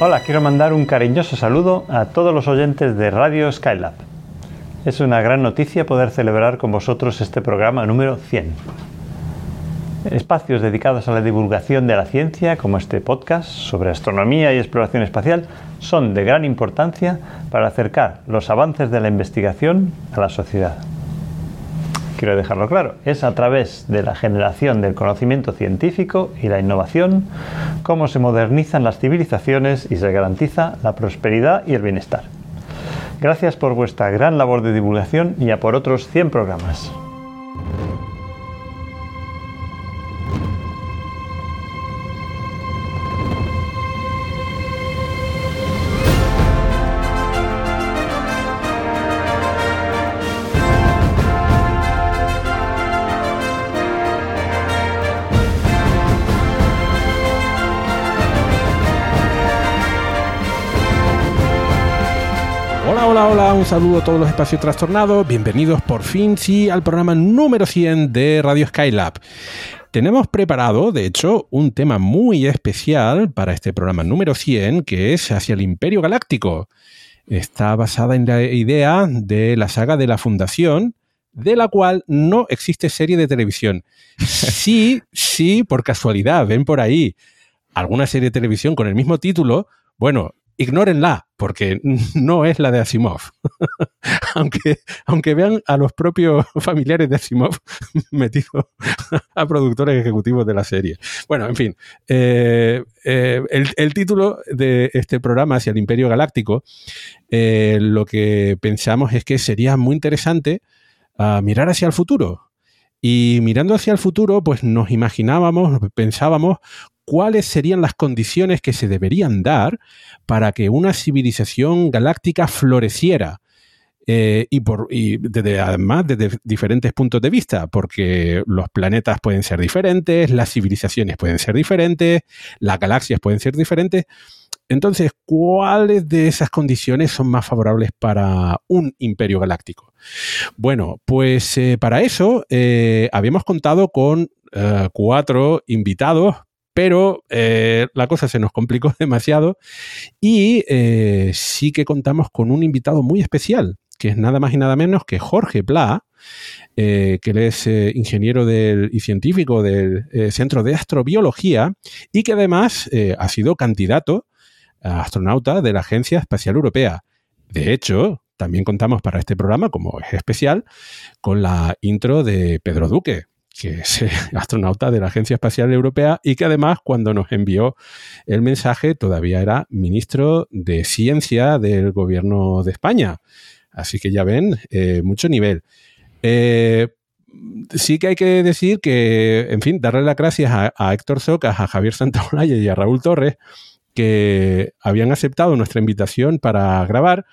Hola, quiero mandar un cariñoso saludo a todos los oyentes de Radio Skylab. Es una gran noticia poder celebrar con vosotros este programa número 100. Espacios dedicados a la divulgación de la ciencia, como este podcast sobre astronomía y exploración espacial, son de gran importancia para acercar los avances de la investigación a la sociedad. Quiero dejarlo claro, es a través de la generación del conocimiento científico y la innovación cómo se modernizan las civilizaciones y se garantiza la prosperidad y el bienestar. Gracias por vuestra gran labor de divulgación y a por otros 100 programas. Saludo a todos los espacios trastornados. Bienvenidos por fin, sí, al programa número 100 de Radio Skylab. Tenemos preparado, de hecho, un tema muy especial para este programa número 100, que es hacia el Imperio Galáctico. Está basada en la idea de la saga de la Fundación, de la cual no existe serie de televisión. Sí, sí, por casualidad, ven por ahí alguna serie de televisión con el mismo título. Bueno, ignórenla, porque no es la de Asimov. aunque, aunque vean a los propios familiares de Asimov metidos a productores ejecutivos de la serie. Bueno, en fin, eh, eh, el, título de este programa hacia el Imperio Galáctico, eh, lo que pensamos es que sería muy interesante ah, mirar hacia el futuro. Y mirando hacia el futuro, pues nos imaginábamos, pensábamos cuáles serían las condiciones que se deberían dar para que una civilización galáctica floreciera. Eh, y, por, además desde diferentes puntos de vista, porque los planetas pueden ser diferentes, las civilizaciones pueden ser diferentes, las galaxias pueden ser diferentes. Entonces, ¿cuáles de esas condiciones son más favorables para un imperio galáctico? Bueno, pues eh, para eso eh, habíamos contado con cuatro invitados pero eh, la cosa se nos complicó demasiado y eh, sí que contamos con un invitado muy especial, que es nada más y nada menos que Jorge Pla, eh, que él es ingeniero y científico del Centro de Astrobiología y que además ha sido candidato a astronauta de la Agencia Espacial Europea. De hecho, también contamos para este programa, como es especial, con la intro de Pedro Duque, que es astronauta de la Agencia Espacial Europea y que además cuando nos envió el mensaje todavía era ministro de Ciencia del Gobierno de España. Así que ya ven, eh, mucho nivel. Eh, sí que hay que decir que, en fin, darle las gracias a, Héctor Socas, a Javier Santaolalla y a Raúl Torres, que habían aceptado nuestra invitación para grabar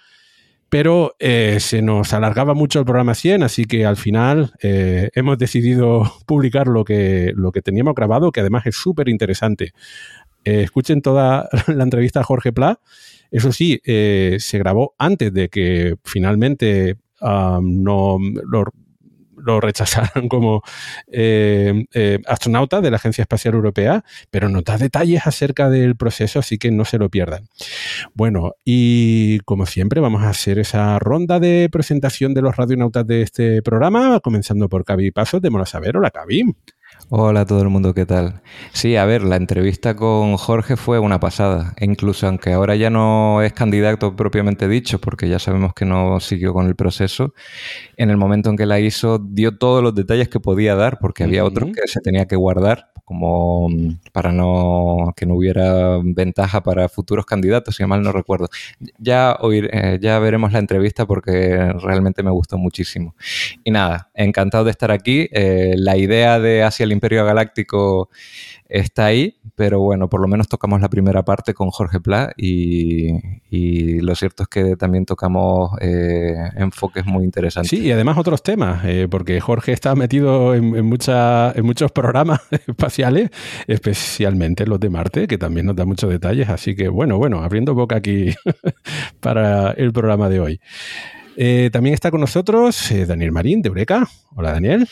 pero eh, se nos alargaba mucho el programa 100, así que al final eh, hemos decidido publicar lo que, lo que teníamos grabado, que además es súper interesante. Eh, escuchen toda la entrevista a Jorge Pla. Eso sí, se grabó antes de que finalmente no lo lo rechazaron como eh, eh, astronauta de la Agencia Espacial Europea, pero nos da detalles acerca del proceso, así que no se lo pierdan. Bueno, y como siempre vamos a hacer esa ronda de presentación de los radionautas de este programa, comenzando por Cavi Pasos de Mola Saber. Hola, Cavi. Hola a todo el mundo, ¿qué tal? Sí, a ver, la entrevista con Jorge fue una pasada, e incluso aunque ahora ya no es candidato propiamente dicho, porque ya sabemos que no siguió con el proceso, en el momento en que la hizo dio todos los detalles que podía dar, porque había otros que se tenía que guardar como mm, para no que no hubiera ventaja para futuros candidatos, si mal no recuerdo. Ya eh, ya veremos la entrevista porque realmente me gustó muchísimo. Y nada, encantado de estar aquí. Eh, la idea de Hacia el Imperio Galáctico está ahí, pero bueno, por lo menos tocamos la primera parte con Jorge Pla y, lo cierto es que también tocamos eh, enfoques muy interesantes. Sí, y además otros temas, eh, porque Jorge está metido en, muchos programas espaciales, especialmente los de Marte, que también nos da muchos detalles, así que bueno, bueno, abriendo boca aquí para el programa de hoy. Eh, también está con nosotros Daniel Marín de Eureka. Hola Daniel.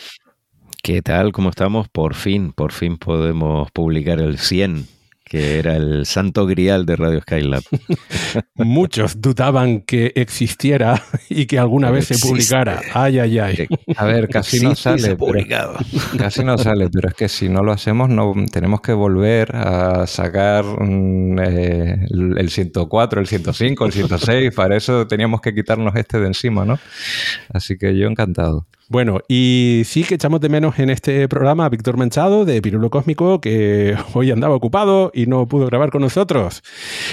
¿Qué tal? ¿Cómo estamos? Por fin, por fin podemos publicar el 100, que era el santo grial de Radio Skylab. Muchos dudaban que existiera y que alguna vez se publicara. Ay, ay, ay. A ver, casi no sale. Pero, casi no sale, pero es que si no lo hacemos, no tenemos que volver a sacar mm, eh, el 104, el 105, el 106. Para eso teníamos que quitarnos este de encima, ¿no? Así que yo encantado. Bueno, y sí que echamos de menos en este programa a Víctor Manchado de Pirulo Cósmico, que hoy andaba ocupado y no pudo grabar con nosotros.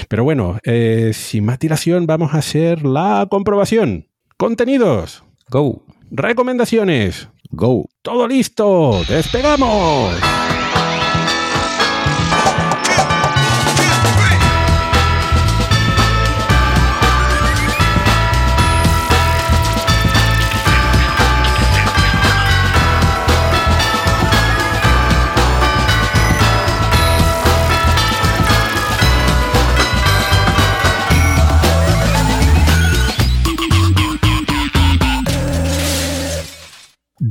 Pero bueno, eh, sin más dilación, vamos a hacer la comprobación. Contenidos. Go. Recomendaciones. Go. Todo listo. Despegamos.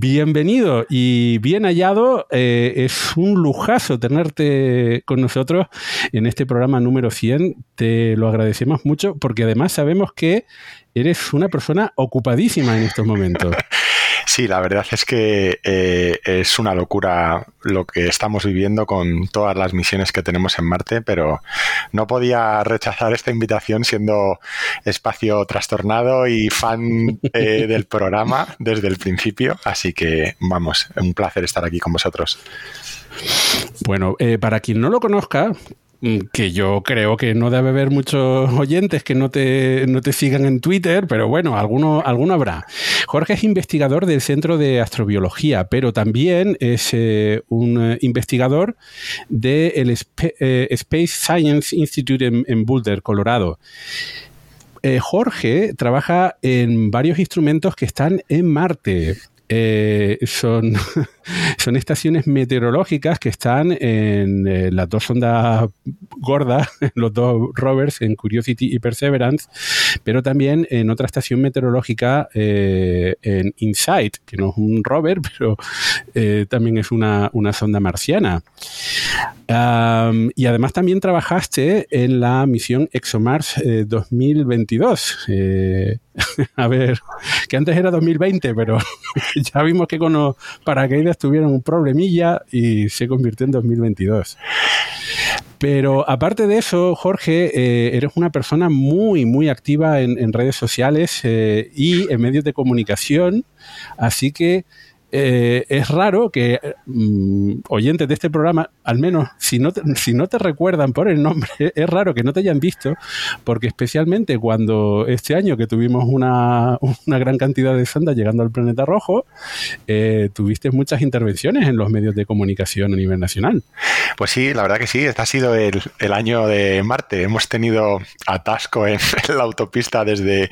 Bienvenido y bien hallado. Eh, es un lujazo tenerte con nosotros en este programa número 100. Te lo agradecemos mucho porque además sabemos que eres una persona ocupadísima en estos momentos. Sí, la verdad es que eh, es una locura lo que estamos viviendo con todas las misiones que tenemos en Marte, pero no podía rechazar esta invitación siendo espacio trastornado y fan eh, del programa desde el principio. Así que vamos, un placer estar aquí con vosotros. Bueno, eh, para quien no lo conozca, que yo creo que no debe haber muchos oyentes que no te, no te sigan en Twitter, pero bueno, alguno, alguno habrá. Jorge es investigador del Centro de Astrobiología, pero también es eh, un eh, investigador del eh, Space Science Institute en, Boulder, Colorado. Jorge trabaja en varios instrumentos que están en Marte. son son estaciones meteorológicas que están en eh, las dos ondas gordas, los dos rovers, en Curiosity y Perseverance, pero también en otra estación meteorológica eh, en InSight, que no es un rover, pero eh, también es una, sonda marciana. y además también trabajaste en la misión ExoMars 2022. a ver, que antes era 2020, pero ya vimos que con los paracaídas tuvieron un problemilla y se convirtió en 2022. Pero aparte de eso, Jorge, eh, eres una persona muy, muy activa en, redes sociales eh, y en medios de comunicación, así que eh, es raro que mm, oyentes de este programa, al menos si no, te, si no te recuerdan por el nombre, es raro que no te hayan visto, porque especialmente cuando este año que tuvimos una, gran cantidad de sondas llegando al planeta rojo, eh, tuviste muchas intervenciones en los medios de comunicación a nivel nacional. Pues sí, la verdad que sí, este ha sido el, año de Marte. Hemos tenido atasco en, la autopista desde,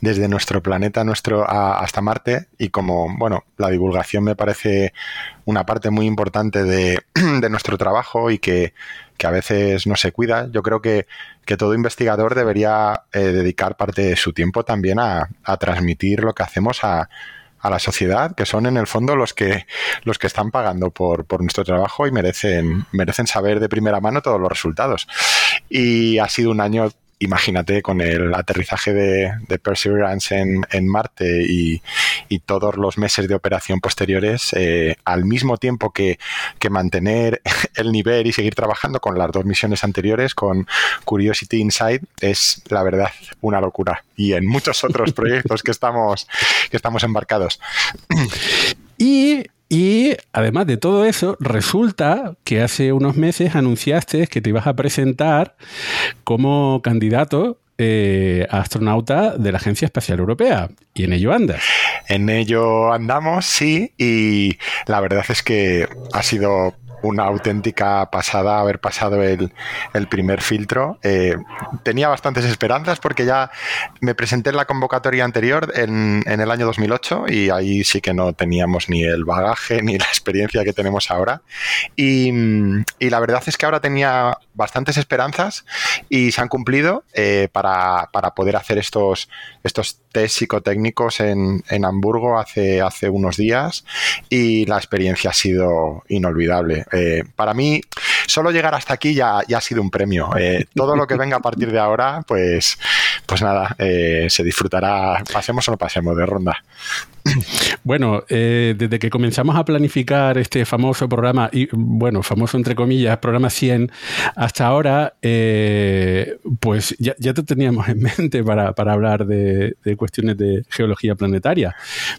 desde nuestro planeta nuestro hasta Marte y como, bueno, la divulgación me parece una parte muy importante de, nuestro trabajo y que, a veces no se cuida. Yo creo que, todo investigador debería eh, dedicar parte de su tiempo también a, transmitir lo que hacemos a, la sociedad, que son en el fondo los que, los que están pagando por, por, nuestro trabajo y merecen, merecen saber de primera mano todos los resultados. Y ha sido un año imagínate con el aterrizaje de, Perseverance en, Marte y, todos los meses de operación posteriores, eh, al mismo tiempo que, mantener el nivel y seguir trabajando con las dos misiones anteriores, con Curiosity Inside, es la verdad una locura. Y en muchos otros proyectos que estamos, que estamos embarcados. Y y además de todo eso, resulta que hace unos meses anunciaste que te ibas a presentar como candidato eh, astronauta de la Agencia Espacial Europea. Y en ello andas. En ello andamos, sí. Y la verdad es que ha sido una auténtica pasada haber pasado el, primer filtro. Eh, tenía bastantes esperanzas porque ya me presenté en la convocatoria anterior en, el año 2008 y ahí sí que no teníamos ni el bagaje ni la experiencia que tenemos ahora. Y, la verdad es que ahora tenía bastantes esperanzas y se han cumplido eh, para, poder hacer estos, estos psicotécnicos en, en Hamburgo hace, hace unos días y la experiencia ha sido inolvidable. Eh, para mí, solo llegar hasta aquí ya, ha sido un premio. Eh, todo lo que venga a partir de ahora, pues, pues nada, eh, se disfrutará, pasemos o no pasemos de ronda. Bueno, desde que comenzamos a planificar este famoso programa, y bueno, famoso entre comillas, programa 100, hasta ahora, pues ya, te teníamos en mente para, hablar de, cuestiones de geología planetaria.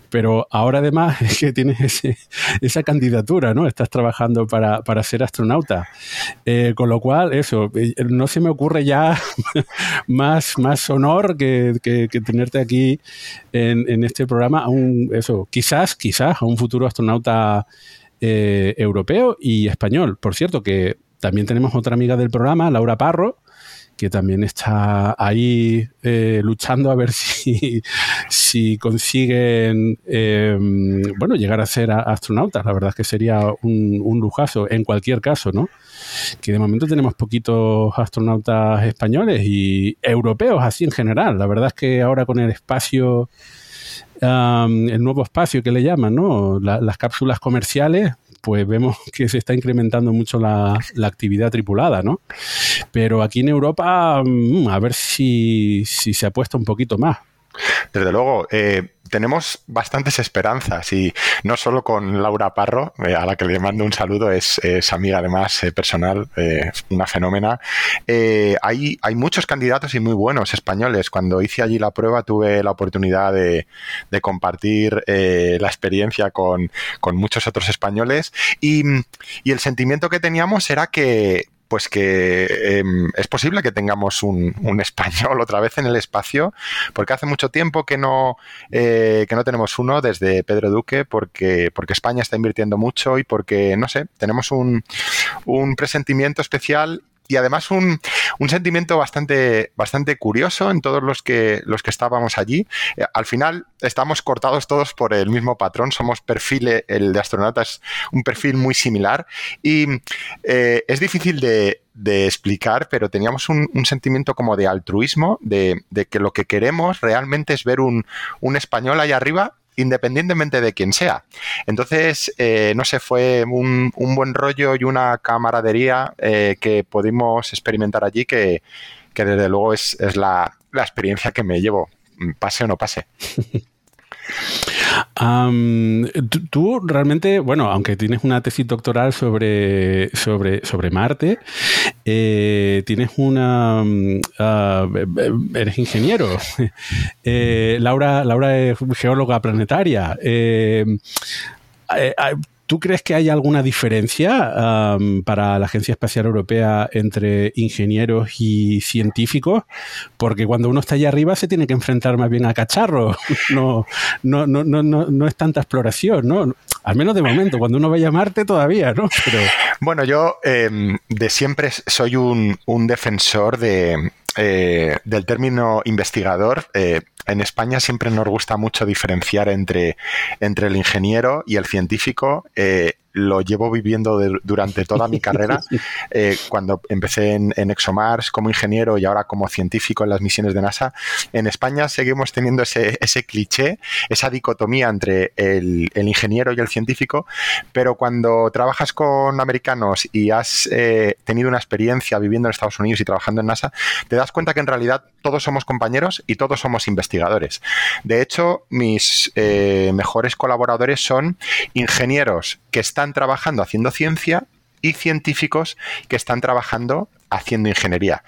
Pero ahora además es que tienes esa candidatura, ¿no? Estás trabajando para, para ser astronauta. Eh, con lo cual, eso, eh, no se me ocurre ya más, más honor que, tenerte aquí en, este programa, a un, eso, quizás, quizás a un futuro astronauta eh, europeo y español. Por cierto, que también tenemos otra amiga del programa, Laura Parro, que también está ahí luchando a ver si, si consiguen em, bueno, llegar a ser astronautas. La verdad es que sería un, lujazo en cualquier caso, ¿no? Que de momento tenemos poquitos astronautas españoles y europeos así en general. La verdad es que ahora con el espacio... el nuevo espacio que le llaman, ¿no? las cápsulas comerciales, pues vemos que se está incrementando mucho la, actividad tripulada, ¿no? Pero aquí en Europa, mm, a ver si, si se apuesta un poquito más. Desde luego, eh, tenemos bastantes esperanzas y no solo con Laura Parro, eh, a la que le mando un saludo, es, amiga además eh, personal, una fenómena. hay, hay muchos candidatos y muy buenos españoles. Cuando hice allí la prueba tuve la oportunidad de, compartir la experiencia con, muchos otros españoles y, y el sentimiento que teníamos era que pues que em, es posible que tengamos un, español otra vez en el espacio, porque hace mucho tiempo que no, eh, que no tenemos uno desde Pedro Duque, porque, porque España está invirtiendo mucho y porque, no sé, tenemos un, un presentimiento especial y además un, sentimiento bastante, bastante curioso en todos los que, los que estábamos allí. Eh, al final estamos cortados todos por el mismo patrón, somos perfiles, el de astronauta es un perfil muy similar y eh, es difícil de, explicar, pero teníamos un, sentimiento como de altruismo, de, de, que lo que queremos realmente es ver un, un español ahí arriba independientemente de quién sea. Entonces, eh, no sé, fue un, buen rollo y una camaradería eh, que pudimos experimentar allí que, desde luego es, la, la experiencia que me llevo, pase o no pase. tú, realmente, bueno, aunque tienes una tesis doctoral sobre, sobre, sobre Marte, eh, tienes una... Ah, eres ingeniero. Eh, Laura, Laura es geóloga planetaria. Eh, ¿Tú crees que hay alguna diferencia para la Agencia Espacial Europea entre ingenieros y científicos? Porque cuando uno está allá arriba se tiene que enfrentar más bien a cacharros. No, no, no, no, no, es tanta exploración, ¿no? Al menos de momento, cuando uno vaya a Marte todavía, ¿no? Pero... Bueno, yo em, de siempre soy un defensor de, eh, del término investigador. Eh, en España siempre nos gusta mucho diferenciar entre, entre el ingeniero y el científico. Eh, lo llevo viviendo durante toda mi carrera. Eh, cuando empecé en, ExoMars como ingeniero y ahora como científico en las misiones de NASA, en España seguimos teniendo ese, ese cliché, esa dicotomía entre el, ingeniero y el científico, pero cuando trabajas con americanos y has eh, tenido una experiencia viviendo en Estados Unidos y trabajando en NASA, te das cuenta que en realidad todos somos compañeros y todos somos investigadores. De hecho, mis eh, mejores colaboradores son ingenieros que están trabajando haciendo ciencia y científicos que están trabajando haciendo ingeniería.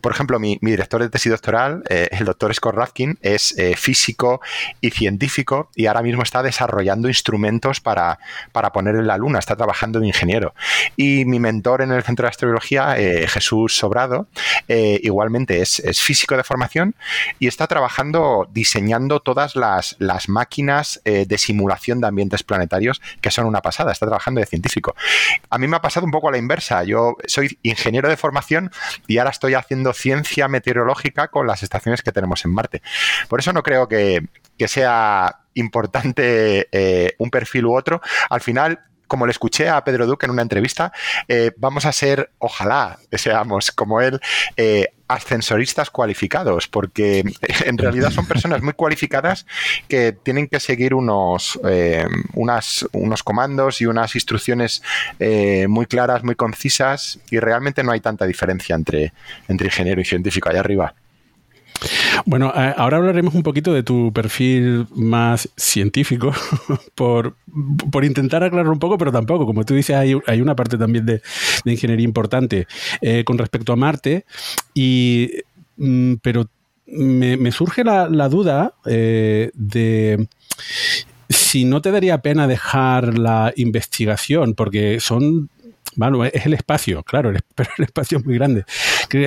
Por ejemplo, mi, director de tesis doctoral, eh, el doctor Scott Rafkin, es eh, físico y científico y ahora mismo está desarrollando instrumentos para, para poner en la luna, está trabajando de ingeniero. Y mi mentor en el Centro de Astrobiología, eh, Jesús Sobrado, igualmente es, físico de formación y está trabajando diseñando todas las, las máquinas de simulación de ambientes planetarios que son una pasada, está trabajando de científico. A mí me ha pasado un poco a la inversa, yo soy ingeniero de formación y ahora estoy haciendo ciencia meteorológica con las estaciones que tenemos en Marte. Por eso no creo que, sea importante eh, un perfil u otro. Al final, como le escuché a Pedro Duque en una entrevista, eh, vamos a ser, ojalá seamos como él, eh, ascensoristas cualificados, porque en realidad son personas muy cualificadas que tienen que seguir unos, eh, unas, unos comandos y unas instrucciones muy claras, muy concisas, y realmente no hay tanta diferencia entre, entre ingeniero y científico allá arriba. Bueno, eh, ahora hablaremos un poquito de tu perfil más científico, por, intentar aclarar un poco, pero tampoco. Como tú dices, hay, una parte también de, ingeniería importante eh, con respecto a Marte, y, mm, pero me, surge la, duda eh, de si no te daría pena dejar la investigación, porque son bueno, es el espacio, claro, pero el espacio es muy grande.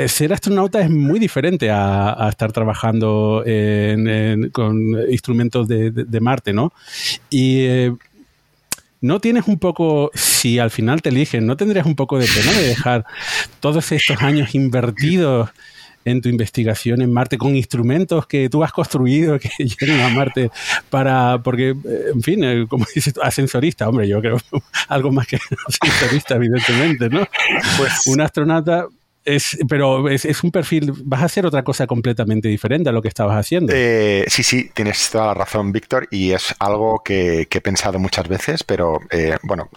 Ser astronauta es muy diferente a, estar trabajando con instrumentos de, Marte, ¿no? Y eh, ¿no tienes un poco, si al final te eligen, ¿no tendrías un poco de pena de dejar todos estos años invertidos en tu investigación en Marte con instrumentos que tú has construido que llegan a Marte para, porque, eh, en fin, eh, como dices, ascensorista, hombre, yo creo algo más que ascensorista, evidentemente, ¿no? Pues, un astronauta es, pero es, un perfil, vas a hacer otra cosa completamente diferente a lo que estabas haciendo. Eh, sí, sí, tienes toda la razón, Víctor, y es algo que, he pensado muchas veces, pero bueno,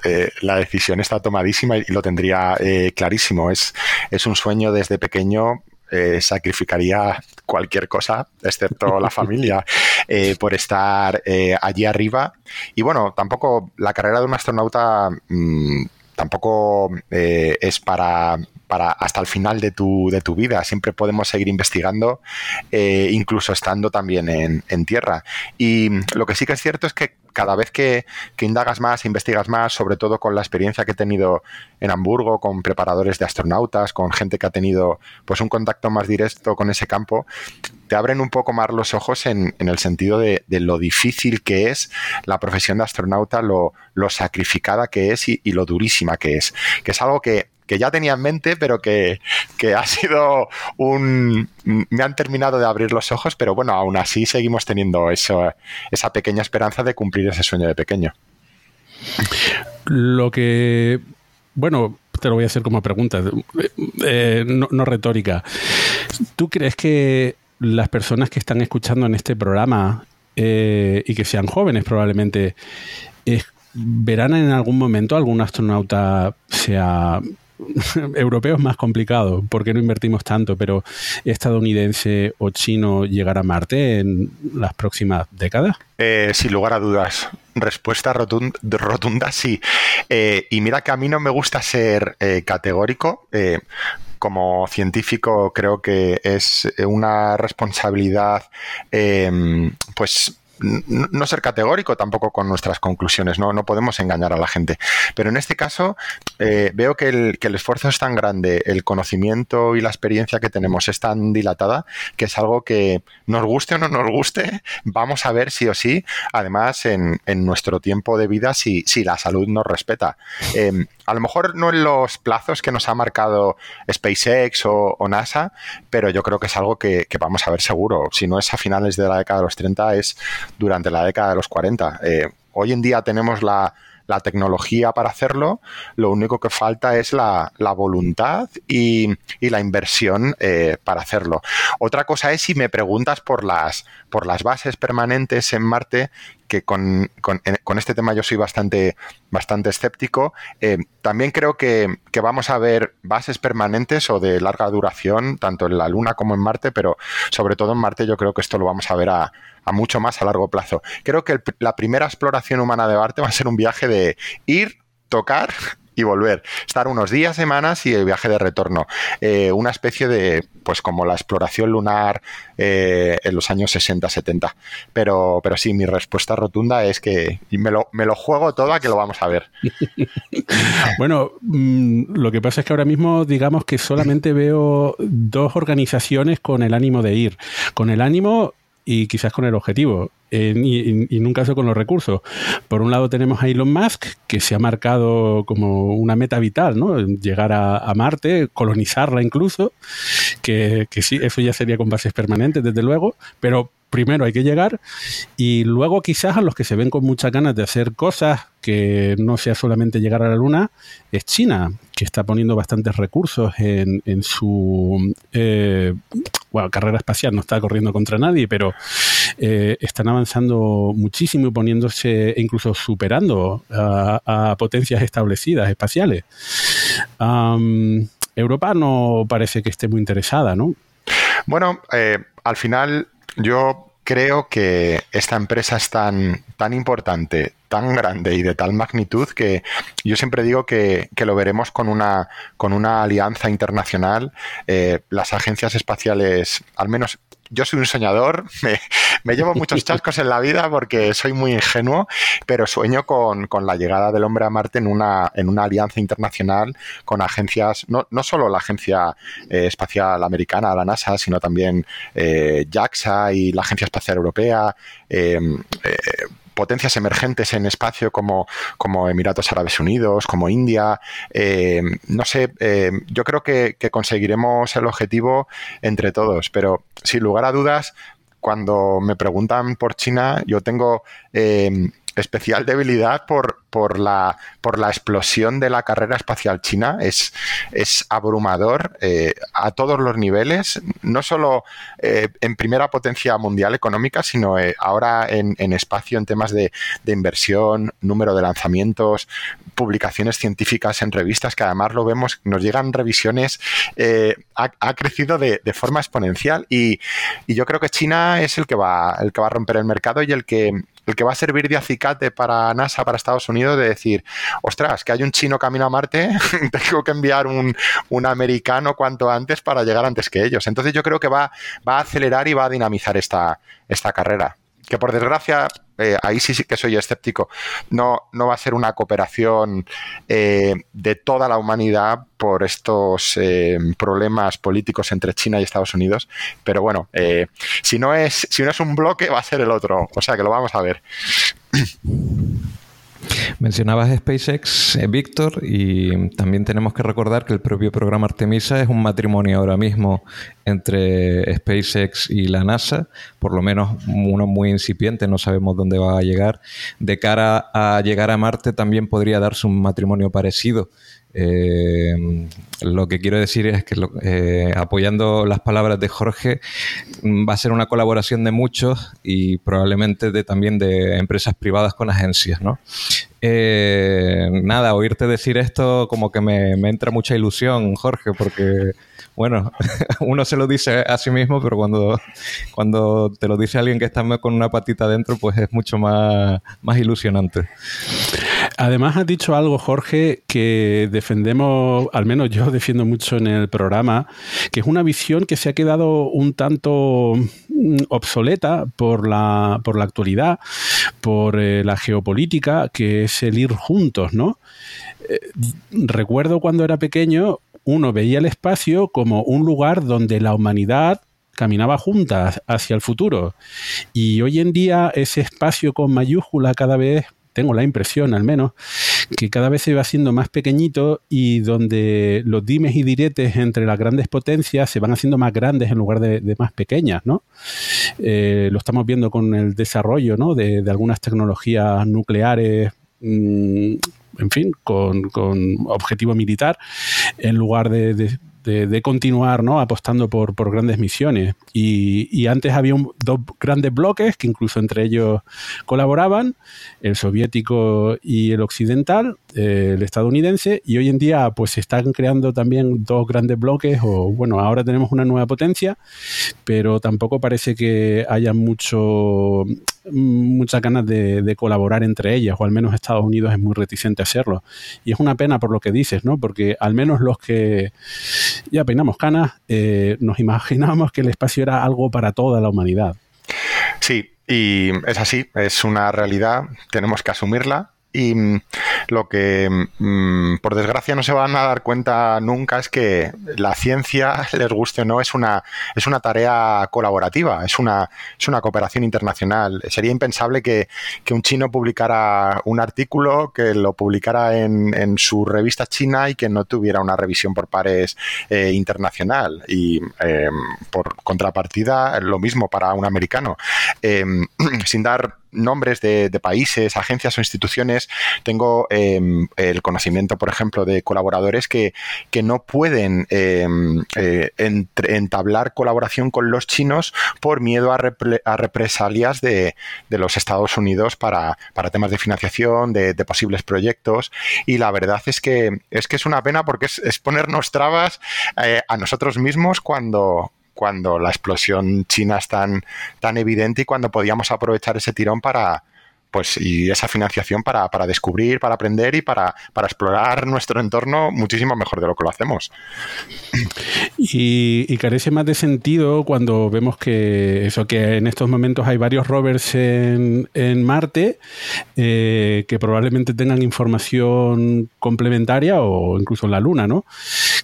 la decisión está tomadísima y lo tendría clarísimo. Es, es un sueño desde pequeño eh, sacrificaría cualquier cosa, excepto la familia, eh, por estar eh, allí arriba. Y bueno, tampoco la carrera de un astronauta mm, tampoco es para, para hasta el final de tu, de tu vida. Siempre podemos seguir investigando, incluso estando también en, en, tierra. Y lo que sí que es cierto es que cada vez que, indagas más, investigas más, sobre todo con la experiencia que he tenido en Hamburgo, con preparadores de astronautas, con gente que ha tenido pues un contacto más directo con ese campo, te abren un poco más los ojos en, el sentido de, lo difícil que es la profesión de astronauta, lo, sacrificada que es y, lo durísima que es. Que es algo que, ya tenía en mente, pero que, ha sido un... me han terminado de abrir los ojos, pero bueno, aún así seguimos teniendo eso, esa pequeña esperanza de cumplir ese sueño de pequeño. Lo que... Bueno, te lo voy a hacer como pregunta, eh, no retórica. ¿Tú crees que las personas que están escuchando en este programa eh, y que sean jóvenes probablemente, verán en algún momento algún astronauta sea europeo es más complicado porque no invertimos tanto, pero estadounidense o chino llegar a Marte en las próximas décadas? Eh, sin lugar a dudas. Respuesta rotunda, sí. Eh, y mira que a mí no me gusta ser categórico como científico creo que es una responsabilidad eh, pues no ser categórico tampoco con nuestras conclusiones, no, no podemos engañar a la gente. Pero en este caso eh, veo que el, que el, esfuerzo es tan grande, el conocimiento y la experiencia que tenemos es tan dilatada que es algo que nos guste o no nos guste, vamos a ver sí o sí, además en, en nuestro tiempo de vida si, si la salud nos respeta. Em, a lo mejor no en los plazos que nos ha marcado SpaceX o, NASA, pero yo creo que es algo que, vamos a ver seguro. Si no es a finales de la década de los 30, es durante la década de los 40. Eh, hoy en día tenemos la, tecnología para hacerlo, lo único que falta es la, voluntad y, la inversión eh, para hacerlo. Otra cosa es si me preguntas por las, por las bases permanentes en Marte, que con, este tema yo soy bastante, bastante escéptico. Eh, también creo que, vamos a ver bases permanentes o de larga duración, tanto en la Luna como en Marte, pero sobre todo en Marte yo creo que esto lo vamos a ver a, mucho más a largo plazo. Creo que la primera exploración humana de Marte va a ser un viaje de ir, tocar y volver. Estar unos días, semanas y el viaje de retorno. Eh, una especie de, pues como la exploración lunar eh, en los años 60-70. Pero, pero sí, mi respuesta rotunda es que me lo, me lo juego todo a que lo vamos a ver. bueno, mm, lo que pasa es que ahora mismo digamos que solamente veo dos organizaciones con el ánimo de ir. Con el ánimo y quizás con el objetivo, y, y, nunca con los recursos. Por un lado tenemos a Elon Musk, que se ha marcado como una meta vital, ¿no? Llegar a, Marte, colonizarla incluso, que, que, sí, eso ya sería con bases permanentes, desde luego, pero primero hay que llegar y luego quizás a los que se ven con muchas ganas de hacer cosas que no sea solamente llegar a la Luna es China, que está poniendo bastantes recursos en, en su eh, bueno, carrera espacial, no está corriendo contra nadie, pero eh, están avanzando muchísimo y poniéndose, e incluso superando a, potencias establecidas espaciales. Europa no parece que esté muy interesada, ¿no? Bueno, eh, al final yo creo que esta empresa es tan, tan importante, tan grande y de tal magnitud que yo siempre digo que, lo veremos con una, con una alianza internacional. Eh, las agencias espaciales, al menos yo soy un soñador, me, llevo muchos chascos en la vida porque soy muy ingenuo, pero sueño con, la llegada del hombre a Marte en una, en una alianza internacional con agencias, no, no solo la Agencia eh, Espacial Americana, la NASA, sino también eh, JAXA y la Agencia Espacial Europea. Eh, potencias emergentes en espacio como, como Emiratos Árabes Unidos, como India. Eh, no sé, eh, yo creo que, conseguiremos el objetivo entre todos, pero sin lugar a dudas, cuando me preguntan por China, yo tengo eh, especial debilidad por, por, la, por la explosión de la carrera espacial china. Es, es abrumador eh, a todos los niveles, no solo eh, en primera potencia mundial económica, sino eh, ahora en, en, espacio, en temas de, de, inversión, número de lanzamientos, publicaciones científicas en revistas, que además lo vemos, nos llegan revisiones, ha, ha, crecido de, de forma exponencial y, y, yo creo que China es el que va, el que va a romper el mercado y el que el que va a servir de acicate para NASA, para Estados Unidos, de decir, ostras, que hay un chino camino a Marte, tengo que enviar un, americano cuanto antes para llegar antes que ellos. Entonces yo creo que va, va a acelerar y va a dinamizar esta, esta carrera que por desgracia, eh, ahí sí, sí que soy escéptico, no, no va a ser una cooperación eh, de toda la humanidad por estos eh, problemas políticos entre China y Estados Unidos, pero bueno, si, no es, si no es un bloque, va a ser el otro, o sea que lo vamos a ver. Mencionabas SpaceX, eh, Víctor, y también tenemos que recordar que el propio programa Artemisa es un matrimonio ahora mismo entre SpaceX y la NASA, por lo menos uno muy incipiente, no sabemos dónde va a llegar. De cara a llegar a Marte también podría darse un matrimonio parecido. Eh, lo que quiero decir es que eh, apoyando las palabras de Jorge, mm, va a ser una colaboración de muchos y probablemente de, también de empresas privadas con agencias, ¿no? Eh, nada, oírte decir esto como que me, me entra mucha ilusión, Jorge, porque bueno, uno se lo dice a sí mismo, pero cuando, cuando te lo dice alguien que está con una patita dentro, pues es mucho más, más ilusionante. Además, has dicho algo, Jorge, que defendemos, al menos yo defiendo mucho en el programa, que es una visión que se ha quedado un tanto mm, obsoleta por la, por la actualidad, por eh, la geopolítica, que es el ir juntos, ¿no? Eh, recuerdo cuando era pequeño uno veía el espacio como un lugar donde la humanidad caminaba juntas hacia el futuro. Y hoy en día ese espacio con mayúscula cada vez, tengo la impresión al menos, que cada vez se va haciendo más pequeñito y donde los dimes y diretes entre las grandes potencias se van haciendo más grandes en lugar de, más pequeñas, ¿no? Eh, lo estamos viendo con el desarrollo ¿no? de, algunas tecnologías nucleares mm, en fin, con, objetivo militar, en lugar de, continuar ¿no? apostando por, grandes misiones. Y, antes había dos grandes bloques que incluso entre ellos colaboraban, el soviético y el occidental, eh, el estadounidense, y hoy en día pues se están creando también dos grandes bloques, o bueno, ahora tenemos una nueva potencia, pero tampoco parece que haya mucho muchas ganas de, colaborar entre ellas, o al menos Estados Unidos es muy reticente a hacerlo. Y es una pena por lo que dices, ¿no? Porque al menos los que ya peinamos canas, eh, nos imaginábamos que el espacio era algo para toda la humanidad. Sí, y es así, es una realidad, tenemos que asumirla y mm, lo que, mm, por desgracia, no se van a dar cuenta nunca es que la ciencia, les guste o no, es una, es una tarea colaborativa, es una, es una cooperación internacional. Sería impensable que, un chino publicara un artículo, que lo publicara en, en, su revista china y que no tuviera una revisión por pares eh, internacional. Y em, por contrapartida, lo mismo para un americano. Em, sin dar nombres de, países, agencias o instituciones, tengo em, el conocimiento, por ejemplo, de colaboradores que, que no pueden em, eh, entablar colaboración con los chinos por miedo a, represalias de, los Estados Unidos para, temas de financiación, de, posibles proyectos. Y la verdad es que es, que es una pena porque es, ponernos trabas eh, a nosotros mismos cuando, cuando la explosión china es tan, tan evidente y cuando podíamos aprovechar ese tirón para, pues y esa financiación para, para descubrir, para aprender y para, para, explorar nuestro entorno muchísimo mejor de lo que lo hacemos. Y, carece más de sentido cuando vemos que eso que en estos momentos hay varios rovers en, en Marte eh, que probablemente tengan información complementaria o incluso en la Luna, ¿no?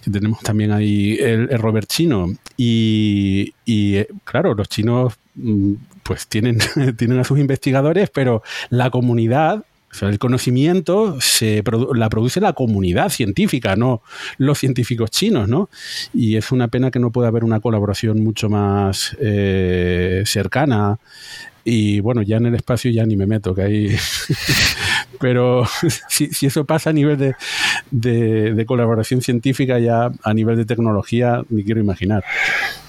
Que tenemos también ahí el, rover chino. Y, y eh, claro, los chinos mm, pues tienen, tienen a sus investigadores, pero la comunidad o sea, el conocimiento se la produce la comunidad científica, no los científicos chinos, ¿no? Y es una pena que no pueda haber una colaboración mucho más eh, cercana. Y bueno, ya en el espacio ya ni me meto, que ahí. Pero si, eso pasa a nivel de, de colaboración científica, ya a nivel de tecnología, ni quiero imaginar.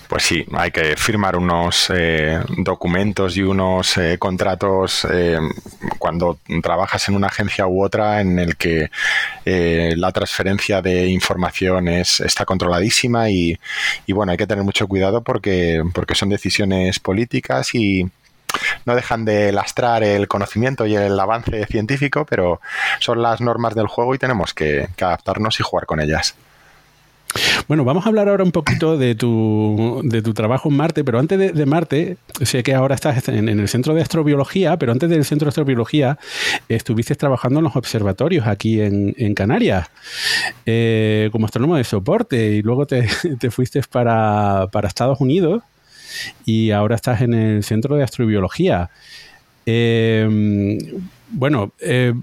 Pues sí, hay que firmar unos eh, documentos y unos eh, contratos eh, cuando trabajas en una agencia u otra en el que la transferencia de información es, está controladísima y, bueno, hay que tener mucho cuidado porque, porque son decisiones políticas y, no dejan de lastrar el conocimiento y el avance científico, pero son las normas del juego y tenemos que adaptarnos y jugar con ellas. Bueno, vamos a hablar ahora un poquito de tu, de tu trabajo en Marte, pero antes de, Marte, sé que ahora estás en, el Centro de Astrobiología, pero antes del Centro de Astrobiología estuviste trabajando en los observatorios aquí en, Canarias eh, como astrónomo de soporte y luego te, fuiste para, Estados Unidos y ahora estás en el Centro de Astrobiología. Eh, bueno, eh,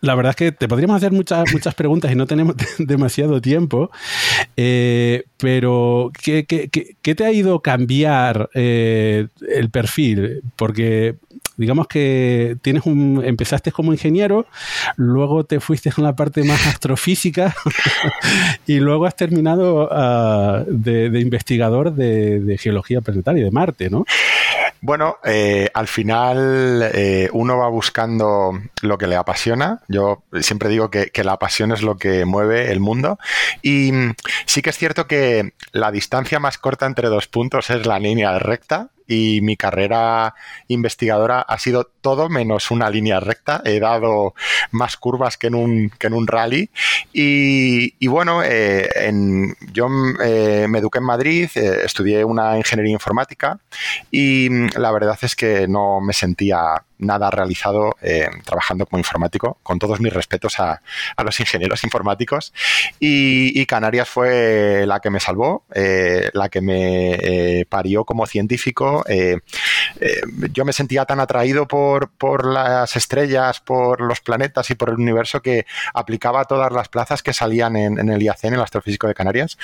la, verdad es que te podríamos hacer muchas, muchas preguntas y no tenemos demasiado tiempo, eh, pero ¿qué, te ha ido cambiar eh, el perfil? Porque digamos que tienes un, empezaste como ingeniero, luego te fuiste en la parte más astrofísica y luego has terminado ah, de, investigador de, de, geología planetaria de Marte, ¿no? Bueno, eh, al final eh, uno va buscando lo que le apasiona. Yo siempre digo que, que, la pasión es lo que mueve el mundo. Y mm, sí que es cierto que la distancia más corta entre dos puntos es la línea recta y mi carrera investigadora ha sido todo menos una línea recta. He dado más curvas que en un, que en un rally. Y, bueno, eh, en, yo eh, me eduqué en Madrid, eh, estudié una ingeniería informática y mm, la verdad es que no me sentía nada realizado eh, trabajando como informático, con todos mis respetos a, los ingenieros informáticos. Y, Canarias fue la que me salvó, eh, la que me eh, parió como científico. Yo me sentía tan atraído por, por, las estrellas, por los planetas y por el universo que aplicaba todas las plazas que salían en, el IAC, en el Astrofísico de Canarias.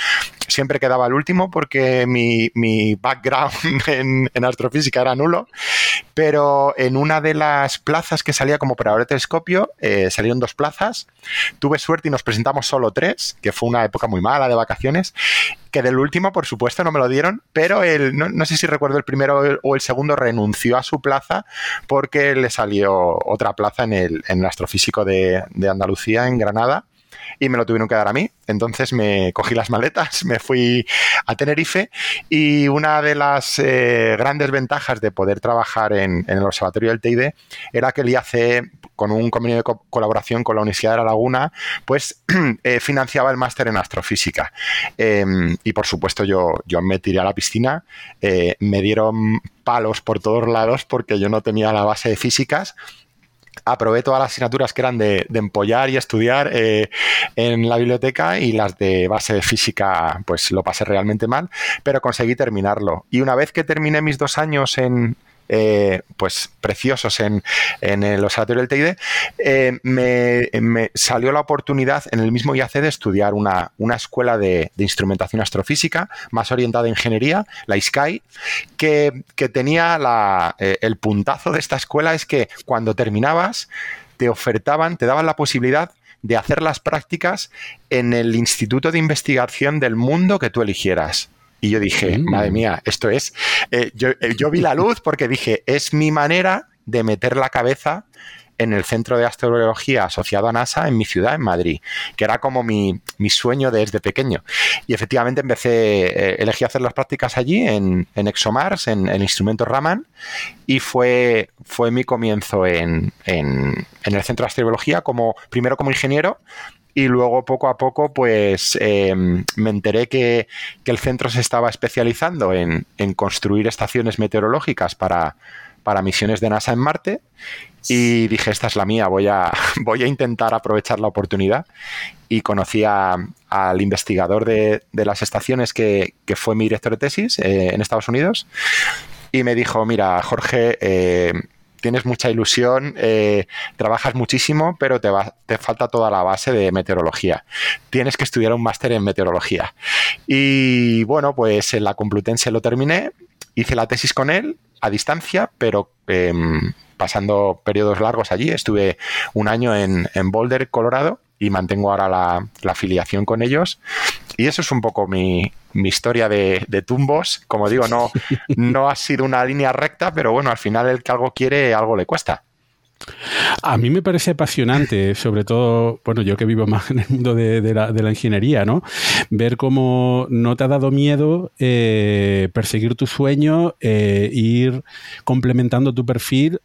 Siempre quedaba el último porque mi, mi background en, en astrofísica era nulo, pero en una de las plazas que salía como operador de telescopio, eh, salieron dos plazas. Tuve suerte y nos presentamos solo tres, que fue una época muy mala de vacaciones. Que del último, por supuesto, no me lo dieron, pero el, no, sé si recuerdo el primero o el segundo renunció a su plaza porque le salió otra plaza en el, en astrofísico de, de Andalucía, en Granada y me lo tuvieron que dar a mí. Entonces me cogí las maletas, me fui a Tenerife y una de las eh, grandes ventajas de poder trabajar en, el observatorio del TID era que el IAC con un convenio de colaboración con la Universidad de La Laguna, pues eh, financiaba el máster en astrofísica. Em, y por supuesto yo, yo me tiré a la piscina, eh, me dieron palos por todos lados porque yo no tenía la base de físicas aprobé todas las asignaturas que eran de, empollar y estudiar eh, en la biblioteca y las de base de física, pues lo pasé realmente mal, pero conseguí terminarlo. Y una vez que terminé mis dos años en, eh, pues preciosos en, el Observatorio del TID, eh, me, salió la oportunidad en el mismo IAC de estudiar una, una escuela de, instrumentación astrofísica más orientada a ingeniería, la ISCAI, que, tenía la, eh, el puntazo de esta escuela es que cuando terminabas te ofertaban, te daban la posibilidad de hacer las prácticas en el instituto de investigación del mundo que tú eligieras. Y yo dije, mm. madre mía, esto es. Eh, eh, yo, vi la luz porque dije, es mi manera de meter la cabeza en el centro de astrobiología asociado a NASA en mi ciudad, en Madrid, que era como mi, sueño desde pequeño. Y efectivamente empecé, eh, elegí hacer las prácticas allí en, ExoMars, en el instrumento Raman, y fue, fue mi comienzo en, en, en el centro de astrobiología, como, primero como ingeniero y luego poco a poco pues em, me enteré que, el centro se estaba especializando en, construir estaciones meteorológicas para, para, misiones de NASA en Marte y dije esta es la mía, voy a, voy a intentar aprovechar la oportunidad y conocí al investigador de, las estaciones que, fue mi director de tesis eh, en Estados Unidos y me dijo, mira Jorge, eh, tienes mucha ilusión, eh, trabajas muchísimo, pero te, va, te falta toda la base de meteorología. Tienes que estudiar un máster en meteorología. Y bueno, pues en la Complutense lo terminé, hice la tesis con él a distancia, pero em, pasando periodos largos allí. Estuve un año en, en Boulder, Colorado, y mantengo ahora la, afiliación con ellos. Y eso es un poco mi, historia de, tumbos. Como digo, no, no ha sido una línea recta, pero bueno, al final el que algo quiere, algo le cuesta. A mí me parece apasionante, sobre todo, bueno, yo que vivo más en el mundo de, la, ingeniería, ¿no? Ver cómo no te ha dado miedo eh, perseguir tu sueño, e ir complementando tu perfil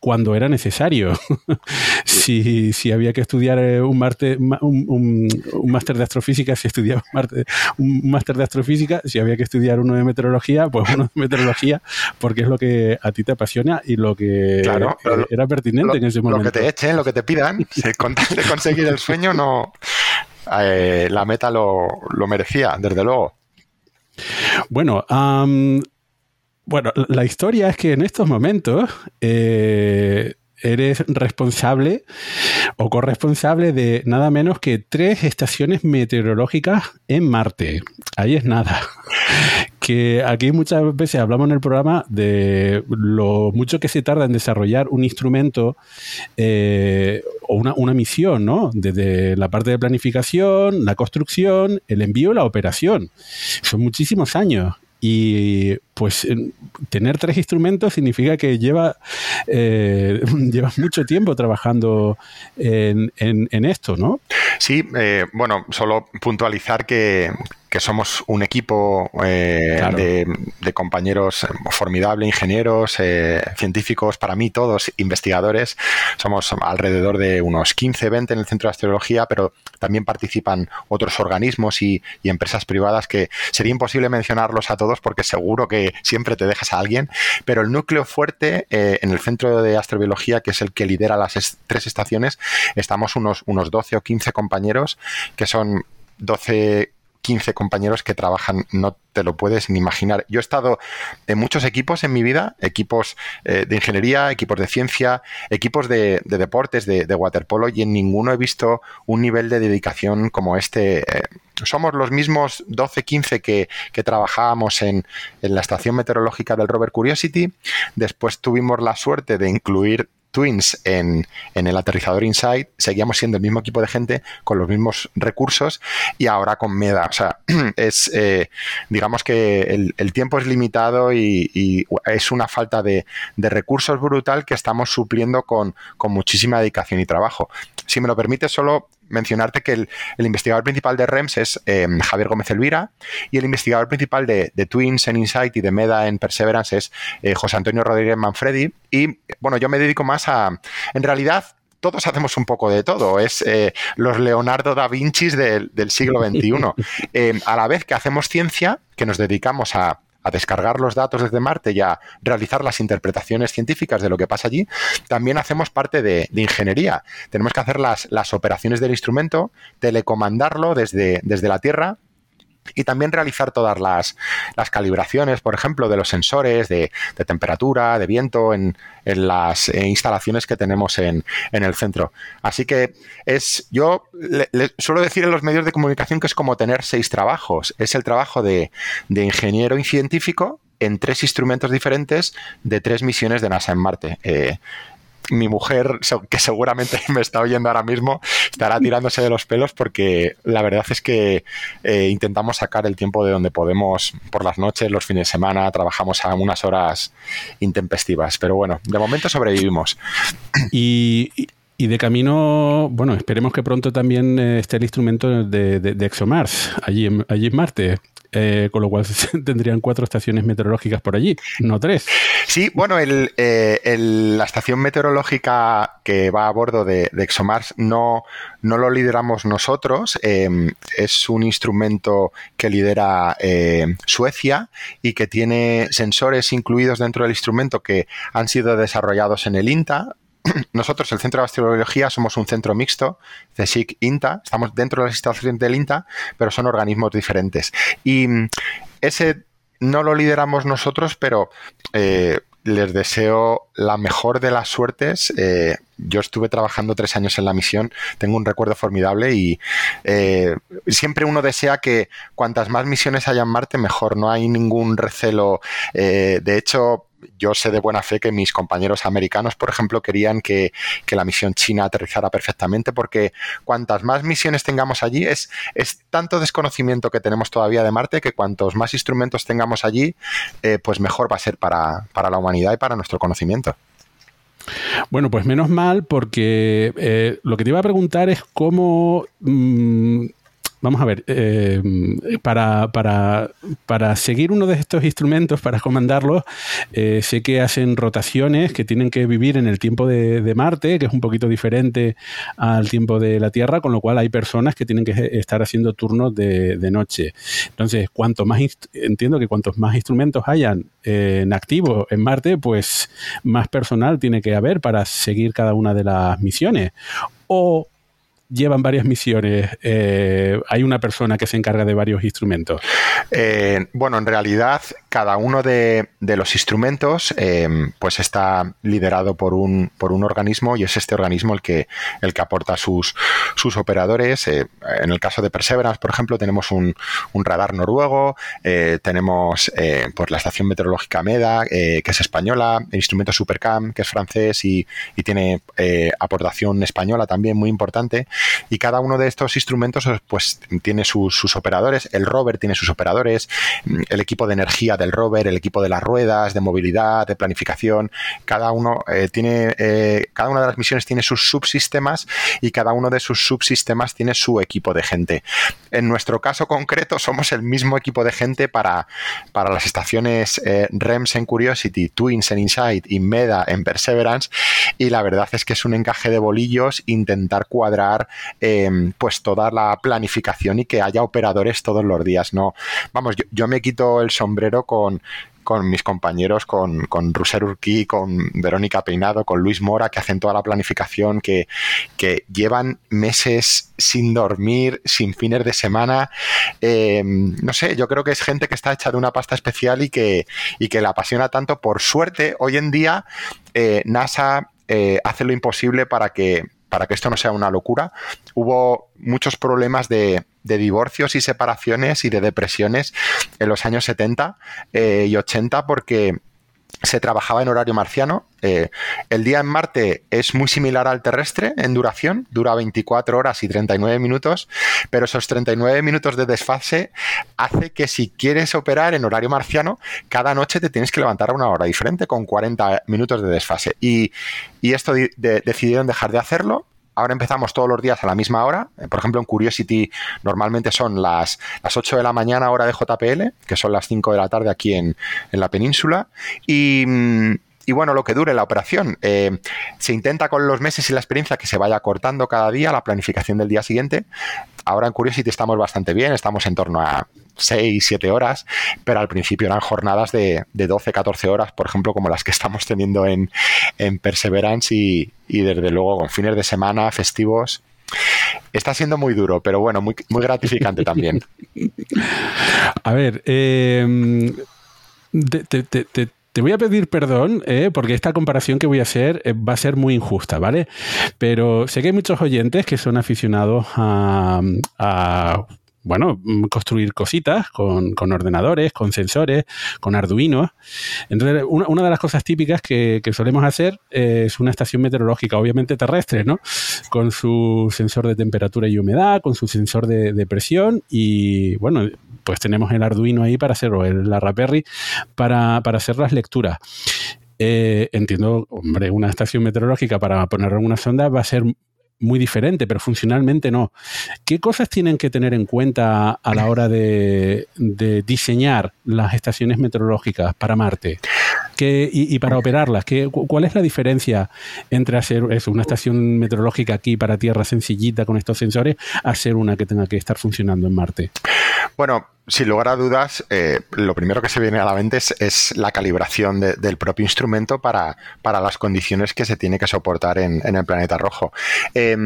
cuando era necesario. si, si, había que estudiar eh, un, máster un, máster de astrofísica, si estudiaba un máster de astrofísica, si había que estudiar uno de meteorología, pues uno de meteorología, porque es lo que a ti te apasiona y lo que era pertinente en ese momento. Lo que te echen, lo que te pidan, con de conseguir el sueño, no eh, la meta lo, lo, merecía, desde luego. Bueno, bueno, la historia es que en estos momentos eh, eres responsable o corresponsable de nada menos que tres estaciones meteorológicas en Marte. Ahí es nada. Que aquí muchas veces hablamos en el programa de lo mucho que se tarda en desarrollar un instrumento eh, o una, una, misión, ¿no? Desde la parte de planificación, la construcción, el envío, la operación. Son muchísimos años. Y pues tener tres instrumentos significa que lleva, eh, llevas mucho tiempo trabajando en, en, esto, ¿no? Sí, eh, bueno, solo puntualizar que, que somos un equipo eh, de, compañeros formidables, ingenieros, eh, científicos, para mí todos investigadores. Somos alrededor de unos 15, 20 en el Centro de Astrología, pero también participan otros organismos y, empresas privadas que sería imposible mencionarlos a todos porque seguro que siempre te dejas a alguien. Pero el núcleo fuerte eh, en el Centro de Astrobiología, que es el que lidera las tres estaciones, estamos unos, unos 12 o 15 compañeros que son 12 15 compañeros que trabajan, no te lo puedes ni imaginar. Yo he estado en muchos equipos en mi vida, equipos eh, de ingeniería, equipos de ciencia, equipos de, deportes, de, waterpolo, y en ninguno he visto un nivel de dedicación como este. Eh, somos los mismos 12, 15 que, trabajábamos en, en la estación meteorológica del Rover Curiosity. Después tuvimos la suerte de incluir Twins en, el aterrizador Insight, seguíamos siendo el mismo equipo de gente con los mismos recursos y ahora con MEDA. O sea, es, eh, digamos que el, tiempo es limitado y, es una falta de, recursos brutal que estamos supliendo con, muchísima dedicación y trabajo. Si me lo permite, solo mencionarte que el, investigador principal de REMS es em, Javier Gómez Elvira y el investigador principal de, Twins en Insight y de MEDA en Perseverance es eh, José Antonio Rodríguez Manfredi. Y bueno, yo me dedico más a, en realidad, todos hacemos un poco de todo. Es eh, los Leonardo da Vinci del, siglo XXI. Em, a la vez que hacemos ciencia, que nos dedicamos a a descargar los datos desde Marte y a realizar las interpretaciones científicas de lo que pasa allí, también hacemos parte de, ingeniería. Tenemos que hacer las, las, operaciones del instrumento, telecomandarlo desde, desde la Tierra y también realizar todas las, calibraciones, por ejemplo, de los sensores de, temperatura, de viento en, las eh, instalaciones que tenemos en, el centro. Así que es, yo le, suelo decir en los medios de comunicación que es como tener seis trabajos. Es el trabajo de, ingeniero y científico en tres instrumentos diferentes de tres misiones de NASA en Marte. Eh, mi mujer, que seguramente me está oyendo ahora mismo, estará tirándose de los pelos porque la verdad es que eh, intentamos sacar el tiempo de donde podemos por las noches, los fines de semana, trabajamos a unas horas intempestivas. Pero bueno, de momento sobrevivimos. Y, de camino, bueno, esperemos que pronto también eh, esté el instrumento de, de, ExoMars, allí allí en Marte. Eh, con lo cual tendrían cuatro estaciones meteorológicas por allí, no tres. Sí, bueno, eh, la estación meteorológica que va a bordo de, ExoMars no, no lo lideramos nosotros, em, es un instrumento que lidera eh, Suecia y que tiene sensores incluidos dentro del instrumento que han sido desarrollados en el INTA, nosotros, el Centro de Astrobiología, somos un centro mixto, CSIC INTA, estamos dentro de las instalaciones del INTA, pero son organismos diferentes. Y mm, ese no lo lideramos nosotros, pero eh, les deseo la mejor de las suertes. Eh, yo estuve trabajando tres años en la misión, tengo un recuerdo formidable y eh, siempre uno desea que cuantas más misiones haya en Marte, mejor. No hay ningún recelo. de hecho, yo sé de buena fe que mis compañeros americanos, por ejemplo, querían que, la misión china aterrizara perfectamente, porque cuantas más misiones tengamos allí, es, es tanto desconocimiento que tenemos todavía de Marte que cuantos más instrumentos tengamos allí, eh, pues mejor va a ser para, la humanidad y para nuestro conocimiento. Bueno, pues menos mal, porque eh, lo que te iba a preguntar es cómo mm, vamos a ver, eh, para, para, para, seguir uno de estos instrumentos, para comandarlos, eh, sé que hacen rotaciones que tienen que vivir en el tiempo de, Marte, que es un poquito diferente al tiempo de la Tierra, con lo cual hay personas que tienen que estar haciendo turnos de, noche. Entonces, cuanto más entiendo que cuantos más instrumentos hayan eh, en activo en Marte, pues más personal tiene que haber para seguir cada una de las misiones. O llevan varias misiones, eh, hay una persona que se encarga de varios instrumentos. Eh, bueno, en realidad cada uno de, los instrumentos eh, pues está liderado por un, por un organismo y es este organismo el que, el que aporta sus, sus operadores. en el caso de Perseverance, por ejemplo, tenemos un, radar noruego, tenemos pues la estación meteorológica MEDA, que es española, el instrumento Supercam, que es francés y, y tiene aportación española también muy importante. Y cada uno de estos instrumentos pues tiene sus, operadores. El rover tiene sus operadores, el equipo de energía del rover, el equipo de las ruedas, de movilidad, de planificación. Cada uno eh, tiene, eh, cada una de las misiones tiene sus subsistemas y cada uno de sus subsistemas tiene su equipo de gente. En nuestro caso concreto somos el mismo equipo de gente para, para las estaciones eh, REMS en Curiosity, Twins en Insight y MEDA en Perseverance. Y la verdad es que es un encaje de bolillos intentar cuadrar Em, pues toda la planificación y que haya operadores todos los días. No, vamos, yo, me quito el sombrero con, con mis compañeros, con, con Ruser Urquí, con Verónica Peinado, con Luis Mora, que hacen toda la planificación, que, que llevan meses sin dormir, sin fines de semana. Em, no sé, yo creo que es gente que está hecha de una pasta especial y que, y que la apasiona tanto. Por suerte, hoy en día, eh, NASA eh, hace lo imposible para que para que esto no sea una locura, hubo muchos problemas de, divorcios y separaciones y de depresiones en los años 70 eh, y 80 porque se trabajaba en horario marciano. Eh, el día en Marte es muy similar al terrestre en duración, dura 24 horas y 39 minutos, pero esos 39 minutos de desfase hace que si quieres operar en horario marciano, cada noche te tienes que levantar a una hora diferente con 40 minutos de desfase. Y, esto decidieron dejar de hacerlo ahora empezamos todos los días a la misma hora. Por ejemplo, en Curiosity normalmente son las, las 8 de la mañana hora de JPL, que son las 5 de la tarde aquí en, en la península. Y, y bueno, lo que dure la operación. Eh, se intenta con los meses y la experiencia que se vaya cortando cada día la planificación del día siguiente. Ahora en Curiosity estamos bastante bien, estamos en torno a 6, 7 horas, pero al principio eran jornadas de, de 12, 14 horas, por ejemplo, como las que estamos teniendo en, en Perseverance y, y desde luego con fines de semana, festivos. Está siendo muy duro, pero bueno, muy, muy gratificante también. A ver, eh, te, te voy a pedir perdón eh, porque esta comparación que voy a hacer eh, va a ser muy injusta, ¿vale? Pero sé que hay muchos oyentes que son aficionados a, a bueno, construir cositas con, con, ordenadores, con sensores, con Arduino. Entonces, una, una de las cosas típicas que, que solemos hacer es una estación meteorológica, obviamente terrestre, ¿no? Con su sensor de temperatura y humedad, con su sensor de, presión y, bueno, pues tenemos el Arduino ahí para el, la Raspberry para, para hacer las lecturas. Eh, entiendo, hombre, una estación meteorológica para poner una sonda va a ser muy diferente, pero funcionalmente no. ¿Qué cosas tienen que tener en cuenta a la hora de, diseñar las estaciones meteorológicas para Marte? ¿Qué, y, y, para operarlas, ¿qué, ¿cuál es la diferencia entre hacer eso, una estación meteorológica aquí para Tierra sencillita con estos sensores, a hacer una que tenga que estar funcionando en Marte? Bueno, sin lugar a dudas, eh, lo primero que se viene a la mente es, la calibración de, del propio instrumento para, para, las condiciones que se tiene que soportar en, el planeta rojo. Eh,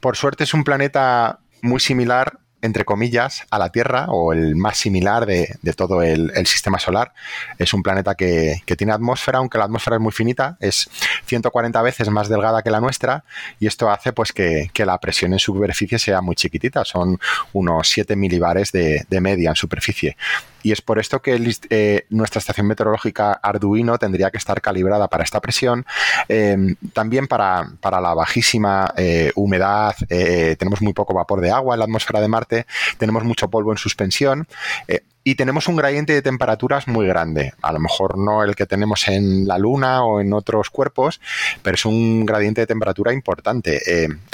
por suerte es un planeta muy similar entre comillas, a la Tierra o el más similar de, de todo el, sistema solar. Es un planeta que, que, tiene atmósfera, aunque la atmósfera es muy finita, es 140 veces más delgada que la nuestra y esto hace pues que, que la presión en superficie sea muy chiquitita, son unos 7 milibares de, de media en superficie y es por esto que eh, nuestra estación meteorológica Arduino tendría que estar calibrada para esta presión, eh, también para, para, la bajísima eh, humedad, eh, tenemos muy poco vapor de agua en la atmósfera de Marte, tenemos mucho polvo en suspensión y tenemos un gradiente de temperaturas muy grande. A lo mejor no el que tenemos en la Luna o en otros cuerpos, pero es un gradiente de temperatura importante.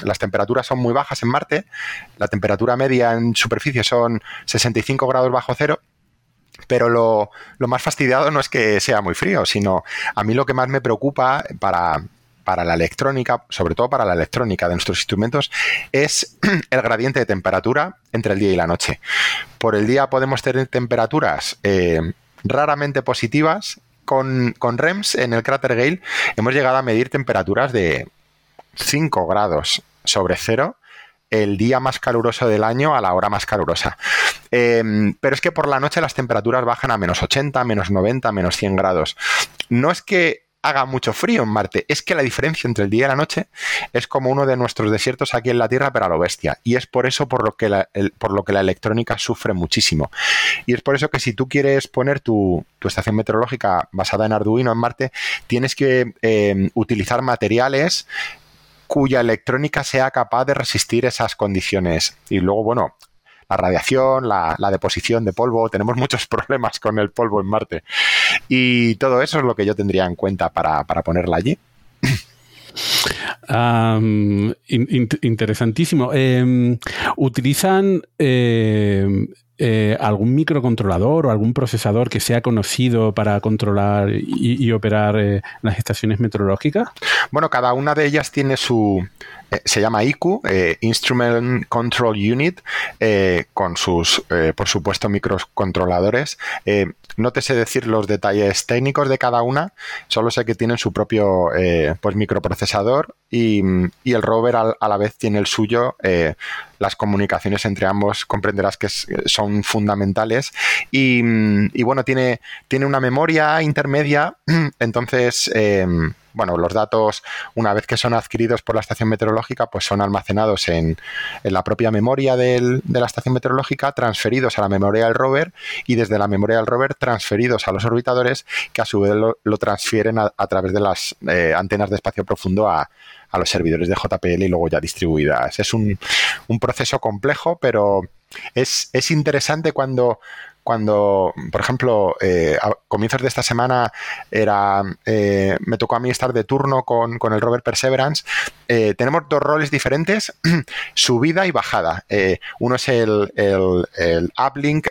Las temperaturas son muy bajas en Marte, la temperatura media en superficie son 65 grados bajo cero pero lo, más fastidiado no es que sea muy frío, sino a mí lo que más me preocupa para, para la electrónica, sobre todo para la electrónica de nuestros instrumentos, es el gradiente de temperatura entre el día y la noche. Por el día podemos tener temperaturas eh, raramente positivas. Con, con, REMS en el cráter Gale hemos llegado a medir temperaturas de 5 grados sobre cero el día más caluroso del año a la hora más calurosa. Eh, pero es que por la noche las temperaturas bajan a menos 80, menos 90, menos 100 grados. No es que haga mucho frío en Marte, es que la diferencia entre el día y la noche es como uno de nuestros desiertos aquí en la Tierra, pero a lo bestia. Y es por eso por lo que la, por lo que la electrónica sufre muchísimo. Y es por eso que si tú quieres poner tu, estación meteorológica basada en Arduino en Marte, tienes que eh, utilizar materiales cuya electrónica sea capaz de resistir esas condiciones. Y luego, bueno, la radiación, la, deposición de polvo, tenemos muchos problemas con el polvo en Marte. Y todo eso es lo que yo tendría en cuenta para, para ponerla allí. In, interesantísimo. Eh, ¿Utilizan eh, eh, algún microcontrolador o algún procesador que sea conocido para controlar y, operar eh, las estaciones meteorológicas? Bueno, cada una de ellas tiene su, se llama IQ, eh, Instrument Control Unit, eh, con sus, por supuesto, microcontroladores. no te sé decir los detalles técnicos de cada una, solo sé que tienen su propio pues, microprocesador y, y, el rover a, la vez tiene el suyo. las comunicaciones entre ambos comprenderás que son fundamentales y, y, bueno, tiene, tiene una memoria intermedia, entonces bueno, los datos, una vez que son adquiridos por la estación meteorológica, pues son almacenados en, en la propia memoria de la estación meteorológica, transferidos a la memoria del rover y desde la memoria del rover transferidos a los orbitadores que a su vez lo, transfieren a, a, través de las eh, antenas de espacio profundo a, a los servidores de JPL y luego ya distribuidas. Es un, un proceso complejo, pero es, es interesante cuando cuando, por ejemplo, eh, a comienzos de esta semana era eh, me tocó a mí estar de turno con, el rover Perseverance, tenemos dos roles diferentes, subida y bajada. uno es el, el, el uplink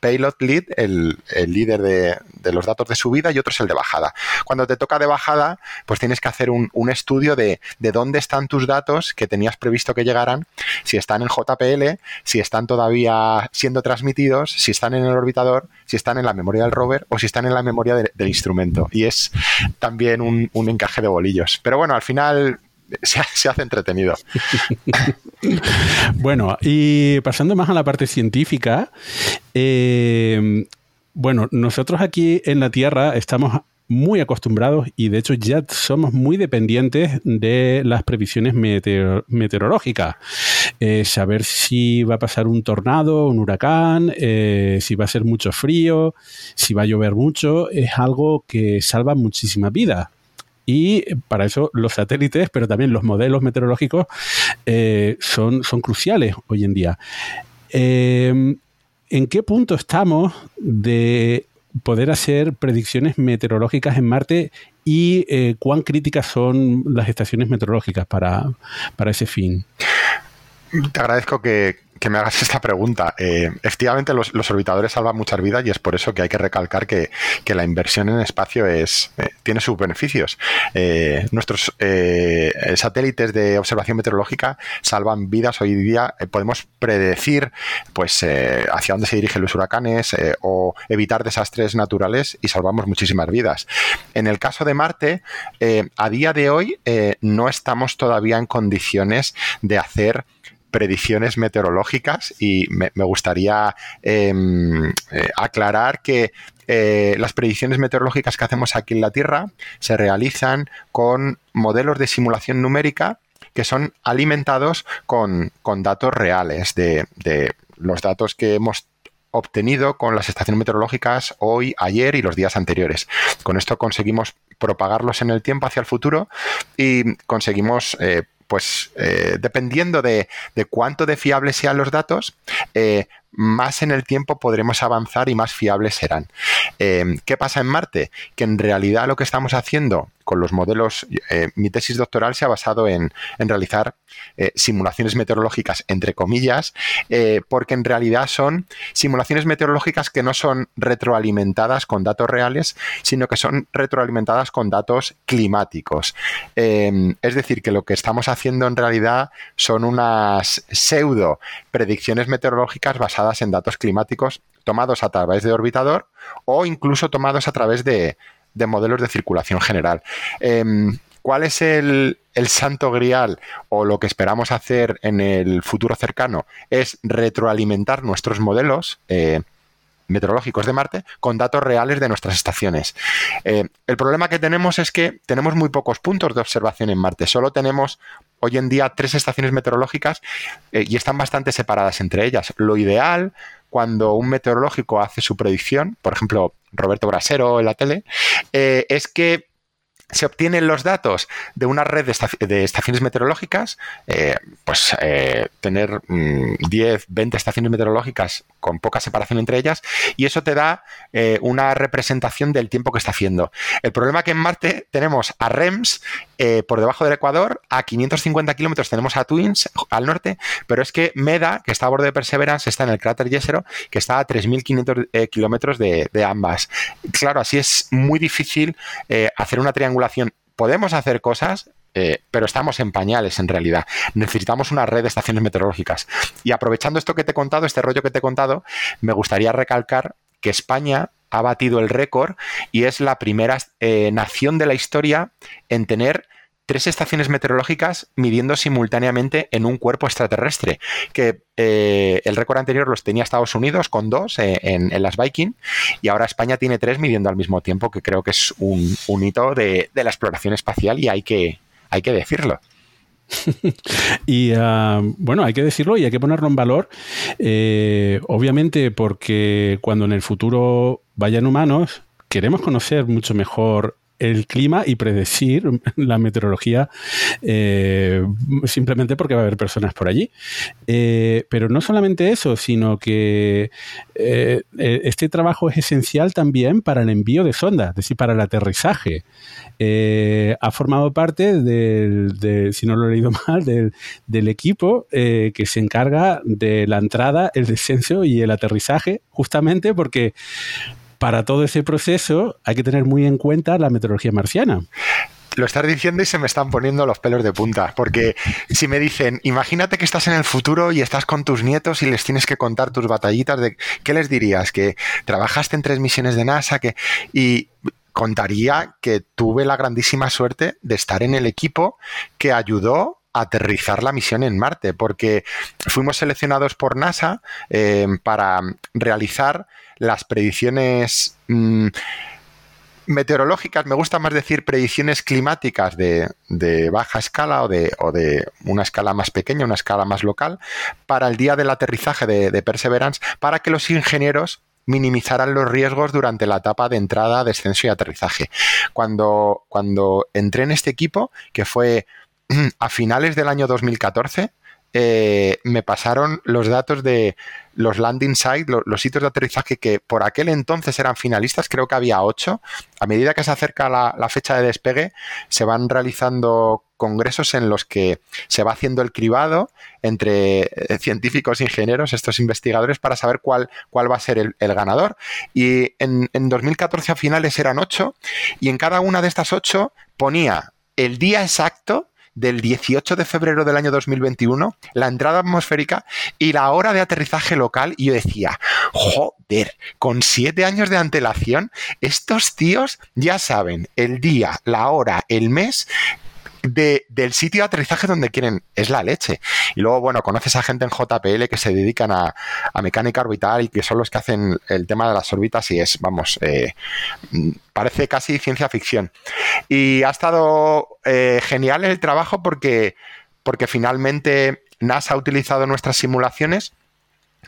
payload lead, el, líder de, los datos de subida, y otro es el de bajada. Cuando te toca de bajada, pues tienes que hacer un, estudio de, dónde están tus datos que tenías previsto que llegaran, si están en JPL, si están todavía siendo transmitidos, si están en el orbitador, si están en la memoria del rover o si están en la memoria del instrumento. Y es también un, un encaje de bolillos. Pero bueno, al final se, hace entretenido. bueno, y pasando más a la parte científica, eh, bueno, nosotros aquí en la Tierra estamos muy acostumbrados y de hecho ya somos muy dependientes de las previsiones meteorológicas. Eh, saber si va a pasar un tornado, un huracán, eh, si va a ser mucho frío, si va a llover mucho, es algo que salva muchísimas vidas. Y para eso los satélites, pero también los modelos meteorológicos eh, son, son cruciales hoy en día. Eh, ¿En qué punto estamos de poder hacer predicciones meteorológicas en Marte y eh, cuán críticas son las estaciones meteorológicas para, para ese fin? Te agradezco que, que me hagas esta pregunta. Eh, efectivamente, los, orbitadores salvan muchas vidas y es por eso que hay que recalcar que, la inversión en espacio es eh, tiene sus beneficios. Eh, nuestros satélites de observación meteorológica salvan vidas. Hoy día podemos predecir pues, hacia dónde se dirigen los huracanes o evitar desastres naturales y salvamos muchísimas vidas. En el caso de Marte, a día de hoy no estamos todavía en condiciones de hacer predicciones meteorológicas y me, gustaría em, eh, aclarar que eh, las predicciones meteorológicas que hacemos aquí en la Tierra se realizan con modelos de simulación numérica que son alimentados con, datos reales de, de los datos que hemos obtenido con las estaciones meteorológicas hoy, ayer y los días anteriores. Con esto conseguimos propagarlos en el tiempo hacia el futuro y conseguimos eh, pues eh, dependiendo de, cuánto de fiables sean los datos, eh, más en el tiempo podremos avanzar y más fiables serán. Eh, ¿Qué pasa en Marte? Que en realidad lo que estamos haciendo con los modelos, eh, mi tesis doctoral se ha basado en, realizar eh, simulaciones meteorológicas, entre comillas, eh, porque en realidad son simulaciones meteorológicas que no son retroalimentadas con datos reales, sino que son retroalimentadas con datos climáticos. es decir, que lo que estamos haciendo en realidad son unas pseudo predicciones meteorológicas basadas en datos climáticos tomados a través de orbitador o incluso tomados a través de, de modelos de circulación general. Em, ¿Cuál es el, santo grial o lo que esperamos hacer en el futuro cercano? Es retroalimentar nuestros modelos. Eh, meteorológicos de Marte con datos reales de nuestras estaciones. Eh, el problema que tenemos es que tenemos muy pocos puntos de observación en Marte. Solo tenemos hoy en día tres estaciones meteorológicas eh, y están bastante separadas entre ellas. Lo ideal cuando un meteorológico hace su predicción, por ejemplo, Roberto Brasero en la tele, eh, es que se obtienen los datos de una red de, estaciones meteorológicas, eh, pues eh, tener 10, mm, 20 estaciones meteorológicas con poca separación entre ellas, y eso te da eh, una representación del tiempo que está haciendo. El problema es que en Marte tenemos a REMS por debajo del Ecuador, a 550 kilómetros tenemos a Twins al norte, pero es que MEDA, que está a borde de Perseverance, está en el cráter Jezero, que está a 3.500 kilómetros de, de, ambas. Claro, así es muy difícil hacer una triangulación podemos hacer cosas, eh, pero estamos en pañales en realidad. Necesitamos una red de estaciones meteorológicas. Y aprovechando esto que te he contado, este rollo que te he contado, me gustaría recalcar que España ha batido el récord y es la primera eh, nación de la historia en tener tres estaciones meteorológicas midiendo simultáneamente en un cuerpo extraterrestre, que eh, el récord anterior los tenía Estados Unidos con dos eh, en, las Viking y ahora España tiene tres midiendo al mismo tiempo, que creo que es un, hito de, la exploración espacial y hay que, hay que decirlo. y ah, bueno, hay que decirlo y hay que ponerlo en valor, eh, obviamente porque cuando en el futuro vayan humanos, queremos conocer mucho mejor el clima y predecir la meteorología eh, simplemente porque va a haber personas por allí. Eh, pero no solamente eso, sino que eh, este trabajo es esencial también para el envío de sondas, es decir, para el aterrizaje. ha formado parte del, si no lo he leído mal, del, del equipo que se encarga de la entrada, el descenso y el aterrizaje, justamente porque para todo ese proceso hay que tener muy en cuenta la meteorología marciana lo estás diciendo y se me están poniendo los pelos de punta. Porque si me dicen, imagínate que estás en el futuro y estás con tus nietos y les tienes que contar tus batallitas, de, ¿qué les dirías? Que trabajaste en tres misiones de NASA que, y contaría que tuve la grandísima suerte de estar en el equipo que ayudó aterrizar la misión en Marte, porque fuimos seleccionados por NASA eh, para realizar las predicciones mm, meteorológicas, me gusta más decir predicciones climáticas de, baja escala o de, o de, una escala más pequeña, una escala más local, para el día del aterrizaje de, Perseverance, para que los ingenieros minimizaran los riesgos durante la etapa de entrada, descenso y aterrizaje. Cuando, cuando entré en este equipo, que fue a finales del año 2014, eh, me pasaron los datos de los landing sites, los, sitios de aterrizaje que por aquel entonces eran finalistas, creo que había ocho. A medida que se acerca la, fecha de despegue, se van realizando congresos en los que se va haciendo el cribado entre eh, científicos ingenieros, estos investigadores, para saber cuál, cuál va a ser el, ganador. Y en, en 2014 a finales eran ocho, y en cada una de estas ocho ponía el día exacto del 18 de febrero del año 2021, la entrada atmosférica y la hora de aterrizaje local. Y yo decía, joder, con siete años de antelación, estos tíos ya saben el día, la hora, el mes del sitio de aterrizaje donde quieren. Es la leche. Y luego, bueno, conoces a gente en JPL que se dedican a, mecánica orbital y que son los que hacen el tema de las órbitas y es, vamos, eh, parece casi ciencia ficción. Y ha estado eh, genial el trabajo porque, porque finalmente NASA ha utilizado nuestras simulaciones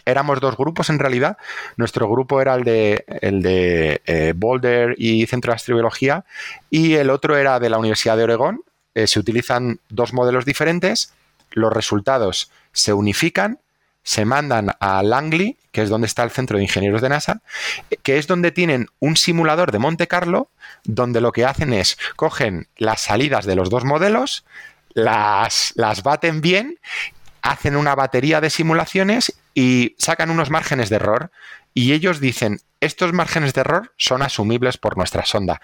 éramos dos grupos en realidad. Nuestro grupo era el de, el de eh, Boulder y Centro de Astrobiología y el otro era de la Universidad de Oregón eh, se utilizan dos modelos diferentes, los resultados se unifican, se mandan a Langley, que es donde está el centro de ingenieros de NASA, que es donde tienen un simulador de Monte Carlo, donde lo que hacen es cogen las salidas de los dos modelos, las, las baten bien, hacen una batería de simulaciones y sacan unos márgenes de error y ellos dicen, estos márgenes de error son asumibles por nuestra sonda.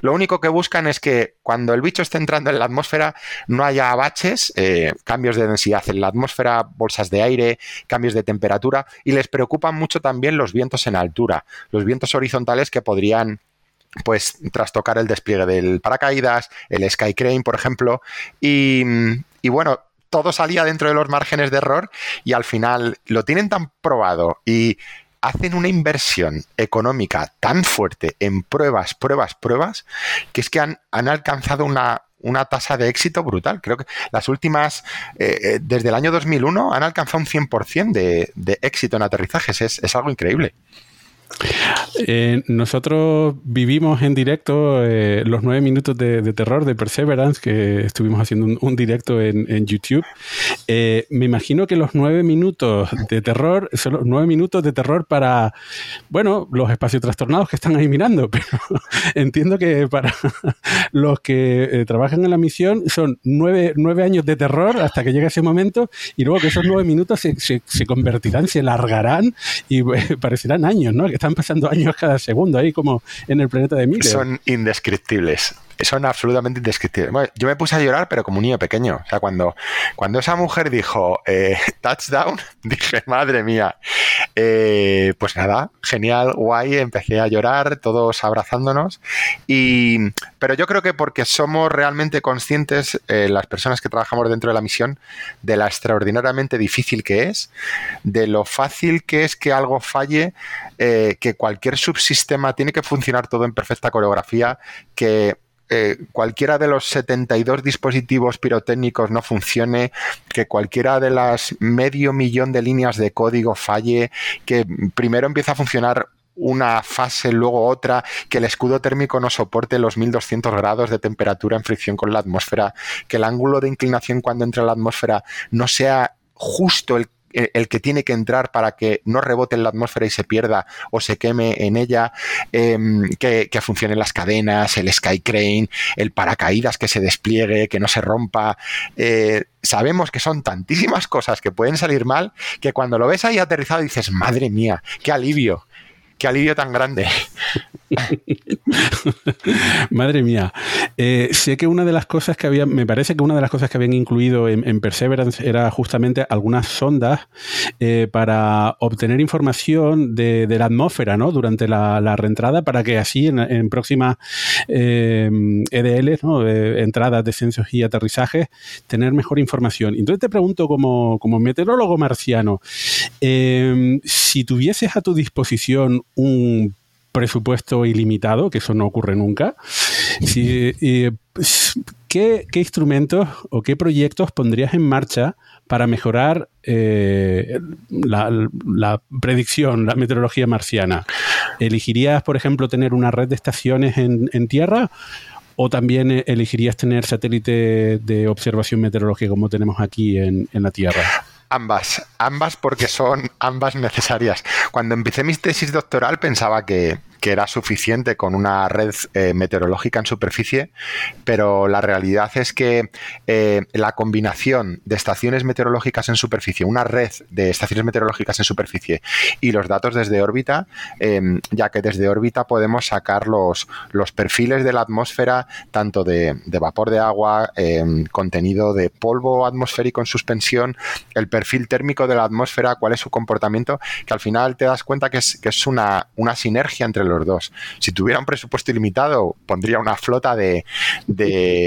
Lo único que buscan es que cuando el bicho esté entrando en la atmósfera no haya baches, eh, cambios de densidad en la atmósfera, bolsas de aire, cambios de temperatura y les preocupan mucho también los vientos en altura, los vientos horizontales que podrían pues trastocar el despliegue del paracaídas, el sky crane, por ejemplo, y, y bueno, todo salía dentro de los márgenes de error y al final lo tienen tan probado y hacen una inversión económica tan fuerte en pruebas, pruebas, pruebas, que es que han, alcanzado una, tasa de éxito brutal. Creo que las últimas, eh, eh, desde el año 2001, han alcanzado un 100% de, de éxito en aterrizajes. es algo increíble. Eh, nosotros vivimos en directo eh, los nueve minutos de, terror de Perseverance, que estuvimos haciendo un, directo en, YouTube. Eh, me imagino que los nueve minutos de terror son los nueve minutos de terror para, bueno, los espacios trastornados que están ahí mirando, pero entiendo que para los que trabajan en la misión son nueve, nueve, años de terror hasta que llegue ese momento y luego que esos nueve minutos se, se, se convertirán, se largarán y parecerán años, ¿no? Están pasando años cada segundo ahí como en el planeta de Miller. Son indescriptibles son absolutamente indescriptibles. yo me puse a llorar, pero como un niño pequeño. O sea, cuando, cuando esa mujer dijo eh, touchdown, dije, madre mía. Eh, pues nada, genial, guay, empecé a llorar, todos abrazándonos. Y, pero yo creo que porque somos realmente conscientes, eh, las personas que trabajamos dentro de la misión, de la extraordinariamente difícil que es, de lo fácil que es que algo falle, que cualquier subsistema tiene que funcionar todo en perfecta coreografía, que eh, cualquiera de los 72 dispositivos pirotécnicos no funcione, que cualquiera de las medio millón de líneas de código falle, que primero empieza a funcionar una fase, luego otra, que el escudo térmico no soporte los 1200 grados de temperatura en fricción con la atmósfera, que el ángulo de inclinación cuando entra en la atmósfera no sea justo el el que tiene que entrar para que no rebote en la atmósfera y se pierda o se queme en ella, em, que, funcionen las cadenas, el sky crane, el paracaídas que se despliegue, que no se rompa. Eh, sabemos que son tantísimas cosas que pueden salir mal que cuando lo ves ahí aterrizado dices, madre mía, qué alivio qué alivio tan grande. Madre mía. Eh, sé que una de las cosas que había, me parece que una de las cosas que habían incluido en, Perseverance era justamente algunas sondas eh, para obtener información de, la atmósfera, ¿no? Durante la, reentrada, para que así en, próximas eh, EDL, ¿no? entradas, descensos y aterrizajes, tener mejor información. Entonces te pregunto, como, como meteorólogo marciano, si tuvieses a tu disposición un presupuesto ilimitado, que eso no ocurre nunca. ¿qué, instrumentos o qué proyectos pondrías en marcha para mejorar eh, la, predicción, la meteorología marciana? ¿Elegirías, por ejemplo, tener una red de estaciones en, tierra? ¿O también elegirías tener satélite de observación meteorológica como tenemos aquí en la Tierra? Ambas, ambas porque son ambas necesarias. Cuando empecé mi tesis doctoral pensaba que, que era suficiente con una red eh, meteorológica en superficie, pero la realidad es que eh, la combinación de estaciones meteorológicas en superficie, una red de estaciones meteorológicas en superficie y los datos desde órbita, em, ya que desde órbita podemos sacar los, los perfiles de la atmósfera, tanto de, vapor de agua, contenido de polvo atmosférico en suspensión, el perfil térmico de la atmósfera, cuál es su comportamiento, que al final te das cuenta que es, que es una, una sinergia entre los dos. Si tuviera un presupuesto ilimitado, pondría una flota de,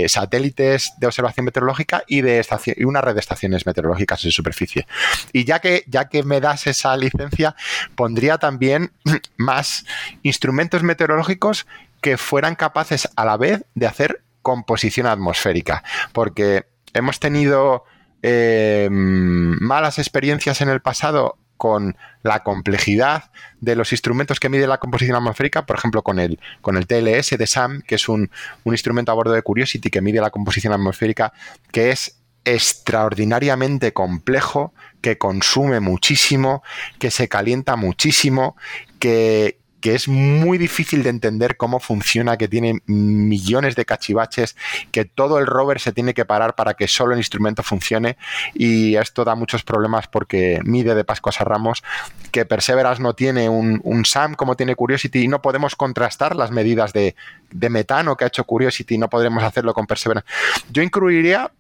satélites de observación meteorológica y de una red de estaciones meteorológicas en superficie. Y ya que, ya que me das esa licencia, pondría también más instrumentos meteorológicos que fueran capaces a la vez de hacer composición atmosférica. Porque hemos tenido eh, malas experiencias en el pasado con la complejidad de los instrumentos que mide la composición atmosférica, por ejemplo, con el, con el TLS de SAM, que es un, un instrumento a bordo de Curiosity que mide la composición atmosférica, que es extraordinariamente complejo, que consume muchísimo, que se calienta muchísimo, que, que es muy difícil de entender cómo funciona, que tiene millones de cachivaches, que todo el rover se tiene que parar para que solo el instrumento funcione y esto da muchos problemas porque mide de Pascuas a Ramos, que Perseverance no tiene un, SAM como tiene Curiosity y no podemos contrastar las medidas de, de metano que ha hecho Curiosity, no podremos hacerlo con Perseverance. Yo incluiría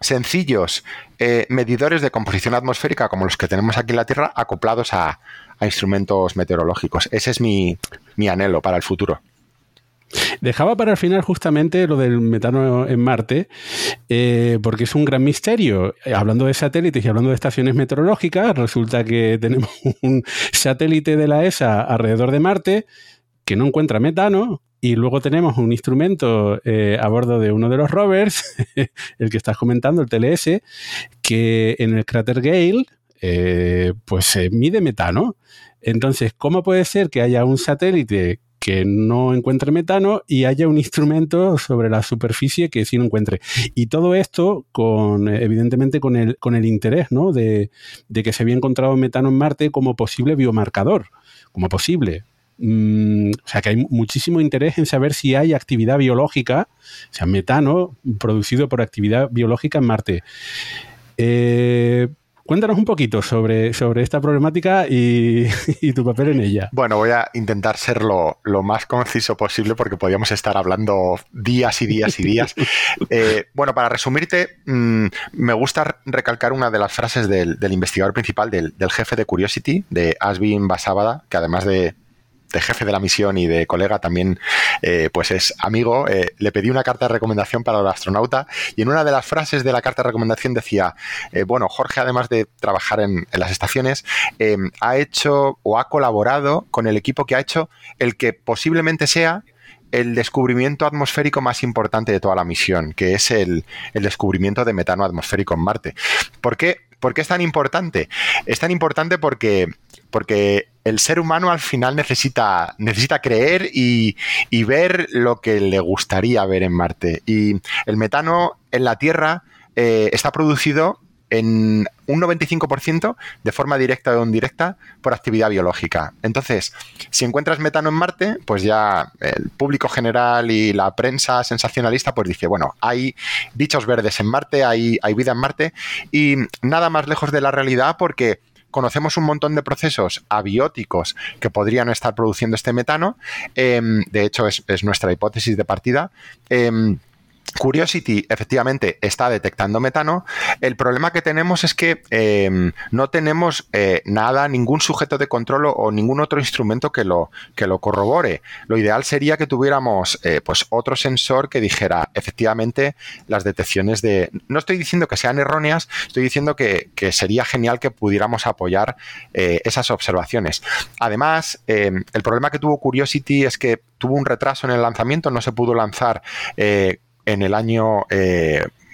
sencillos eh, medidores de composición atmosférica como los que tenemos aquí en la Tierra acoplados a, instrumentos meteorológicos. Ese es mi, anhelo para el futuro. Dejaba para el final justamente lo del metano en Marte, eh, porque es un gran misterio. Hablando de satélites y hablando de estaciones meteorológicas, resulta que tenemos un satélite de la ESA alrededor de Marte que no encuentra metano, y luego tenemos un instrumento eh, a bordo de uno de los rovers, el que estás comentando, el TLS, que en el cráter Gale eh, pues se mide metano. Entonces, ¿cómo puede ser que haya un satélite que no encuentre metano y haya un instrumento sobre la superficie que sí lo encuentre. Y todo esto con, evidentemente, con el, con el interés ¿no? de, de que se había encontrado metano en Marte como posible biomarcador, como posible. Mm, o sea que hay muchísimo interés en saber si hay actividad biológica, o sea, metano producido por actividad biológica en Marte. Eh, cuéntanos un poquito sobre, sobre esta problemática y, tu papel en ella. Bueno, voy a intentar ser lo, más conciso posible porque podríamos estar hablando días y días y días. Eh, bueno, para resumirte, mm, me gusta recalcar una de las frases del, investigador principal, del, del, jefe de Curiosity, de Asbin Basabada, que además de, de jefe de la misión y de colega también, eh, pues es amigo, eh, le pedí una carta de recomendación para el astronauta y en una de las frases de la carta de recomendación decía, eh, bueno, Jorge además de trabajar en, las estaciones, ha hecho o ha colaborado con el equipo que ha hecho el que posiblemente sea el descubrimiento atmosférico más importante de toda la misión, que es el, el descubrimiento de metano atmosférico en Marte. ¿Por qué? ¿Por qué es tan importante? Es tan importante porque, porque el ser humano al final necesita, necesita creer y, ver lo que le gustaría ver en Marte. Y el metano en la Tierra eh, está producido en un 95% de forma directa o indirecta por actividad biológica. Entonces, si encuentras metano en Marte, pues ya el público general y la prensa sensacionalista pues dice, bueno, hay bichos verdes en Marte, hay, hay vida en Marte y nada más lejos de la realidad porque conocemos un montón de procesos abióticos que podrían estar produciendo este metano. Em, de hecho, es, nuestra hipótesis de partida. Em, Curiosity efectivamente está detectando metano. El problema que tenemos es que em, no tenemos eh, nada, ningún sujeto de control o ningún otro instrumento que lo, que lo corrobore. Lo ideal sería que tuviéramos eh, pues otro sensor que dijera efectivamente las detecciones de... No estoy diciendo que sean erróneas, estoy diciendo que, sería genial que pudiéramos apoyar eh, esas observaciones. Además, em, el problema que tuvo Curiosity es que tuvo un retraso en el lanzamiento, no se pudo lanzar en el año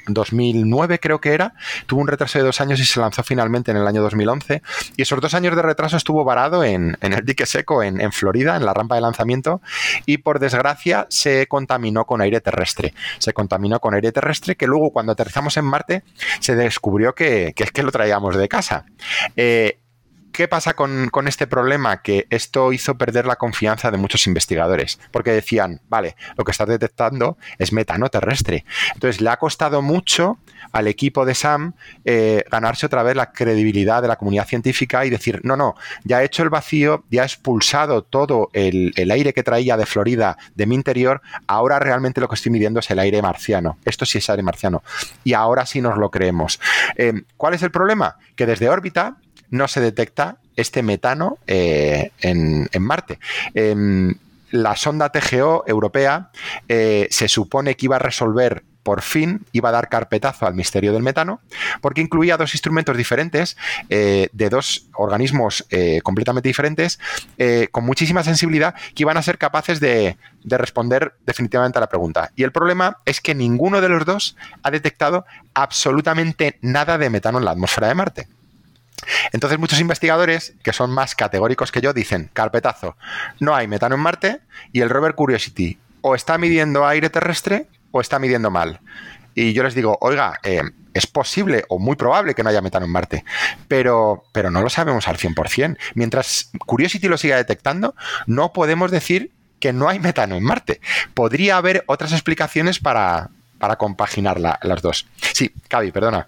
2009 eh, creo que era, tuvo un retraso de dos años y se lanzó finalmente en el año 2011 y esos dos años de retraso estuvo varado en, el dique seco en, Florida, en la rampa de lanzamiento y por desgracia se contaminó con aire terrestre, se contaminó con aire terrestre que luego cuando aterrizamos en Marte se descubrió que, es que lo traíamos de casa. Eh, ¿Qué pasa con, este problema? Que esto hizo perder la confianza de muchos investigadores, porque decían, vale, lo que estás detectando es metano terrestre. Entonces le ha costado mucho al equipo de SAM eh, ganarse otra vez la credibilidad de la comunidad científica y decir, no, no, ya he hecho el vacío, ya he expulsado todo el, aire que traía de Florida de mi interior, ahora realmente lo que estoy midiendo es el aire marciano. Esto sí es aire marciano. Y ahora sí nos lo creemos. Eh, ¿Cuál es el problema? Que desde órbita no se detecta este metano eh, en, Marte. Em, la sonda TGO europea eh, se supone que iba a resolver por fin iba a dar carpetazo al misterio del metano, porque incluía dos instrumentos diferentes eh, de dos organismos completamente diferentes, con muchísima sensibilidad, que iban a ser capaces de, de, responder definitivamente a la pregunta. Y el problema es que ninguno de los dos ha detectado absolutamente nada de metano en la atmósfera de Marte. Entonces muchos investigadores, que son más categóricos que yo, dicen, carpetazo, no hay metano en Marte y el rover Curiosity o está midiendo aire terrestre o está midiendo mal. Y yo les digo, oiga, eh, es posible o muy probable que no haya metano en Marte, pero, pero no lo sabemos al 100%. Mientras Curiosity lo siga detectando, no podemos decir que no hay metano en Marte. Podría haber otras explicaciones para, para compaginar las dos. Sí, Cavi, perdona.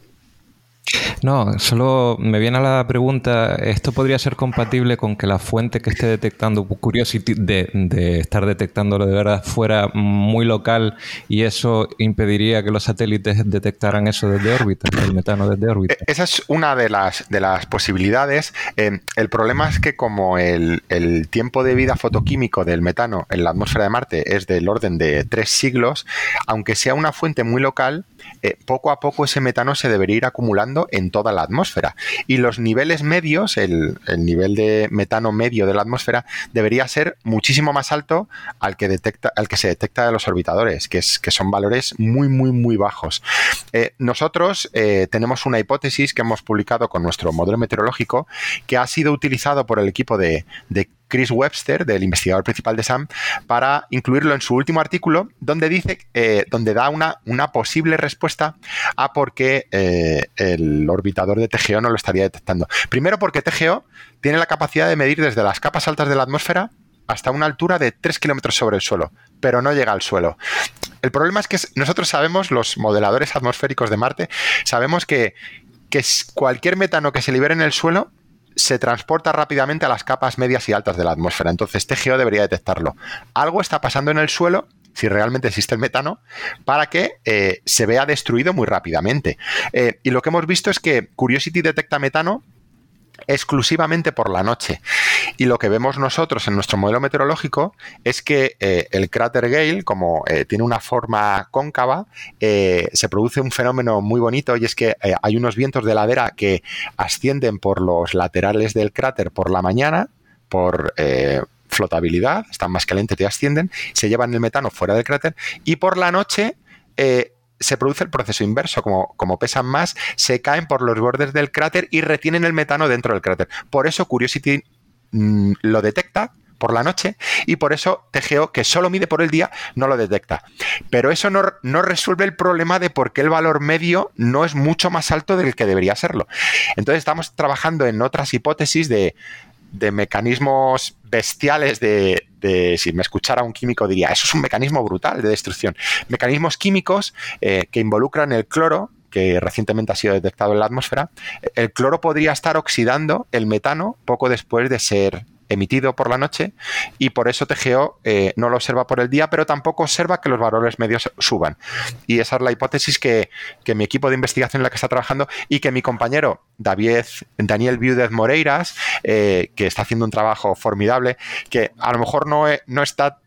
No, solo me viene a la pregunta, ¿esto podría ser compatible con que la fuente que esté detectando Curiosity de, estar detectándolo de verdad fuera muy local y eso impediría que los satélites detectaran eso desde órbita, el metano desde órbita? E, esa es una de las, de las posibilidades. Eh, el problema es que como el tiempo de vida fotoquímico del metano en la atmósfera de Marte es del orden de tres siglos, aunque sea una fuente muy local, eh, poco a poco ese metano se debería ir acumulando en toda la atmósfera. Y los niveles medios, el, nivel de metano medio de la atmósfera, debería ser muchísimo más alto al que, detecta, al que se detecta de los orbitadores, que, es, que son valores muy, muy, muy bajos. Eh, nosotros eh, tenemos una hipótesis que hemos publicado con nuestro modelo meteorológico que ha sido utilizado por el equipo de, de Chris Webster, del investigador principal de SAM, para incluirlo en su último artículo, donde dice, eh, donde da una, posible respuesta a por qué eh, el orbitador de TGO no lo estaría detectando. Primero porque TGO tiene la capacidad de medir desde las capas altas de la atmósfera hasta una altura de 3 kilómetros sobre el suelo, pero no llega al suelo. El problema es que nosotros sabemos, los modeladores atmosféricos de Marte, sabemos que, que cualquier metano que se libere en el suelo se transporta rápidamente a las capas medias y altas de la atmósfera. Entonces, TGO debería detectarlo. Algo está pasando en el suelo, si realmente existe el metano, para que eh, se vea destruido muy rápidamente. Eh, y lo que hemos visto es que Curiosity detecta metano exclusivamente por la noche. Y lo que vemos nosotros en nuestro modelo meteorológico es que eh, el cráter Gale, como eh, tiene una forma cóncava, eh, se produce un fenómeno muy bonito y es que hay unos vientos de ladera que ascienden por los laterales del cráter por la mañana, por flotabilidad, están más calientes y ascienden, se llevan el metano fuera del cráter y por la noche se produce el proceso inverso, como, como pesan más, se caen por los bordes del cráter y retienen el metano dentro del cráter. Por eso Curiosity mm, lo detecta por la noche y por eso TGO, que solo mide por el día, no lo detecta. Pero eso no, no, resuelve el problema de por qué el valor medio no es mucho más alto del que debería serlo. Entonces estamos trabajando en otras hipótesis de, de mecanismos bestiales de, de, si me escuchara un químico diría, eso es un mecanismo brutal de destrucción. Mecanismos químicos eh, que involucran el cloro, que recientemente ha sido detectado en la atmósfera, el cloro podría estar oxidando el metano poco después de ser emitido por la noche y por eso TGO eh, no lo observa por el día, pero tampoco observa que los valores medios suban. Y esa es la hipótesis que, mi equipo de investigación en la que está trabajando y que mi compañero David, Daniel Viudez Moreiras, eh, que está haciendo un trabajo formidable, que a lo mejor no, no está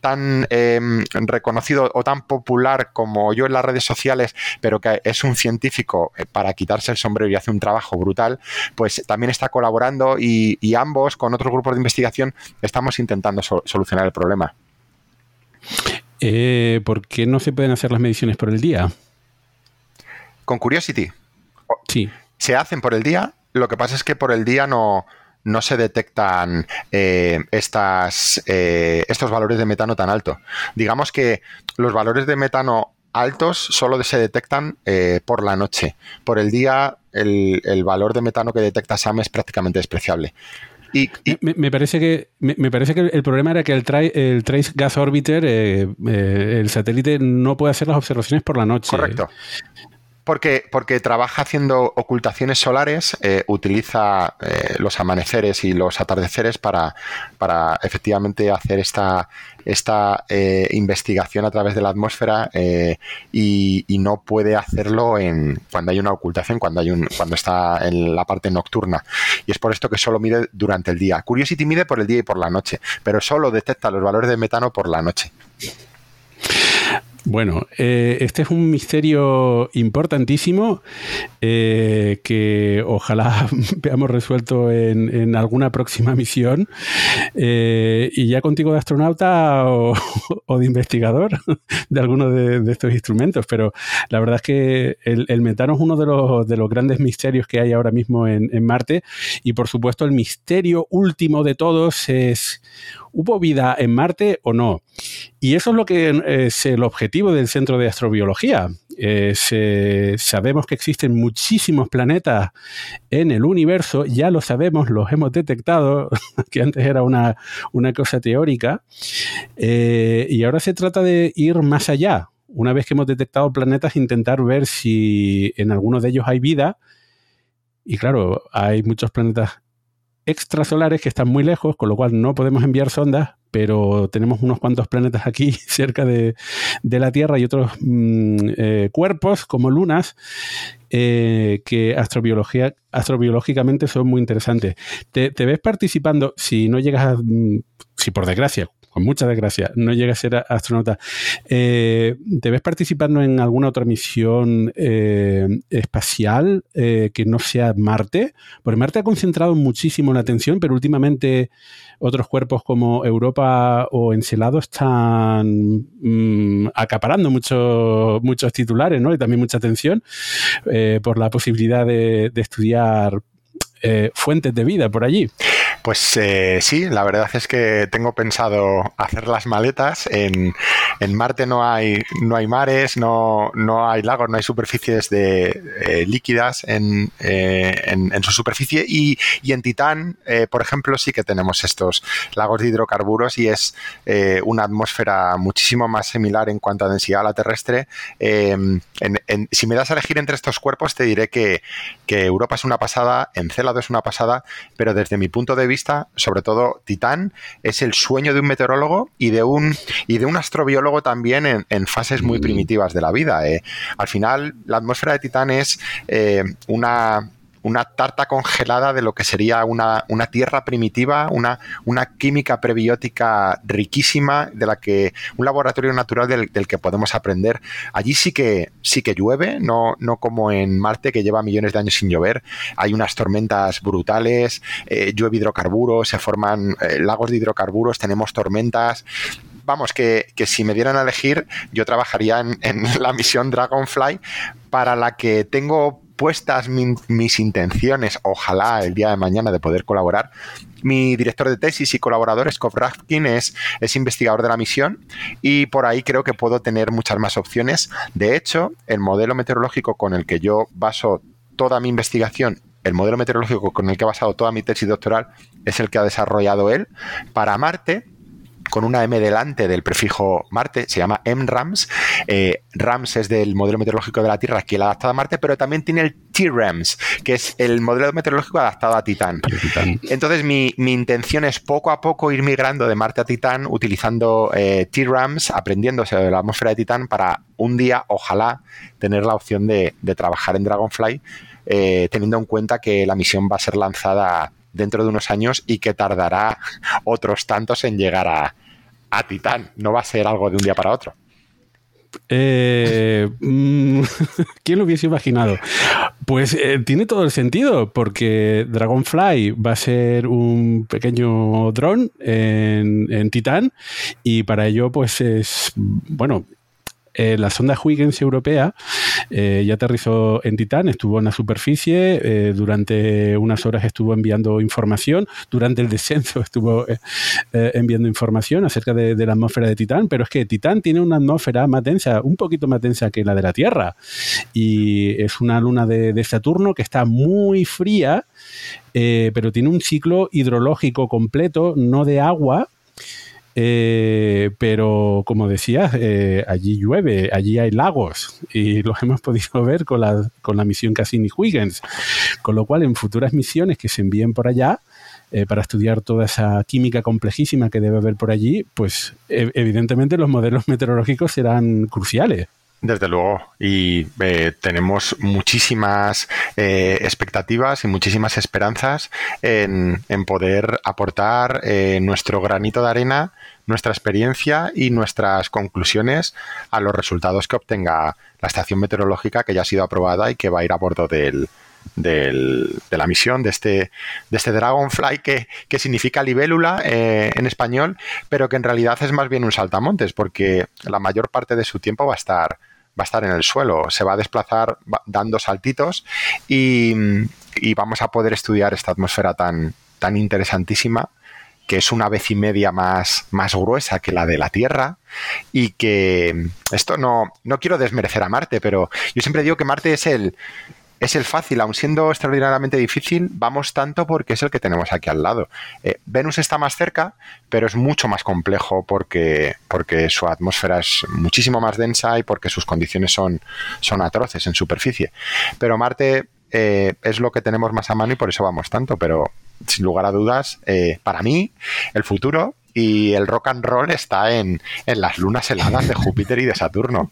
tan em, reconocido o tan popular como yo en las redes sociales, pero que es un científico eh, para quitarse el sombrero y hace un trabajo brutal, pues también está colaborando y, ambos con otros grupos de investigación estamos intentando solucionar el problema. Eh, ¿Por qué no se pueden hacer las mediciones por el día? Con Curiosity. Sí. Se hacen por el día, lo que pasa es que por el día no, no se detectan eh, estas, eh, estos valores de metano tan alto. Digamos que los valores de metano altos solo se detectan eh, por la noche. Por el día, el, valor de metano que detecta SAM es prácticamente despreciable. Y, Me, parece que, me, parece que el problema era que el, el Trace Gas Orbiter, el satélite, no puede hacer las observaciones por la noche. Correcto. Porque, porque trabaja haciendo ocultaciones solares, eh, utiliza eh, los amaneceres y los atardeceres para, para efectivamente hacer esta, esta eh, investigación a través de la atmósfera y, y, no puede hacerlo en cuando hay una ocultación, cuando hay un, cuando está en la parte nocturna. Y es por esto que solo mide durante el día. Curiosity mide por el día y por la noche, pero solo detecta los valores de metano por la noche. Bueno, eh, este es un misterio importantísimo eh, que ojalá veamos resuelto en, alguna próxima misión. Eh, y ya contigo de astronauta o, de investigador de alguno de, estos instrumentos. Pero la verdad es que el, metano es uno de los, de los, grandes misterios que hay ahora mismo en Marte. Y por supuesto, el misterio último de todos es ¿Hubo vida en Marte o no? Y eso es lo que es el objetivo del Centro de Astrobiología. sabemos que existen muchísimos planetas en el universo, ya lo sabemos, los hemos detectado, que antes era una, cosa teórica, eh, y ahora se trata de ir más allá. Una vez que hemos detectado planetas, intentar ver si en alguno de ellos hay vida. Y claro, hay muchos planetas extrasolares que están muy lejos, con lo cual no podemos enviar sondas, pero tenemos unos cuantos planetas aquí cerca de, la Tierra y otros mm, eh, cuerpos como lunas eh, que astrobiología, astrobiológicamente son muy interesantes. Te, te, ves participando, si no llegas a, mm, si por desgracia, con mucha desgracia, no llega a ser astronauta, eh, ¿te ves participando en alguna otra misión eh, espacial eh, que no sea Marte? Porque Marte ha concentrado muchísimo la atención, pero últimamente otros cuerpos como Europa o Encelado están mm, acaparando muchos titulares ¿no? y también mucha atención por la posibilidad de estudiar fuentes de vida por allí. Pues eh, sí, la verdad es que tengo pensado hacer las maletas. En, en Marte no hay, no hay mares, no, no hay lagos, no hay superficies de, eh, líquidas en, eh, en, en, su superficie. Y, y en Titán, por ejemplo, sí que tenemos estos lagos de hidrocarburos y es una atmósfera muchísimo más similar en cuanto a densidad a la terrestre. si me das a elegir entre estos cuerpos, te diré que, que Europa es una pasada, Encélado es una pasada, pero desde mi punto de vista, vista, sobre todo Titán, es el sueño de un meteorólogo y de un, y de un astrobiólogo también en, fases muy mm. primitivas de la vida. Eh. Al final, la atmósfera de Titán es eh, una una tarta congelada de lo que sería una, tierra primitiva, una, una, química prebiótica riquísima, de la que un laboratorio natural del, que podemos aprender. Allí sí que sí que llueve, no, no como en Marte, que lleva millones de años sin llover. Hay unas tormentas brutales, eh, llueve hidrocarburos, se forman eh, lagos de hidrocarburos, tenemos tormentas vamos, que, si me dieran a elegir, yo trabajaría en, la misión Dragonfly, para la que tengo puestas mis intenciones, ojalá el día de mañana de poder colaborar, mi director de tesis y colaborador, Scott Rafkin, es, es investigador de la misión y por ahí creo que puedo tener muchas más opciones. De hecho, el modelo meteorológico con el que yo baso toda mi investigación el modelo meteorológico con el que he basado toda mi tesis doctoral es el que ha desarrollado él para Marte con una M delante del prefijo Marte, se llama MRAMS. Eh, RAMS es del modelo meteorológico de la Tierra que ha adaptado a Marte, pero también tiene el T-RAMS, que es el modelo meteorológico adaptado a Titán. Entonces, mi, intención es poco a poco ir migrando de Marte a Titán utilizando eh, T-RAMS, aprendiéndose de la atmósfera de Titán para un día, ojalá, tener la opción de, trabajar en Dragonfly, eh, teniendo en cuenta que la misión va a ser lanzada dentro de unos años y que tardará otros tantos en llegar a, a Titán. No va a ser algo de un día para otro. Eh, mm, ¿Quién lo hubiese imaginado? Pues eh, tiene todo el sentido, porque Dragonfly va a ser un pequeño dron en, en Titán y para ello, pues es, bueno, eh, la sonda Huygens europea eh, ya aterrizó en Titán, estuvo en la superficie, eh, durante unas horas estuvo enviando información, durante el descenso estuvo enviando información acerca de, la atmósfera de Titán, pero es que Titán tiene una atmósfera más densa, un poquito más densa que la de la Tierra, y es una luna de, de Saturno que está muy fría, pero tiene un ciclo hidrológico completo, no de agua, eh, pero como decías, eh, allí llueve, allí hay lagos y los hemos podido ver con la, con la misión Cassini-Huygens. Con lo cual, en futuras misiones que se envíen por allá, eh, para estudiar toda esa química complejísima que debe haber por allí, pues e, evidentemente los modelos meteorológicos serán cruciales. Desde luego, y tenemos muchísimas expectativas y muchísimas esperanzas en, en poder aportar nuestro granito de arena nuestra experiencia y nuestras conclusiones a los resultados que obtenga la estación meteorológica que ya ha sido aprobada y que va a ir a bordo del, de la misión de este, de este Dragonfly que, que significa libélula eh, en español, pero que en realidad es más bien un saltamontes porque la mayor parte de su tiempo va a estar va a estar en el suelo, se va a desplazar dando saltitos y, vamos a poder estudiar esta atmósfera tan, tan interesantísima que es una vez y media más, más gruesa que la de la Tierra y que esto no, no quiero desmerecer a Marte, pero yo siempre digo que Marte es el, es el fácil, aun siendo extraordinariamente difícil, vamos tanto porque es el que tenemos aquí al lado. Eh, Venus está más cerca, pero es mucho más complejo porque, porque su atmósfera es muchísimo más densa y porque sus condiciones son, son atroces en superficie. Pero Marte eh, es lo que tenemos más a mano y por eso vamos tanto, pero sin lugar a dudas, eh, para mí, el futuro y el rock and roll está en, en las lunas heladas de Júpiter y de Saturno.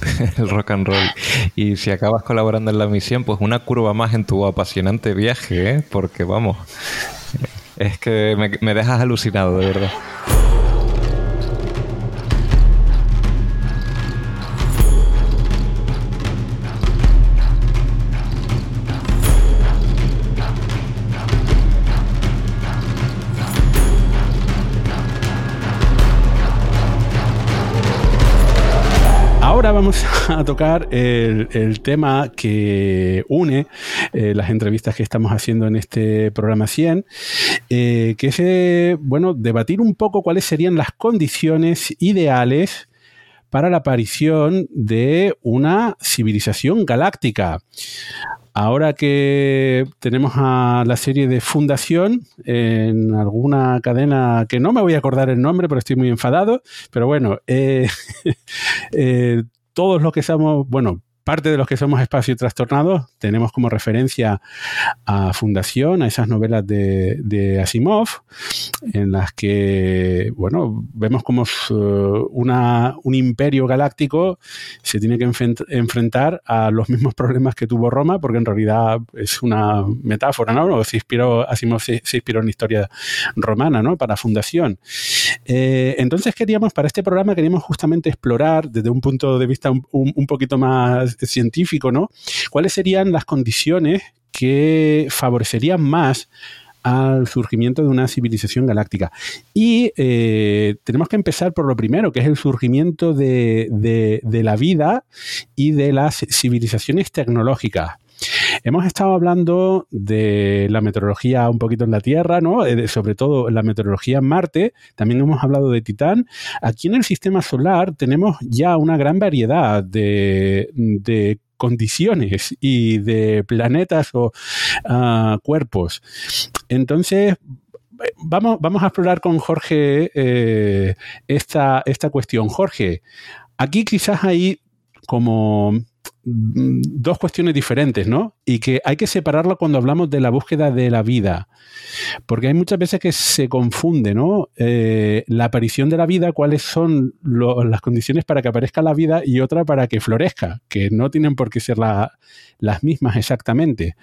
el rock and roll. Y si acabas colaborando en la misión, pues una curva más en tu apasionante viaje, ¿eh? porque vamos, es que me, me dejas alucinado, de verdad. Vamos a tocar el, tema que une eh, las entrevistas que estamos haciendo en este programa 100, eh, que es, eh, bueno, debatir un poco cuáles serían las condiciones ideales para la aparición de una civilización galáctica. Ahora que tenemos a la serie de Fundación en alguna cadena que no me voy a acordar el nombre, pero estoy muy enfadado. Pero bueno, eh, todos los que somos, bueno, parte de los que somos espacio trastornados tenemos como referencia a Fundación, a esas novelas de, Asimov, en las que, bueno, vemos como una, un imperio galáctico se tiene que enfrentar a los mismos problemas que tuvo Roma, porque en realidad es una metáfora, ¿no? Se inspiró, Asimov se, inspiró en historia romana, ¿no? Para Fundación. Eh, entonces queríamos, para este programa, queríamos justamente explorar desde un punto de vista un poquito más científico, ¿no? ¿Cuáles serían las condiciones que favorecerían más al surgimiento de una civilización galáctica. Y eh, tenemos que empezar por lo primero, que es el surgimiento de, de la vida y de las civilizaciones tecnológicas. Hemos estado hablando de la meteorología un poquito en la Tierra, ¿no? Eh, sobre todo la meteorología en Marte. También hemos hablado de Titán. Aquí en el sistema solar tenemos ya una gran variedad de, condiciones y de planetas o ah, cuerpos. Entonces, vamos, vamos a explorar con Jorge eh, esta, esta cuestión. Jorge, aquí quizás hay como dos cuestiones diferentes, ¿no? Y que hay que separarlo cuando hablamos de la búsqueda de la vida, porque hay muchas veces que se confunde, ¿no? Eh, la aparición de la vida, cuáles son las condiciones para que aparezca la vida y otra para que florezca, que no tienen por qué ser las mismas exactamente.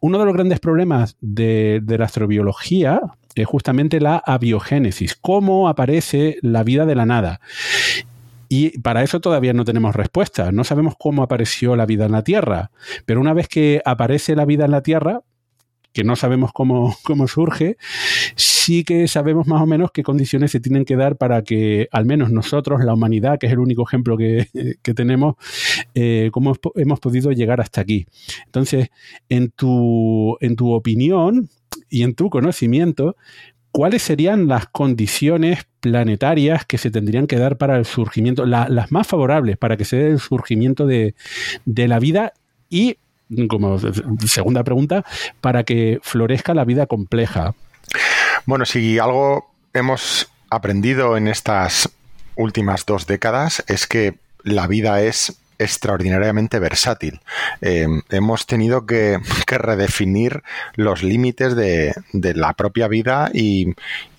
Uno de los grandes problemas de, de la astrobiología es justamente la abiogénesis, cómo aparece la vida de la nada. Y para eso todavía no tenemos respuesta. No sabemos cómo apareció la vida en la Tierra. Pero una vez que aparece la vida en la Tierra, que no sabemos cómo, cómo, surge, sí que sabemos más o menos qué condiciones se tienen que dar para que al menos nosotros, la humanidad, que es el único ejemplo que, tenemos, eh, cómo hemos podido llegar hasta aquí. Entonces, en tu, en tu opinión y en tu conocimiento, ¿cuáles serían las condiciones planetarias que se tendrían que dar para el surgimiento, las más favorables para que se dé el surgimiento de, la vida y, como segunda pregunta, para que florezca la vida compleja? Bueno, si algo hemos aprendido en estas últimas dos décadas es que la vida es extraordinariamente versátil. Eh, hemos tenido que, redefinir los límites de, la propia vida y,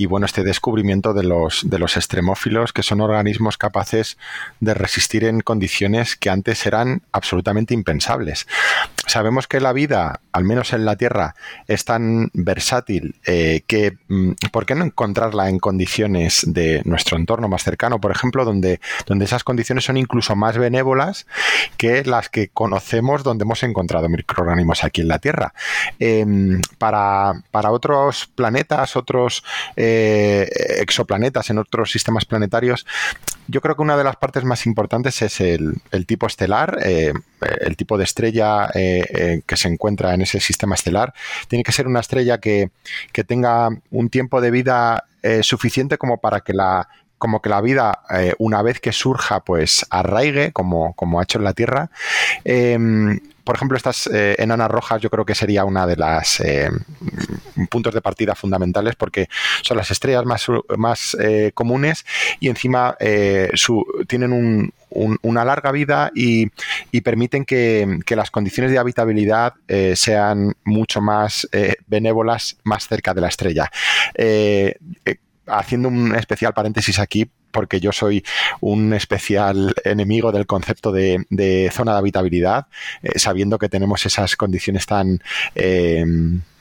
bueno, este descubrimiento de los, de los extremófilos, que son organismos capaces de resistir en condiciones que antes eran absolutamente impensables. Sabemos que la vida, al menos en la Tierra, es tan versátil eh, que, mm, ¿por qué no encontrarla en condiciones de nuestro entorno más cercano, por ejemplo, donde, donde esas condiciones son incluso más benévolas que las que conocemos donde hemos encontrado microorganismos aquí en la Tierra. Em, para, otros planetas, otros eh, exoplanetas en otros sistemas planetarios, yo creo que una de las partes más importantes es el, tipo estelar, eh, el tipo de estrella eh, que se encuentra en ese sistema estelar. Tiene que ser una estrella que, que tenga un tiempo de vida suficiente como para que la como que la vida, eh, una vez que surja, pues arraigue, como, como ha hecho en la Tierra. Em, por ejemplo, estas eh, enanas rojas yo creo que sería una de las eh, puntos de partida fundamentales porque son las estrellas más, más comunes y encima tienen una larga vida y, permiten que, las condiciones de habitabilidad sean mucho más benévolas más cerca de la estrella haciendo un especial paréntesis aquí, porque yo soy un especial enemigo del concepto de, zona de habitabilidad, eh, sabiendo que tenemos esas condiciones tan... Eh,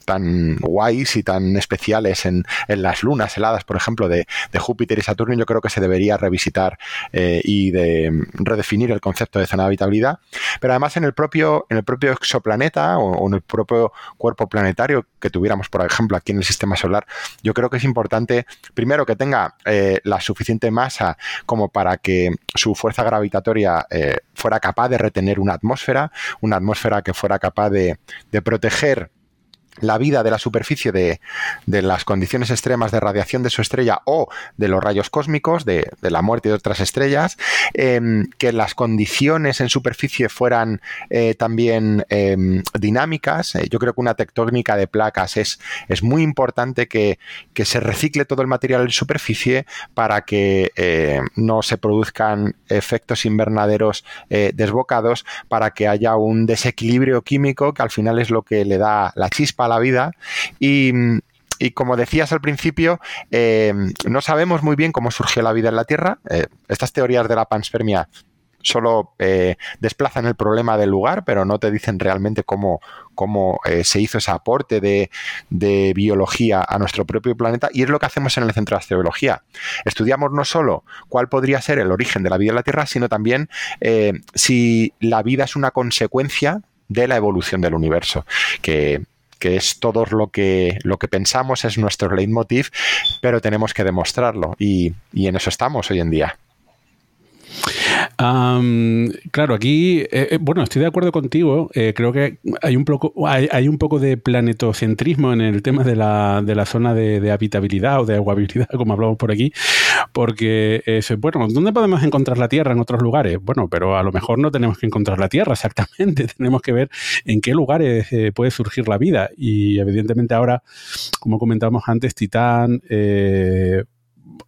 tan guays y tan especiales en, las lunas heladas, por ejemplo, de, Júpiter y Saturno, yo creo que se debería revisitar eh, y de redefinir el concepto de zona de habitabilidad. Pero además en el propio, en el propio exoplaneta o, en el propio cuerpo planetario que tuviéramos, por ejemplo, aquí en el sistema solar, yo creo que es importante, primero, que tenga eh, la suficiente masa como para que su fuerza gravitatoria eh, fuera capaz de retener una atmósfera, una atmósfera que fuera capaz de, de proteger la vida de la superficie de, las condiciones extremas de radiación de su estrella o de los rayos cósmicos, de, la muerte de otras estrellas, em, que las condiciones en superficie fueran eh, también em, dinámicas. Eh, yo creo que una tectónica de placas es, es muy importante que, se recicle todo el material en superficie para que eh, no se produzcan efectos invernaderos desbocados, para que haya un desequilibrio químico que al final es lo que le da la chispa la vida y, como decías al principio, eh, no sabemos muy bien cómo surgió la vida en la Tierra. Eh, estas teorías de la panspermia solo eh, desplazan el problema del lugar, pero no te dicen realmente cómo, cómo se hizo ese aporte de, de, biología a nuestro propio planeta. Y es lo que hacemos en el Centro de Astrobiología. Estudiamos no solo cuál podría ser el origen de la vida en la Tierra, sino también si la vida es una consecuencia de la evolución del universo, que que es todo lo que, lo que pensamos, es nuestro leitmotiv, pero tenemos que demostrarlo y, y en eso estamos hoy en día claro, aquí, eh, eh, bueno, estoy de acuerdo contigo. Eh, creo que hay un, poco, hay, un poco de planetocentrismo en el tema de la, de la zona de, habitabilidad o de aguabilidad, como hablamos por aquí, porque, bueno, ¿dónde podemos encontrar la Tierra en otros lugares? Bueno, pero a lo mejor no tenemos que encontrar la Tierra exactamente, tenemos que ver en qué lugares puede surgir la vida. Y evidentemente ahora, como comentábamos antes, Titán,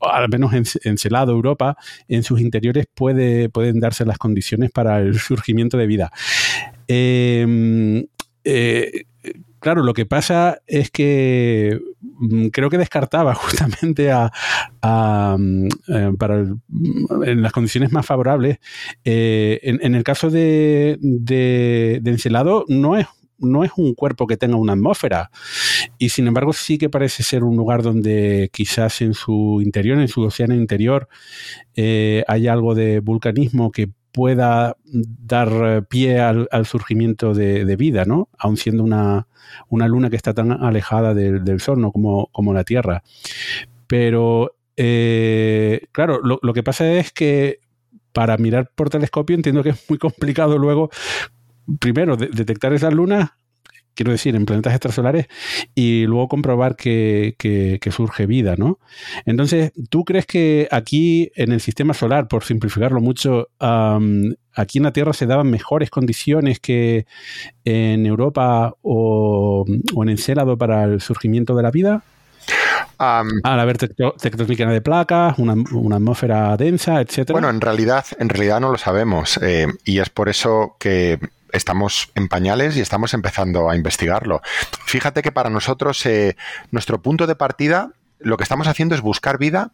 al menos en, Celado, Europa, en sus interiores puede, pueden darse las condiciones para el surgimiento de vida. Em, eh, claro, lo que pasa es que mm, creo que descartaba justamente a, mm, eh, para en las condiciones más favorables. Eh, en, el caso de, de, de Encelado no es no es un cuerpo que tenga una atmósfera. Y sin embargo, sí que parece ser un lugar donde quizás en su interior, en su océano interior, eh, hay algo de vulcanismo que pueda dar pie al, surgimiento de, vida, ¿no? Aun siendo una, luna que está tan alejada del, Sol, ¿no? Como, como la Tierra. Pero, eh, claro, lo, lo que pasa es que para mirar por telescopio entiendo que es muy complicado luego primero, detectar esas lunas, quiero decir, en planetas extrasolares, y luego comprobar que, surge vida, ¿no? Entonces, ¿tú crees que aquí en el sistema solar, por simplificarlo mucho, aquí en la Tierra se daban mejores condiciones que en Europa o, en Encélado para el surgimiento de la vida? Al haber tectónica de placas, una, atmósfera densa, etcétera. Bueno, en realidad, en realidad no lo sabemos. Eh, y es por eso que estamos en pañales y estamos empezando a investigarlo. Fíjate que para nosotros eh, nuestro punto de partida, lo que estamos haciendo es buscar vida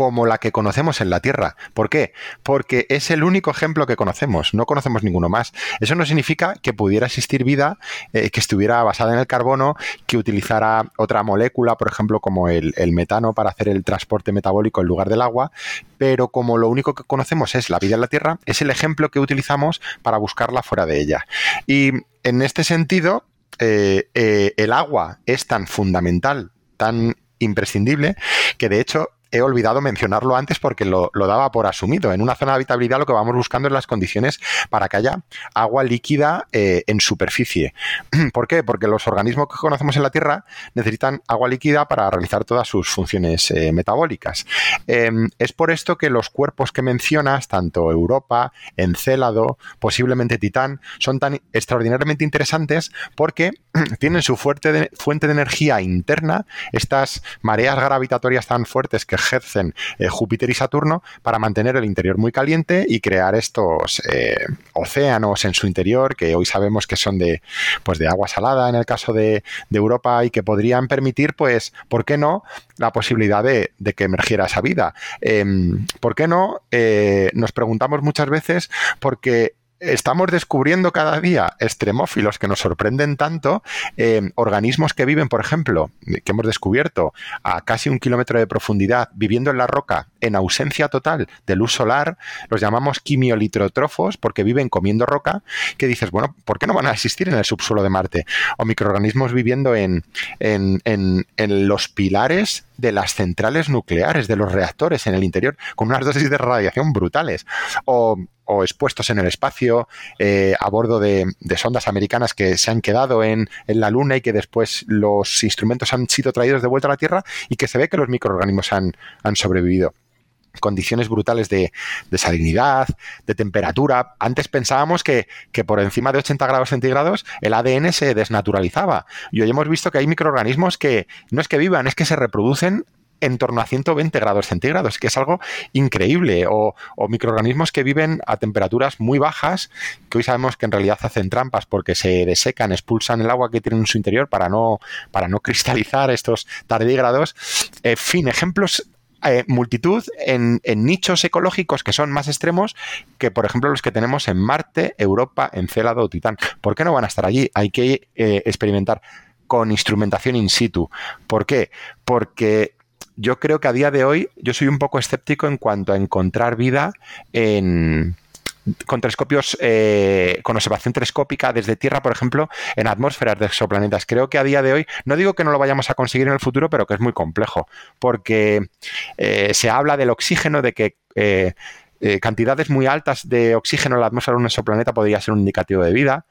como la que conocemos en la Tierra. ¿Por qué? Porque es el único ejemplo que conocemos, no conocemos ninguno más. Eso no significa que pudiera existir vida eh, que estuviera basada en el carbono, que utilizara otra molécula, por ejemplo, como el, metano para hacer el transporte metabólico en lugar del agua, pero como lo único que conocemos es la vida en la Tierra, es el ejemplo que utilizamos para buscarla fuera de ella. Y en este sentido, eh, eh, el agua es tan fundamental, tan imprescindible, que de hecho he olvidado mencionarlo antes porque lo, daba por asumido. En una zona de habitabilidad lo que vamos buscando es las condiciones para que haya agua líquida eh, en superficie. ¿Por qué? Porque los organismos que conocemos en la Tierra necesitan agua líquida para realizar todas sus funciones eh, metabólicas. Em, es por esto que los cuerpos que mencionas, tanto Europa, Encélado, posiblemente Titán, son tan extraordinariamente interesantes porque tienen su fuerte fuente de energía interna, estas mareas gravitatorias tan fuertes que ejercen eh, Júpiter y Saturno para mantener el interior muy caliente y crear estos eh, océanos en su interior que hoy sabemos que son de, pues de agua salada en el caso de, Europa y que podrían permitir, pues, ¿por qué no? la posibilidad de, que emergiera esa vida. Em, ¿Por qué no? Eh, nos preguntamos muchas veces porque estamos descubriendo cada día extremófilos que nos sorprenden tanto, eh, organismos que viven, por ejemplo, que hemos descubierto a casi un kilómetro de profundidad, viviendo en la roca en ausencia total de luz solar, los llamamos quimiolitrotrofos porque viven comiendo roca, que dices, bueno, ¿por qué no van a existir en el subsuelo de Marte? O microorganismos viviendo en, en, en, en los pilares de las centrales nucleares, de los reactores en el interior, con unas dosis de radiación brutales. O o expuestos en el espacio eh, a bordo de, sondas americanas que se han quedado en, la Luna y que después los instrumentos han sido traídos de vuelta a la Tierra y que se ve que los microorganismos han, sobrevivido condiciones brutales de, salinidad, de temperatura. Antes pensábamos que, que, por encima de 80 grados centígrados el ADN se desnaturalizaba. Y hoy hemos visto que hay microorganismos que no es que vivan, es que se reproducen en torno a 120 grados centígrados, que es algo increíble, o, microorganismos que viven a temperaturas muy bajas, que hoy sabemos que en realidad hacen trampas porque se desecan, expulsan el agua que tienen en su interior para no, para no cristalizar estos tardígrados. En fin, ejemplos eh, multitud en, nichos ecológicos que son más extremos que, por ejemplo, los que tenemos en Marte, Europa, Encélado o Titán. ¿Por qué no van a estar allí? Hay que eh, experimentar con instrumentación in situ. ¿Por qué? Porque yo creo que a día de hoy yo soy un poco escéptico en cuanto a encontrar vida en, con telescopios, eh, con observación telescópica desde Tierra, por ejemplo, en atmósferas de exoplanetas. Creo que a día de hoy, no digo que no lo vayamos a conseguir en el futuro, pero que es muy complejo, porque eh, se habla del oxígeno, de que eh, cantidades muy altas de oxígeno en la atmósfera de un exoplaneta podría ser un indicativo de vida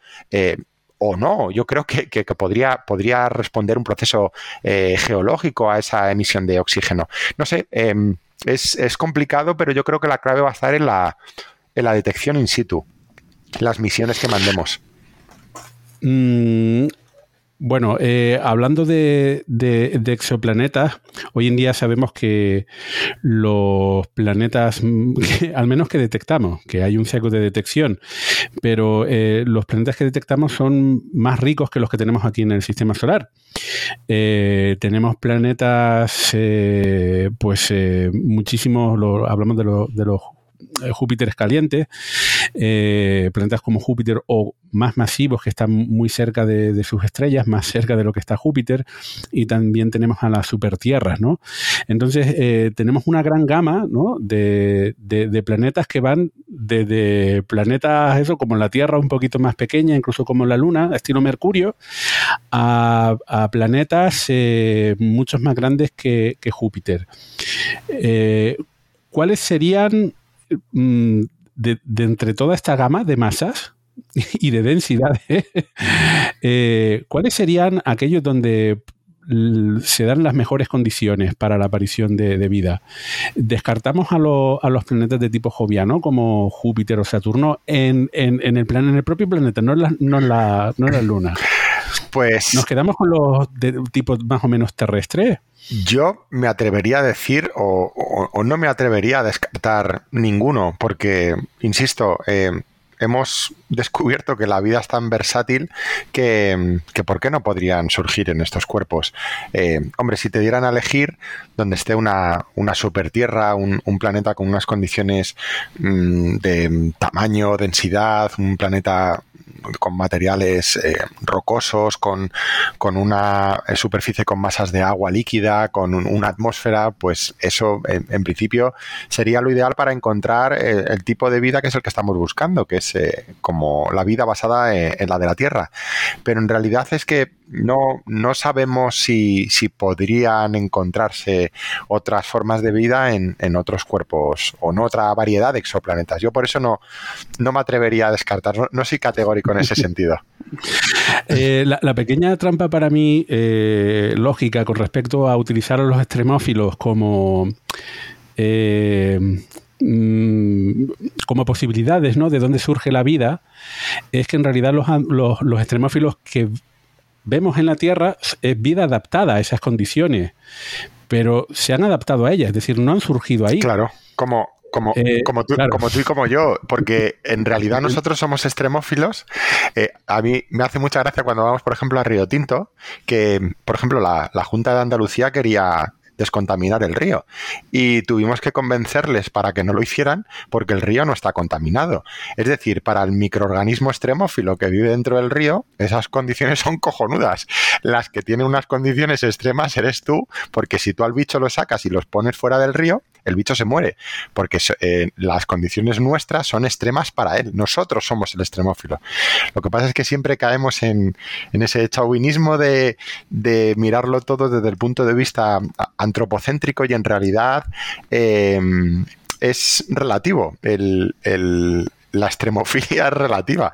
o no. Yo creo que, podría, podría, responder un proceso geológico a esa emisión de oxígeno. No sé, em, es, es, complicado, pero yo creo que la clave va a estar en la, en la detección in situ, las misiones que mandemos. Mm, bueno, eh, hablando de, exoplanetas, hoy en día sabemos que los planetas, al menos que detectamos, que hay un seco de detección, pero eh, los planetas que detectamos son más ricos que los que tenemos aquí en el sistema solar. Eh, tenemos planetas, pues muchísimos, hablamos de, de los Júpiter es caliente, eh, planetas como Júpiter o más masivos que están muy cerca de, sus estrellas, más cerca de lo que está Júpiter, y también tenemos a las supertierras, ¿no? Entonces, eh, tenemos una gran gama de, planetas que van desde planetas, eso, como la Tierra un poquito más pequeña, incluso como la Luna, estilo Mercurio, a, planetas muchos más grandes que Júpiter. ¿Cuáles serían Mm, de, entre toda esta gama de masas y de densidades, eh, ¿cuáles serían aquellos donde se dan las mejores condiciones para la aparición de, vida. Descartamos a, los planetas de tipo joviano, como Júpiter o Saturno, en, el, plan, en el propio planeta, no en no la, no en la Luna. Pues. ¿Nos quedamos con los de tipo más o menos terrestres? Yo me atrevería a decir, o, no me atrevería a descartar ninguno, porque, insisto, eh, hemos descubierto que la vida es tan versátil que, ¿por qué no podrían surgir en estos cuerpos? Eh, hombre, si te dieran a elegir donde esté una, una super tierra, un, planeta con unas condiciones mm, de tamaño, densidad, un planeta con materiales eh, rocosos, con, una superficie con masas de agua líquida, con una atmósfera, pues eso en, principio sería lo ideal para encontrar eh, el, tipo de vida que es el que estamos buscando, que es eh, como la vida basada en, la de la Tierra. Pero en realidad es que no, no sabemos si, podrían encontrarse otras formas de vida en, otros cuerpos o en otra variedad de exoplanetas. Yo por eso no, no me atrevería a descartar, no, soy categórico en ese sentido. Eh, la, pequeña trampa para mí eh, lógica con respecto a utilizar a los extremófilos como... Eh, mm, como posibilidades ¿no? de dónde surge la vida, es que en realidad los, los, los extremófilos que vemos en la Tierra es vida adaptada a esas condiciones, pero se han adaptado a ellas, es decir, no han surgido ahí. Claro, como, como, eh, como, tú, como, tú, y como yo, porque en realidad nosotros somos extremófilos. Eh, a mí me hace mucha gracia cuando vamos, por ejemplo, a Río Tinto, que, por ejemplo, la, la Junta de Andalucía quería descontaminar el río. Y tuvimos que convencerles para que no lo hicieran porque el río no está contaminado. Es decir, para el microorganismo extremófilo que vive dentro del río, esas condiciones son cojonudas. Las que tienen unas condiciones extremas eres tú, porque si tú al bicho lo sacas y los pones fuera del río, el bicho se muere, porque eh, las condiciones nuestras son extremas para él. Nosotros somos el extremófilo. Lo que pasa es que siempre caemos en, ese chauvinismo de, mirarlo todo desde el punto de vista antropocéntrico y en realidad em, es relativo. la extremofilia es relativa.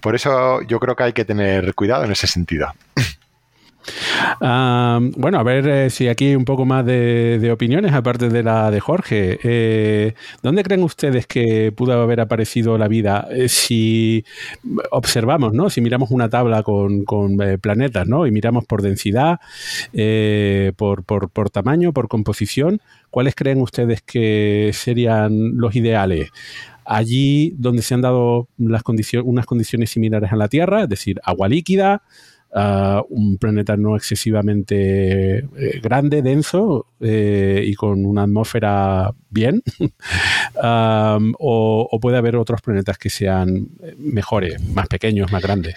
Por eso yo creo que hay que tener cuidado en ese sentido bueno, a ver eh, si aquí hay un poco más de, opiniones, aparte de la de Jorge. Eh, ¿Dónde creen ustedes que pudo haber aparecido la vida? Eh, si observamos, ¿no? Si miramos una tabla con, planetas, ¿no? Y miramos por densidad, por, por, tamaño, por composición, ¿cuáles creen ustedes que serían los ideales? Allí donde se han dado unas condiciones similares a la Tierra, es decir, agua líquida, un planeta no excesivamente eh, grande, denso eh, y con una atmósfera bien, o, puede haber otros planetas que sean mejores, más pequeños, más grandes.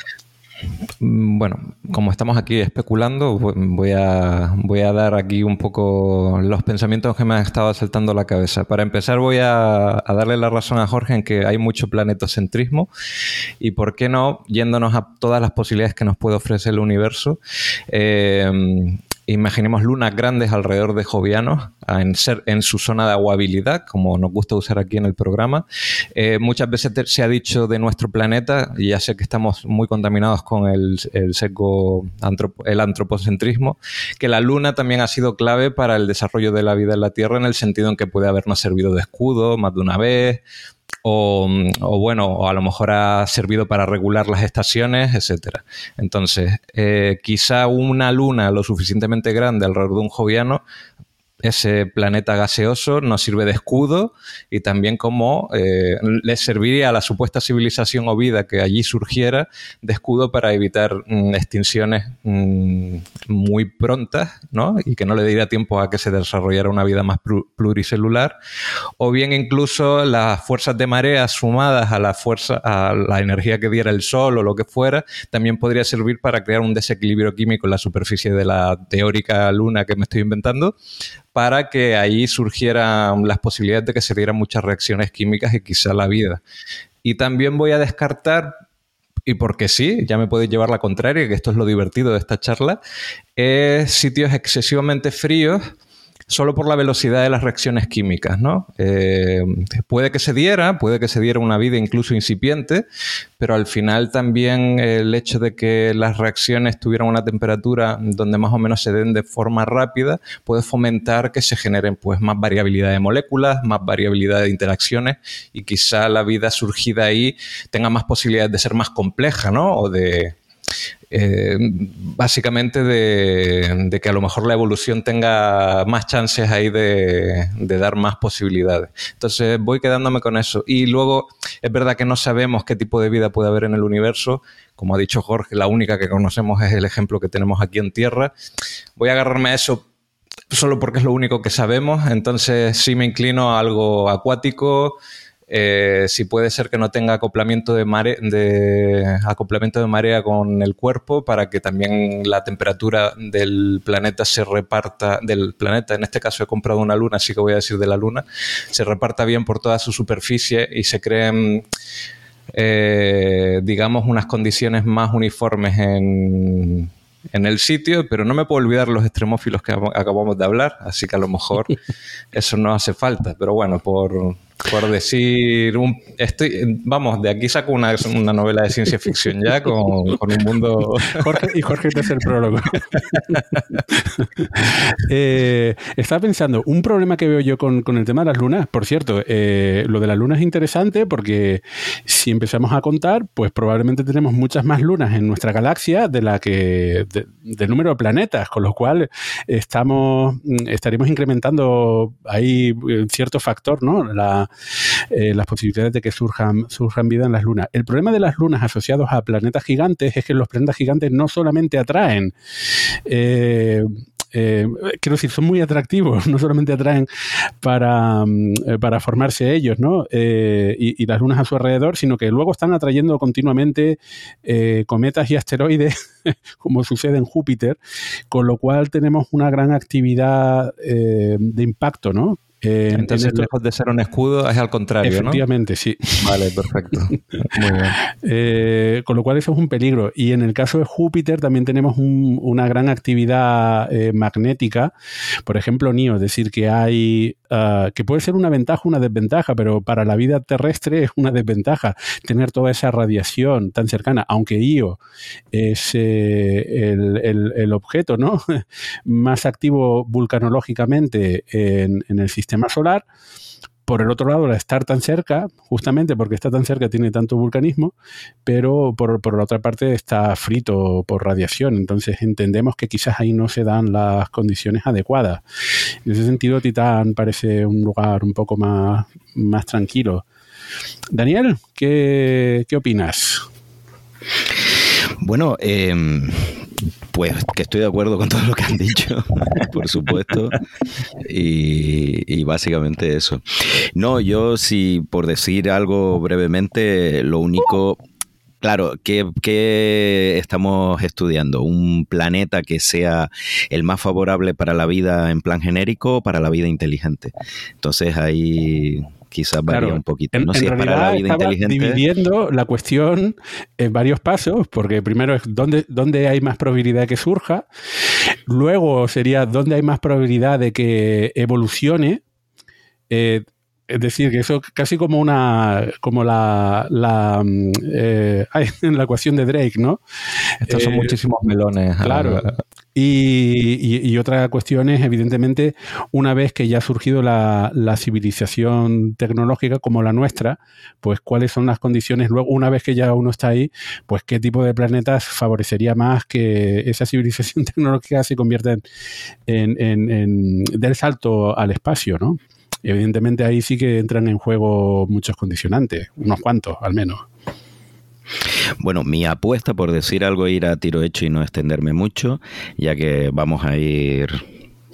Mm, bueno, como estamos aquí especulando, voy a, voy a dar aquí un poco los pensamientos que me han estado saltando la cabeza. Para empezar, voy a, darle la razón a Jorge en que hay mucho planetocentrismo y, ¿por qué no, yéndonos a todas las posibilidades que nos puede ofrecer el universo? Eh, imaginemos lunas grandes alrededor de Jovianos en, ser, en su zona de aguabilidad, como nos gusta usar aquí en el programa. Eh, muchas veces se ha dicho de nuestro planeta, y ya sé que estamos muy contaminados con el, el seco el antropocentrismo, que la luna también ha sido clave para el desarrollo de la vida en la Tierra en el sentido en que puede habernos servido de escudo más de una vez, o, bueno, o a lo mejor ha servido para regular las estaciones, etcétera. Entonces, eh, quizá una luna lo suficientemente grande alrededor de un joviano ese planeta gaseoso nos sirve de escudo y también como eh, le serviría a la supuesta civilización o vida que allí surgiera de escudo para evitar mm, extinciones mm, muy prontas ¿no? y que no le diera tiempo a que se desarrollara una vida más pluricelular o bien incluso las fuerzas de marea sumadas a la fuerza a la energía que diera el sol o lo que fuera también podría servir para crear un desequilibrio químico en la superficie de la teórica luna que me estoy inventando para que ahí surgieran las posibilidades de que se dieran muchas reacciones químicas y quizá la vida. Y también voy a descartar, y porque sí, ya me puede llevar la contraria, que esto es lo divertido de esta charla, es sitios excesivamente fríos solo por la velocidad de las reacciones químicas, ¿no? Eh, puede que se diera, puede que se diera una vida incluso incipiente, pero al final también el hecho de que las reacciones tuvieran una temperatura donde más o menos se den de forma rápida puede fomentar que se generen pues más variabilidad de moléculas, más variabilidad de interacciones y quizá la vida surgida ahí tenga más posibilidades de ser más compleja, ¿no? O de eh, básicamente de, que a lo mejor la evolución tenga más chances ahí de, dar más posibilidades. Entonces voy quedándome con eso. Y luego es verdad que no sabemos qué tipo de vida puede haber en el universo. Como ha dicho Jorge, la única que conocemos es el ejemplo que tenemos aquí en Tierra. Voy a agarrarme a eso solo porque es lo único que sabemos. Entonces sí me inclino a algo acuático eh, si puede ser que no tenga acoplamiento de, de, acoplamiento de marea con el cuerpo para que también la temperatura del planeta se reparta, del planeta, en este caso he comprado una luna, así que voy a decir de la luna, se reparta bien por toda su superficie y se creen, eh, digamos, unas condiciones más uniformes en, en el sitio, pero no me puedo olvidar los extremófilos que acabamos de hablar, así que a lo mejor eso no hace falta, pero bueno, por por decir, un, estoy, vamos, de aquí saco una, una novela de ciencia ficción ya con, un mundo... Jorge, y Jorge te hace el prólogo. eh, estaba pensando, un problema que veo yo con, el tema de las lunas, por cierto, eh, lo de las lunas es interesante porque si empezamos a contar, pues probablemente tenemos muchas más lunas en nuestra galaxia de la que del número de planetas, con lo cual estamos, estaríamos incrementando ahí cierto factor, ¿no? La, eh, las posibilidades de que surjan, surjan vida en las lunas. El problema de las lunas asociados a planetas gigantes es que los planetas gigantes no solamente atraen eh, eh, quiero decir, son muy atractivos, no solamente atraen para, mm, para formarse ellos, ¿no? y, las lunas a su alrededor, sino que luego están atrayendo continuamente cometas y asteroides, como sucede en Júpiter, con lo cual tenemos una gran actividad de impacto, ¿no? Eh, Entonces, lejos de ser un escudo, es al contrario, Efectivamente, sí. Vale, perfecto. Muy bien. Eh, con lo cual, eso es un peligro. Y en el caso de Júpiter, también tenemos una gran actividad eh, magnética. Por ejemplo, NIO, es decir, que hay. Ah, que puede ser una ventaja o una desventaja, pero para la vida terrestre es una desventaja tener toda esa radiación tan cercana, aunque Io es el, el, objeto ¿no? más activo vulcanológicamente en, en el sistema sistema solar. Por el otro lado, al estar tan cerca, justamente porque está tan cerca, tiene tanto vulcanismo, pero por, por la otra parte está frito por radiación. Entonces entendemos que quizás ahí no se dan las condiciones adecuadas. En ese sentido, Titán parece un lugar un poco más, más tranquilo. Daniel, ¿qué, qué opinas? Bueno, eh, pues que estoy de acuerdo con todo lo que han dicho, por supuesto. Y, básicamente eso. No, yo sí, por decir algo brevemente, lo único Claro, ¿qué, estamos estudiando? ¿Un planeta que sea el más favorable para la vida en plan genérico o para la vida inteligente? Entonces ahí quizás varía un poquito. ¿no? En, si es para la vida inteligente. dividiendo la cuestión en varios pasos, porque primero es dónde, dónde hay más probabilidad de que surja, luego sería dónde hay más probabilidad de que evolucione. Eh, es decir, que eso casi como una, como la, la, mm, eh, en la ecuación de Drake, ¿no? Estos son eh, muchísimos melones. Claro. Y, otra cuestión es, evidentemente, una vez que ya ha surgido la, civilización tecnológica como la nuestra, pues cuáles son las condiciones, luego, una vez que ya uno está ahí, pues qué tipo de planetas favorecería más que esa civilización tecnológica se convierta en, en, en, en del salto al espacio, ¿no? Evidentemente ahí sí que entran en juego muchos condicionantes, unos cuantos al menos. Bueno, mi apuesta, por decir algo, ir a tiro hecho y no extenderme mucho, ya que vamos a ir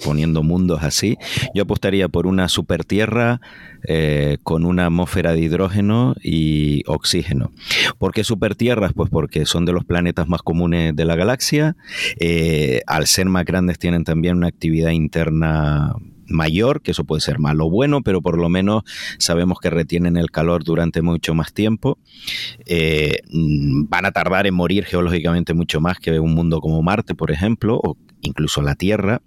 poniendo mundos así, yo apostaría por una super tierra eh, con una atmósfera de hidrógeno y oxígeno. ¿Por qué super tierras? Pues porque son de los planetas más comunes de la galaxia. Eh, al ser más grandes tienen también una actividad interna mayor, que eso puede ser malo o bueno, pero por lo menos sabemos que retienen el calor durante mucho más tiempo. Eh, mm, van a tardar en morir geológicamente mucho más que un mundo como Marte, por ejemplo, o incluso la Tierra.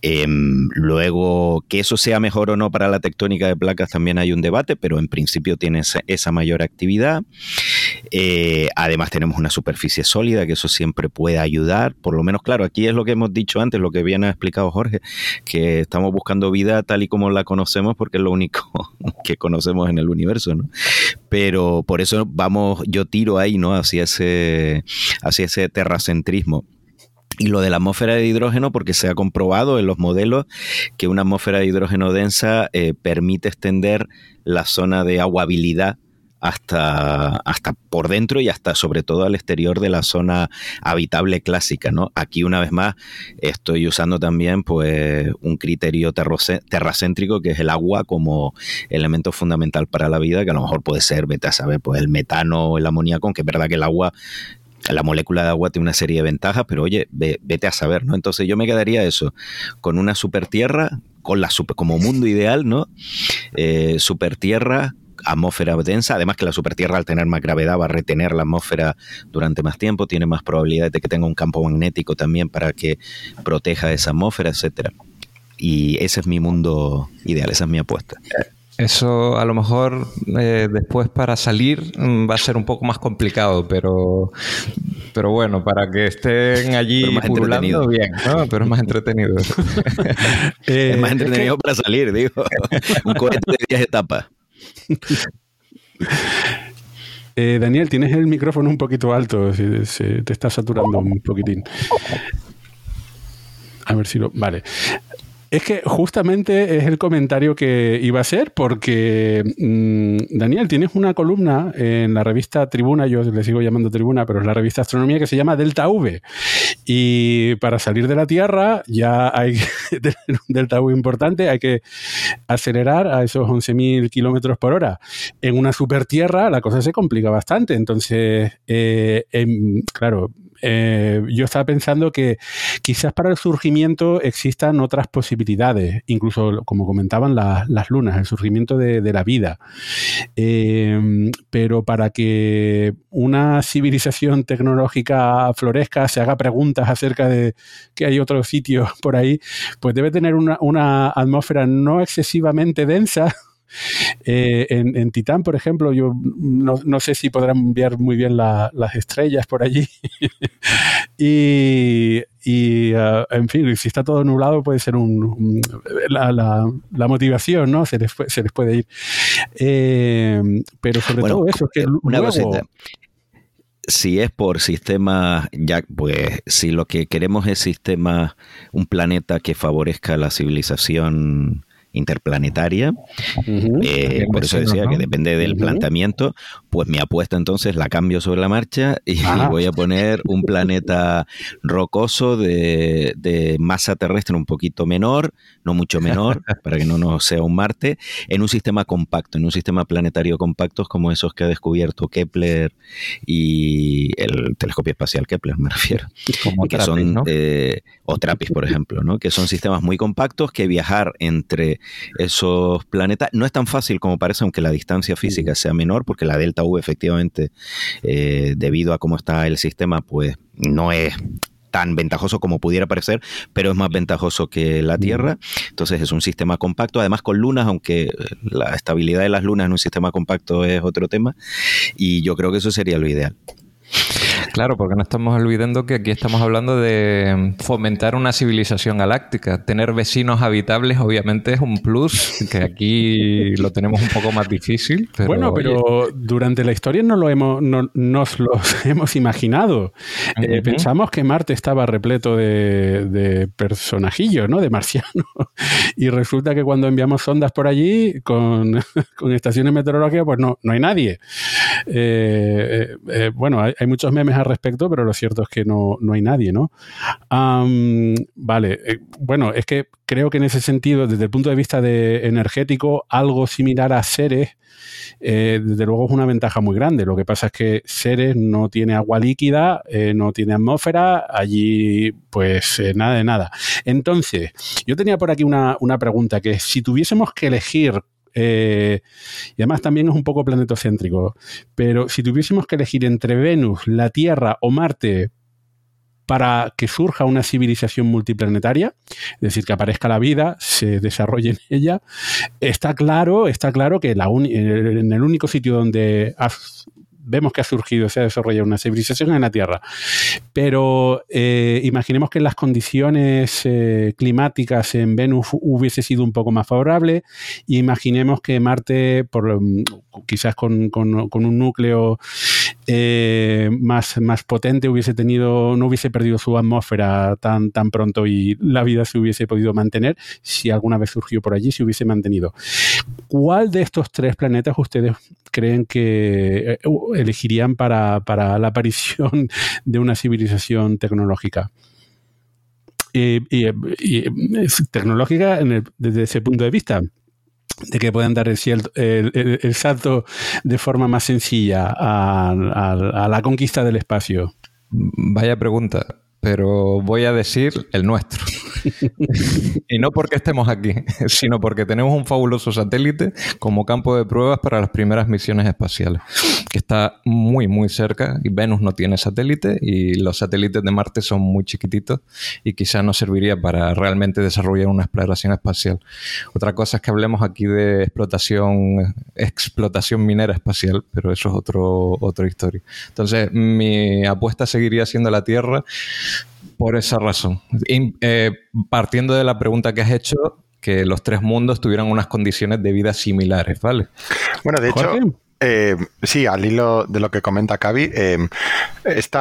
Em, luego, que eso sea mejor o no para la tectónica de placas también hay un debate, pero en principio tiene esa, mayor actividad. Eh, además tenemos una superficie sólida, que eso siempre puede ayudar. Por lo menos, claro, aquí es lo que hemos dicho antes, lo que bien ha explicado Jorge, que estamos buscando vida tal y como la conocemos, porque es lo único que conocemos en el universo, ¿no? Pero por eso vamos, yo tiro ahí, ¿no? Hacia ese, hacia ese terracentrismo y lo de la atmósfera de hidrógeno, porque se ha comprobado en los modelos que una atmósfera de hidrógeno densa eh, permite extender la zona de aguabilidad hasta, hasta por dentro y hasta sobre todo al exterior de la zona habitable clásica, ¿no? Aquí una vez más estoy usando también pues un criterio terracéntrico que es el agua como elemento fundamental para la vida, que a lo mejor puede ser, vete a saber, pues el metano o el amoníaco, aunque es verdad que el agua la molécula de agua tiene una serie de ventajas, pero oye, vete a saber, ¿no? Entonces yo me quedaría eso, con una super tierra, con la super, como mundo ideal, ¿no? Eh, super tierra, atmósfera densa, además que la supertierra al tener más gravedad va a retener la atmósfera durante más tiempo, tiene más probabilidad de que tenga un campo magnético también para que proteja esa atmósfera, etcétera. Y ese es mi mundo ideal, esa es mi apuesta. Eso a lo mejor eh, después para salir mm, va a ser un poco más complicado, pero, pero bueno, para que estén allí pululando bien, ¿no? Pero es más entretenido. es más entretenido para salir, digo. un cohete de 10 etapas. Eh, Daniel, tienes el micrófono un poquito alto, se, te está saturando un poquitín. A ver si lo. Vale. Es que justamente es el comentario que iba a hacer, porque mm, Daniel, tienes una columna en la revista Tribuna, yo le sigo llamando Tribuna, pero es la revista Astronomía que se llama Delta V. Y para salir de la Tierra ya hay que tener un Delta V importante, hay que acelerar a esos 11.000 kilómetros por hora. En una super tierra la cosa se complica bastante. Entonces, eh, claro, eh, yo estaba pensando que quizás para el surgimiento existan otras posibilidades, incluso como comentaban las lunas, el surgimiento de, la vida. Eh, pero para que una civilización tecnológica florezca, se haga preguntas acerca de que hay otros sitios por ahí, pues debe tener una, una atmósfera no excesivamente densa eh, en, Titán, por ejemplo, yo no, sé si podrán enviar muy bien las estrellas por allí. y, uh, en fin, si está todo nublado puede ser un, la, motivación, ¿no? Se les, se les puede ir. Eh, pero sobre todo eso, que una luego, si es por sistema, ya, pues si lo que queremos es sistema, un planeta que favorezca la civilización interplanetaria. Eh, por eso decía que depende del planteamiento. Pues mi apuesta entonces la cambio sobre la marcha y ah. voy a poner un planeta rocoso de, de, masa terrestre un poquito menor, no mucho menor, para que no nos sea un Marte, en un sistema compacto, en un sistema planetario compacto como esos que ha descubierto Kepler y el telescopio espacial Kepler, me refiero. Como que son, eh, o TRAPPIST, por ejemplo, ¿no? que son sistemas muy compactos que viajar entre esos planetas no es tan fácil como parece, aunque la distancia física sea menor, porque la delta V efectivamente, eh, debido a cómo está el sistema, pues no es tan ventajoso como pudiera parecer, pero es más ventajoso que la Tierra. Entonces es un sistema compacto, además con lunas, aunque la estabilidad de las lunas en un sistema compacto es otro tema, y yo creo que eso sería lo ideal. Claro, porque no estamos olvidando que aquí estamos hablando de fomentar una civilización galáctica. Tener vecinos habitables obviamente es un plus, que aquí lo tenemos un poco más difícil. bueno, pero durante la historia no lo hemos, no, nos lo hemos imaginado. Eh, pensamos que Marte estaba repleto de, personajillos, ¿no? De marcianos. Y resulta que cuando enviamos sondas por allí con, estaciones meteorológicas, pues no, no hay nadie. Eh, eh, bueno, hay, hay muchos memes respecto, pero lo cierto es que no, hay nadie, ¿no? vale, eh, bueno, es que creo que en ese sentido, desde el punto de vista energético, algo similar a Ceres, eh, desde luego es una ventaja muy grande. Lo que pasa es que Ceres no tiene agua líquida, eh, no tiene atmósfera, allí pues nada de nada. Entonces, yo tenía por aquí una, una pregunta, que si tuviésemos que elegir eh, y además también es un poco planetocéntrico. Pero si tuviésemos que elegir entre Venus, la Tierra o Marte para que surja una civilización multiplanetaria, es decir, que aparezca la vida, se desarrolle en ella, está claro, está claro que en el único sitio donde vemos que ha surgido, se ha desarrollado una civilización en la Tierra. Pero eh, imaginemos que las condiciones eh, climáticas en Venus hubiese sido un poco más favorable y imaginemos que Marte, por, mm, quizás con, un núcleo eh, más, más potente, hubiese tenido, no hubiese perdido su atmósfera tan, tan pronto y la vida se hubiese podido mantener, si alguna vez surgió por allí, se hubiese mantenido. ¿Cuál de estos tres planetas ustedes creen que elegirían para, la aparición de una civilización tecnológica. Y, tecnológica desde ese punto de vista de que puedan dar el, salto de forma más sencilla a, la conquista del espacio. Vaya pregunta pero voy a decir el nuestro. y no porque estemos aquí, sino porque tenemos un fabuloso satélite como campo de pruebas para las primeras misiones espaciales, que está muy, muy cerca y Venus no tiene satélite y los satélites de Marte son muy chiquititos y quizás no serviría para realmente desarrollar una exploración espacial. Otra cosa es que hablemos aquí de explotación, explotación minera espacial, pero eso es otro, otra historia. Entonces, mi apuesta seguiría siendo la Tierra por esa razón. Eh, partiendo de la pregunta que has hecho, que los tres mundos tuvieran unas condiciones de vida similares, ¿vale? Bueno, de hecho, eh, sí, al hilo de lo que comenta Cavi, eh, este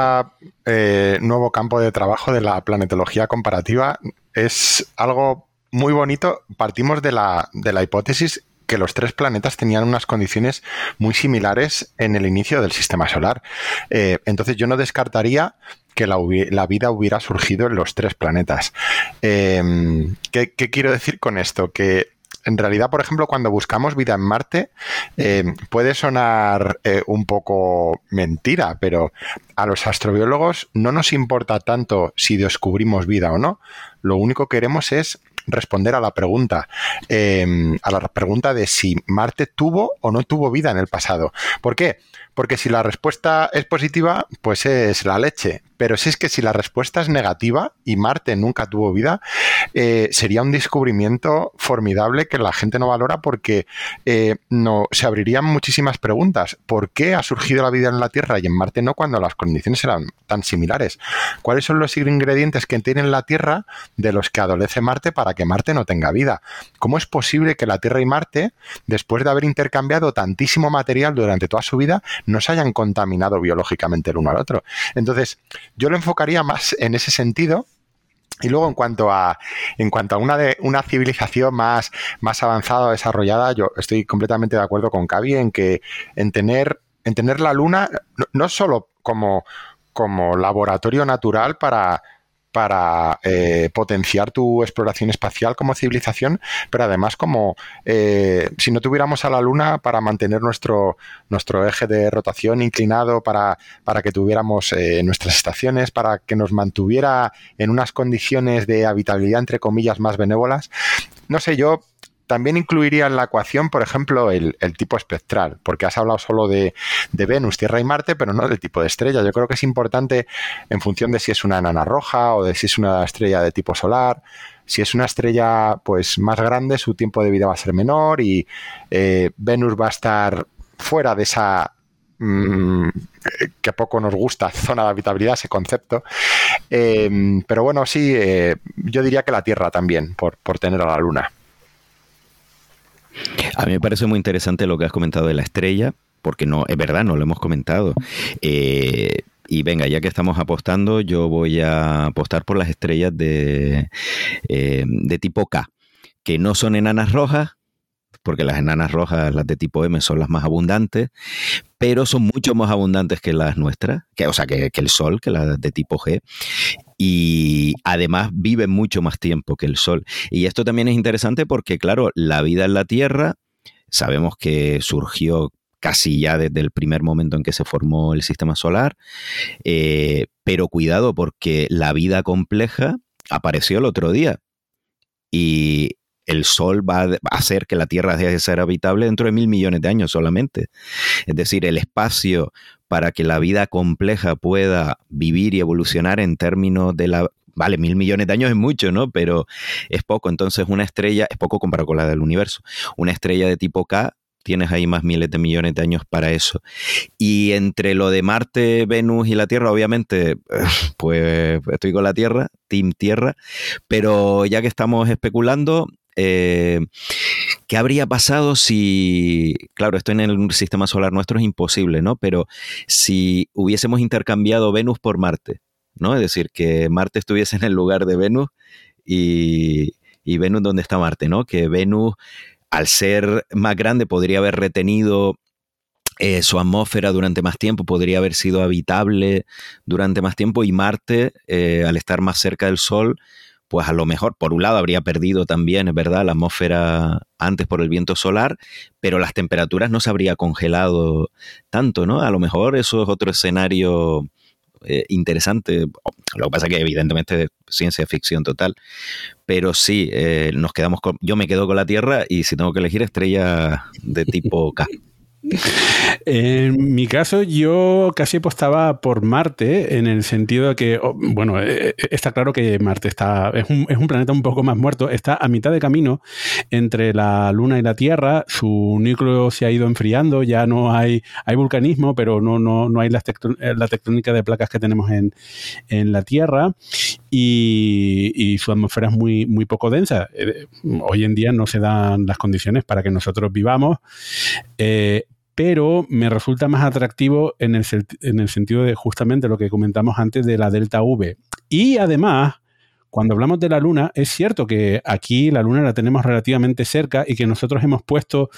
nuevo campo de trabajo de la planetología comparativa es algo muy bonito. Partimos de la, de la hipótesis que los tres planetas tenían unas condiciones muy similares en el inicio del sistema solar. entonces yo no descartaría que la, vida hubiera surgido en los tres planetas. Em, ¿qué, quiero decir con esto? Que en realidad, por ejemplo, cuando buscamos vida en Marte, em, puede sonar eh, un poco mentira, pero a los astrobiólogos no nos importa tanto si descubrimos vida o no. Lo único que queremos es responder a la pregunta, em, a la pregunta de si Marte tuvo o no tuvo vida en el pasado. ¿Por qué? Porque si la respuesta es positiva, pues es la leche. Pero si es que si la respuesta es negativa y Marte nunca tuvo vida, eh, sería un descubrimiento formidable que la gente no valora porque eh, no, se abrirían muchísimas preguntas. ¿Por qué ha surgido la vida en la Tierra y en Marte no cuando las condiciones eran tan similares? ¿Cuáles son los ingredientes que tiene la Tierra de los que adolece Marte para que Marte no tenga vida? ¿Cómo es posible que la Tierra y Marte, después de haber intercambiado tantísimo material durante toda su vida, no se hayan contaminado biológicamente el uno al otro? Entonces, yo lo enfocaría más en ese sentido Y luego en cuanto a en cuanto a una de una civilización más, más avanzada, desarrollada, yo estoy completamente de acuerdo con Cavi en que en tener, en tener la luna no, no solo como, como laboratorio natural para, para eh, potenciar tu exploración espacial como civilización, pero además como eh, si no tuviéramos a la Luna para mantener nuestro, nuestro eje de rotación inclinado, para, para que tuviéramos eh, nuestras estaciones, para que nos mantuviera en unas condiciones de habitabilidad, entre comillas, más benévolas. No sé, yo también incluiría en la ecuación, por ejemplo, el, tipo espectral, porque has hablado solo de, Venus, Tierra y Marte, pero no del tipo de estrella. Yo creo que es importante en función de si es una enana roja o de si es una estrella de tipo solar. Si es una estrella pues más grande, su tiempo de vida va a ser menor y eh, Venus va a estar fuera de esa mm, que poco nos gusta, zona de habitabilidad, ese concepto. Eh, pero bueno, sí, eh, yo diría que la Tierra también, por tener a la Luna. A mí me parece muy interesante lo que has comentado de la estrella, porque no, es verdad, no lo hemos comentado. Eh, y venga, ya que estamos apostando, yo voy a apostar por las estrellas de, eh, de tipo K, que no son enanas rojas, porque las enanas rojas, las de tipo M, son las más abundantes, pero son mucho más abundantes que las nuestras, que, o sea, que, que, el Sol, que las de tipo G y además vive mucho más tiempo que el Sol. Y esto también es interesante porque, claro, la vida en la Tierra sabemos que surgió casi ya desde el primer momento en que se formó el sistema solar, eh, pero cuidado porque la vida compleja apareció el otro día y el Sol va a hacer que la Tierra deje de ser habitable dentro de mil millones de años solamente. Es decir, el espacio para que la vida compleja pueda vivir y evolucionar en términos de la... Vale, mil millones de años es mucho, ¿no? Pero es poco. Entonces una estrella, es poco comparado con la del universo. Una estrella de tipo K tienes ahí más miles de millones de años para eso. Y entre lo de Marte, Venus y la Tierra, obviamente, pues estoy con la Tierra, Team Tierra, pero ya que estamos especulando, eh, ¿Qué habría pasado si, claro, esto en el sistema solar nuestro es imposible, ¿no? Pero si hubiésemos intercambiado Venus por Marte, ¿no? Es decir, que Marte estuviese en el lugar de Venus y, Venus donde está Marte, ¿no? Que Venus, al ser más grande, podría haber retenido eh, su atmósfera durante más tiempo, podría haber sido habitable durante más tiempo y Marte, eh, al estar más cerca del Sol, pues a lo mejor, por un lado, habría perdido también, es verdad, la atmósfera antes por el viento solar, pero las temperaturas no se habría congelado tanto, ¿no? A lo mejor eso es otro escenario eh, interesante. Lo que pasa es que evidentemente es ciencia ficción total, pero sí, eh, nos quedamos con, yo me quedo con la Tierra y si tengo que elegir estrella de tipo K. En mi caso, yo casi apostaba por Marte en el sentido de que, bueno, eh, eh, está claro que Marte está, es un, es un, planeta un poco más muerto, está a mitad de camino entre la Luna y la Tierra, su núcleo se ha ido enfriando, ya no hay, hay vulcanismo, pero no, no, no hay la, tectónica de placas que tenemos en, en la Tierra y, y, su atmósfera es muy, muy poco densa. Eh, hoy en día no se dan las condiciones para que nosotros vivamos. Eh, pero me resulta más atractivo en el, en el sentido de justamente lo que comentamos antes de la delta V. Y además, cuando hablamos de la Luna, es cierto que aquí la Luna la tenemos relativamente cerca y que nosotros hemos puesto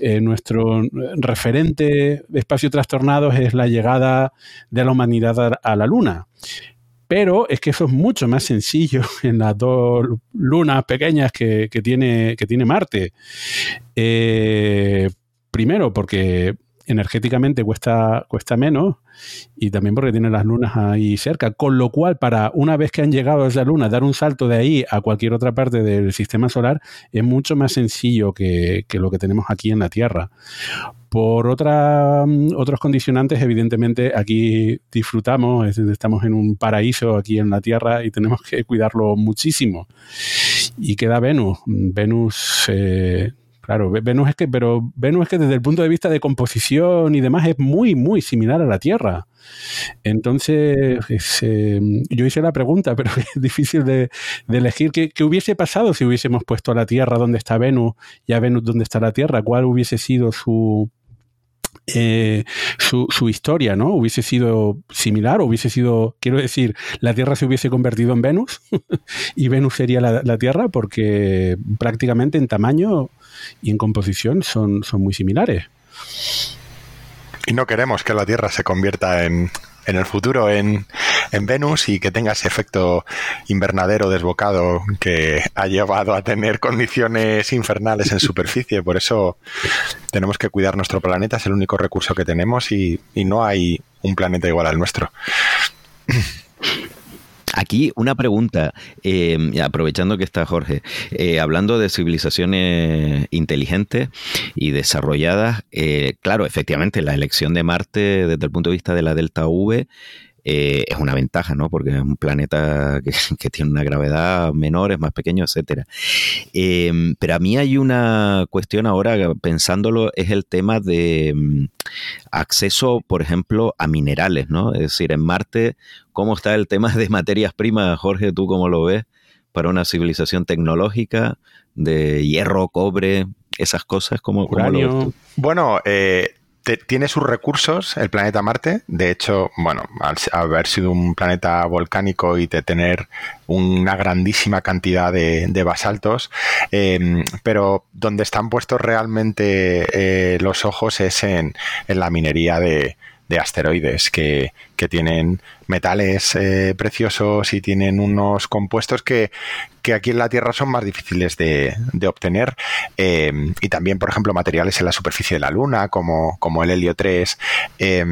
eh, nuestro referente espacio trastornados es la llegada de la humanidad a, la Luna. Pero es que eso es mucho más sencillo en las dos lunas pequeñas que, tiene, que tiene Marte. Eh, primero porque energéticamente cuesta, cuesta menos y también porque tiene las lunas ahí cerca. Con lo cual, para una vez que han llegado a esa luna, dar un salto de ahí a cualquier otra parte del sistema solar es mucho más sencillo que, lo que tenemos aquí en la Tierra. Por otra, otros condicionantes, evidentemente, aquí disfrutamos, estamos en un paraíso aquí en la Tierra y tenemos que cuidarlo muchísimo. Y queda Venus. Venus eh, Claro, Venus es que, pero Venus es que desde el punto de vista de composición y demás es muy, muy similar a la Tierra. Entonces, em, yo hice la pregunta, pero es difícil de, elegir ¿Qué, hubiese pasado si hubiésemos puesto a la Tierra donde está Venus y a Venus donde está la Tierra. ¿Cuál hubiese sido su, eh, su, historia, ¿no? Hubiese sido similar, hubiese sido, quiero decir, la Tierra se hubiese convertido en Venus y Venus sería la, Tierra porque prácticamente en tamaño y en composición son, son muy similares. Y no queremos que la Tierra se convierta en, en el futuro en, en, Venus y que tenga ese efecto invernadero desbocado que ha llevado a tener condiciones infernales en superficie. Por eso tenemos que cuidar nuestro planeta, es el único recurso que tenemos y, y no hay un planeta igual al nuestro. Aquí una pregunta, eh, aprovechando que está Jorge, eh, hablando de civilizaciones inteligentes y desarrolladas, eh, claro, efectivamente la elección de Marte desde el punto de vista de la delta V eh, es una ventaja, ¿no? Porque es un planeta que, tiene una gravedad menor, es más pequeño, etcétera. Em, pero a mí hay una cuestión ahora, pensándolo, es el tema de mm, acceso, por ejemplo, a minerales, ¿no? Es decir, en Marte, ¿cómo está el tema de materias primas? Jorge, ¿tú cómo lo ves? Para una civilización tecnológica de hierro, cobre, esas cosas, ¿cómo, cómo lo ves tú? Bueno, eh, te, tiene sus recursos el planeta Marte. De hecho, bueno, al haber sido un planeta volcánico y de tener una grandísima cantidad de, basaltos, eh, pero donde están puestos realmente eh, los ojos es en, en la minería de, de asteroides que, que, tienen metales eh, preciosos y tienen unos compuestos que, que, aquí en la Tierra son más difíciles de, de obtener. Eh, y también, por ejemplo, materiales en la superficie de la Luna, como, como el helio 3. Eh,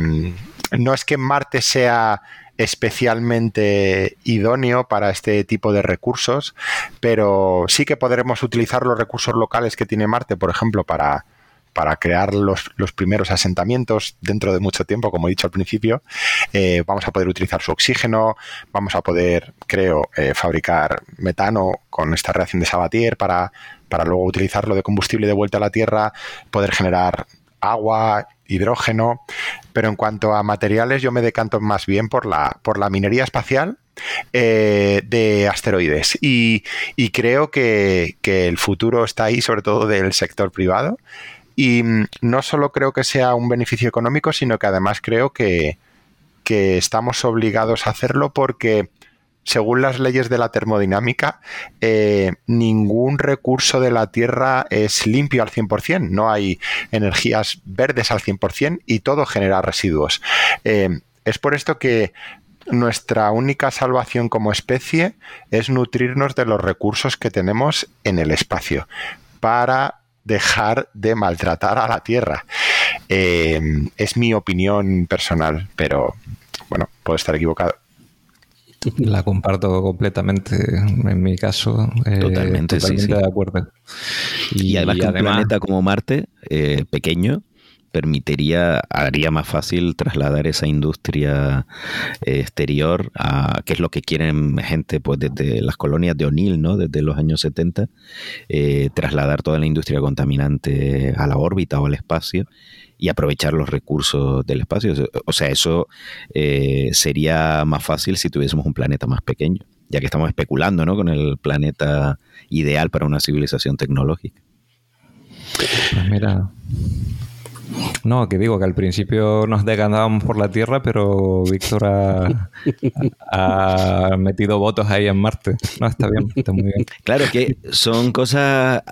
no es que Marte sea especialmente idóneo para este tipo de recursos, pero sí que podremos utilizar los recursos locales que tiene Marte, por ejemplo, para, para crear los, los, primeros asentamientos dentro de mucho tiempo, como he dicho al principio. Eh, vamos a poder utilizar su oxígeno, vamos a poder, creo, eh, fabricar metano con esta reacción de Sabatier para, para luego utilizarlo de combustible de vuelta a la Tierra, poder generar agua, hidrógeno, pero en cuanto a materiales yo me decanto más bien por la, por la minería espacial eh, de asteroides y, y creo que, que, el futuro está ahí, sobre todo del sector privado. Y no solo creo que sea un beneficio económico, sino que además creo que, que estamos obligados a hacerlo porque según las leyes de la termodinámica, eh, ningún recurso de la Tierra es limpio al 100%, no hay energías verdes al 100% y todo genera residuos. Eh, es por esto que nuestra única salvación como especie es nutrirnos de los recursos que tenemos en el espacio para dejar de maltratar a la Tierra. Eh, es mi opinión personal, pero bueno, puedo estar equivocado. La comparto completamente. En mi caso, eh, totalmente, totalmente sí, sí. de acuerdo. Y, y además que un planeta como Marte, eh, pequeño, permitiría, haría más fácil trasladar esa industria eh, exterior a que es lo que quieren gente pues desde las colonias de O'Neill, ¿no? Desde los años 70, eh, trasladar toda la industria contaminante a la órbita o al espacio y aprovechar los recursos del espacio. O sea, eso eh, sería más fácil si tuviésemos un planeta más pequeño, ya que estamos especulando ¿no? con el planeta ideal para una civilización tecnológica. Pues mira, no, que digo que al principio nos decantábamos por la Tierra, pero Víctor ha, ha, metido votos ahí en Marte. No, está bien, está muy bien. Claro que son cosas,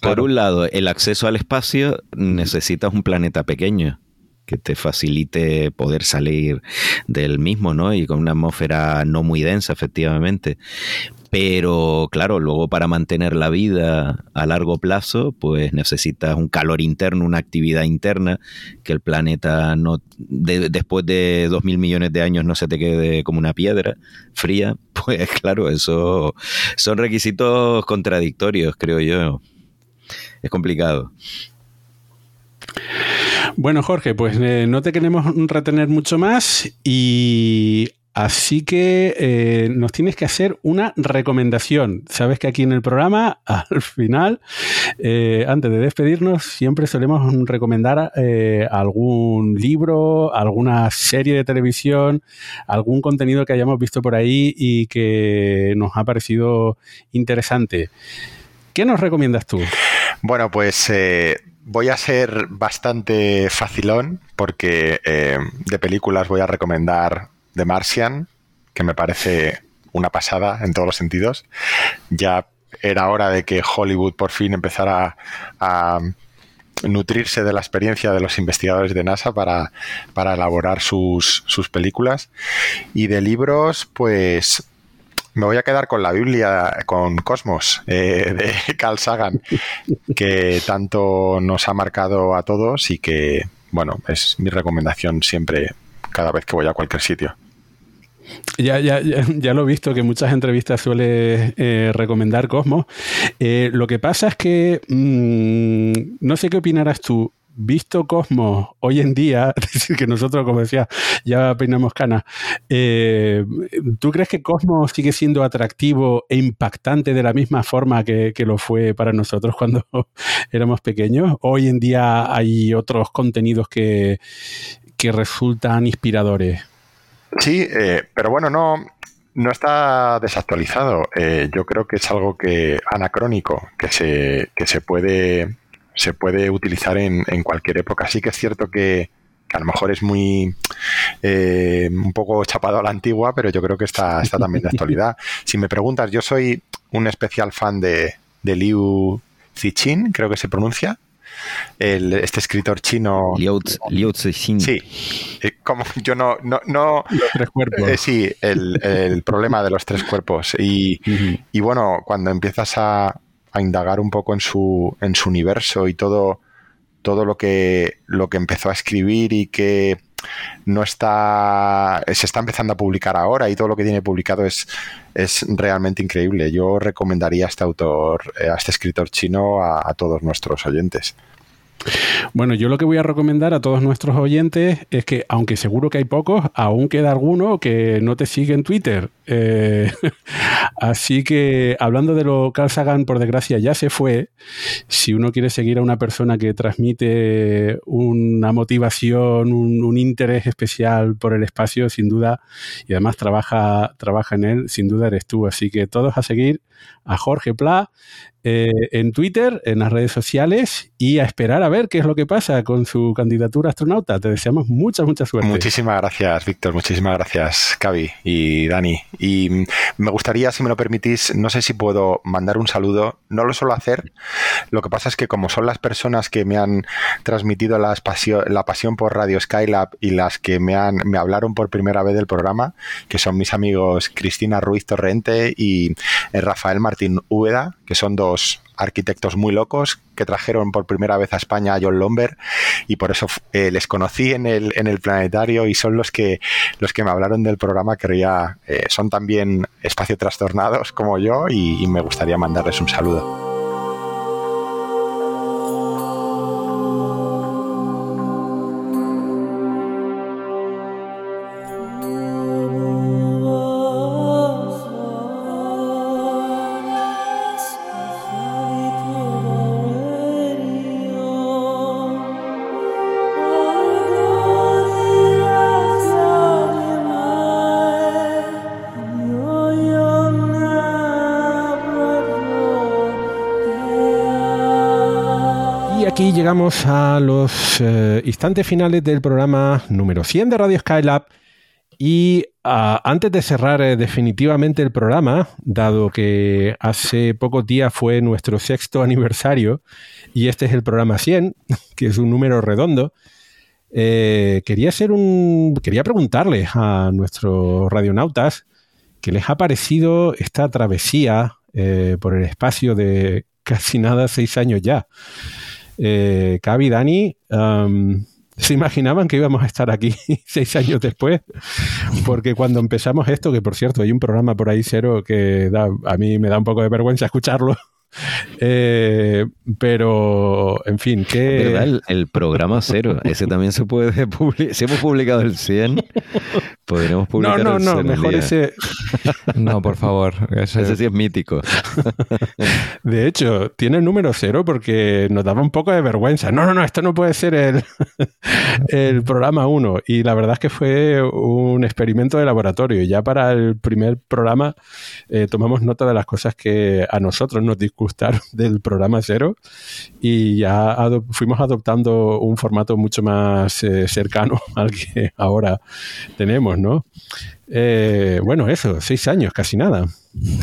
por claro. un lado, el acceso al espacio necesitas un planeta pequeño que te facilite poder salir del mismo, ¿no? Y con una atmósfera no muy densa, efectivamente. Pero claro, luego para mantener la vida a largo plazo, pues necesitas un calor interno, una actividad interna, que el planeta no de, después de dos mil millones de años no se te quede como una piedra fría. Pues claro, eso son requisitos contradictorios, creo yo. Es complicado. Bueno, Jorge, pues eh, no te queremos retener mucho más y Así que eh, nos tienes que hacer una recomendación. Sabes que aquí en el programa, al final, eh, antes de despedirnos, siempre solemos recomendar eh, algún libro, alguna serie de televisión, algún contenido que hayamos visto por ahí y que nos ha parecido interesante. ¿Qué nos recomiendas tú? Bueno, pues voy a ser bastante facilón porque de películas voy a recomendar The Martian, que me parece una pasada en todos los sentidos. Ya era hora de que Hollywood por fin empezara a, nutrirse de la experiencia de los investigadores de NASA para, elaborar sus, sus películas. Y de libros, pues me voy a quedar con la Biblia, con Cosmos, eh, de Carl Sagan, que tanto nos ha marcado a todos y que, bueno, es mi recomendación siempre, cada vez que voy a cualquier sitio. Ya, ya, ya, lo he visto que muchas entrevistas suele eh, recomendar Cosmos. Eh, lo que pasa es que mm, no sé qué opinarás tú visto Cosmos hoy en día, es decir, que nosotros, como decía, ya peinamos canas, eh, ¿tú crees que Cosmos sigue siendo atractivo e impactante de la misma forma que, lo fue para nosotros cuando éramos pequeños? Hoy en día hay otros contenidos que, resultan inspiradores. Sí, eh, pero bueno, no, no está desactualizado. Eh, yo creo que es algo que anacrónico, que se, que se puede se puede utilizar en, en cualquier época. Sí que es cierto que, a lo mejor es muy eh, un poco chapado a la antigua, pero yo creo que está, está también de actualidad. Si me preguntas, yo soy un especial fan de, de Liu Cixin, creo que se pronuncia. El, este escritor chino. Liu, Liu Cixin. Sí. Como yo no. no, no los tres cuerpos. Eh, sí, el, el, problema de los tres cuerpos. Y, y bueno, cuando empiezas a, a indagar un poco en su, en su universo y todo, todo lo que, lo que empezó a escribir y que no está se está empezando a publicar ahora y todo lo que tiene publicado es, es realmente increíble. Yo recomendaría a este autor, eh, a este escritor chino a todos nuestros oyentes. Bueno, yo lo que voy a recomendar a todos nuestros oyentes es que, aunque seguro que hay pocos, aún queda alguno que no te sigue en Twitter. Eh, así que, hablando de lo Carl Sagan, por desgracia, ya se fue. Si uno quiere seguir a una persona que transmite una motivación, un, interés especial por el espacio, sin duda, y además trabaja, trabaja en él, sin duda eres tú. Así que todos a seguir a Jorge Pla eh, en Twitter, en las redes sociales y a esperar a ver qué es lo que pasa con su candidatura astronauta. Te deseamos mucha, mucha suerte. Muchísimas gracias, Víctor. Muchísimas gracias, Cavi y Dani. Y mm, me gustaría, si me lo permitís, no sé si puedo mandar un saludo. No lo suelo hacer. Lo que pasa es que como son las personas que me han transmitido la pasión, por Radio Skylab y las que me, han, me hablaron por primera vez del programa, que son mis amigos Cristina Ruiz Torrente y eh, Rafael Martín Úbeda, que son dos arquitectos muy locos que trajeron por primera vez a España a John Lomber y por eso eh, les conocí en el, en el planetario y son los que los que me hablaron del programa que eh, son también espacio trastornados como yo y me gustaría mandarles un saludo. Llegamos a los eh, instantes finales del programa número 100 de Radio Skylab. Y ah, antes de cerrar eh, definitivamente el programa, dado que hace pocos días fue nuestro sexto aniversario y este es el programa 100, que es un número redondo, eh, quería, hacer un, quería preguntarles a nuestros radionautas qué les ha parecido esta travesía por el espacio de casi nada seis años ya. Eh, Cavi, Dani, ¿se imaginaban que íbamos a estar aquí seis años después? Porque cuando empezamos esto, que por cierto hay un programa por ahí cero que a mí me da un poco de vergüenza escucharlo, eh, pero, en fin, que... El, programa cero, ese también se puede publicar. Si hemos publicado el 100, podríamos publicar no, no, no, mejor ese... no, por favor, ese... sí es mítico. De hecho, tiene el número cero porque nos daba un poco de vergüenza. No, no, no, esto no puede ser el, el programa 1. Y la verdad es que fue un experimento de laboratorio. Ya para el primer programa eh, tomamos nota de las cosas que a nosotros nos discuten gustaron del programa cero y ya fuimos adoptando un formato mucho más eh, cercano al que ahora tenemos, ¿no? Eh, bueno, eso, seis años, casi nada.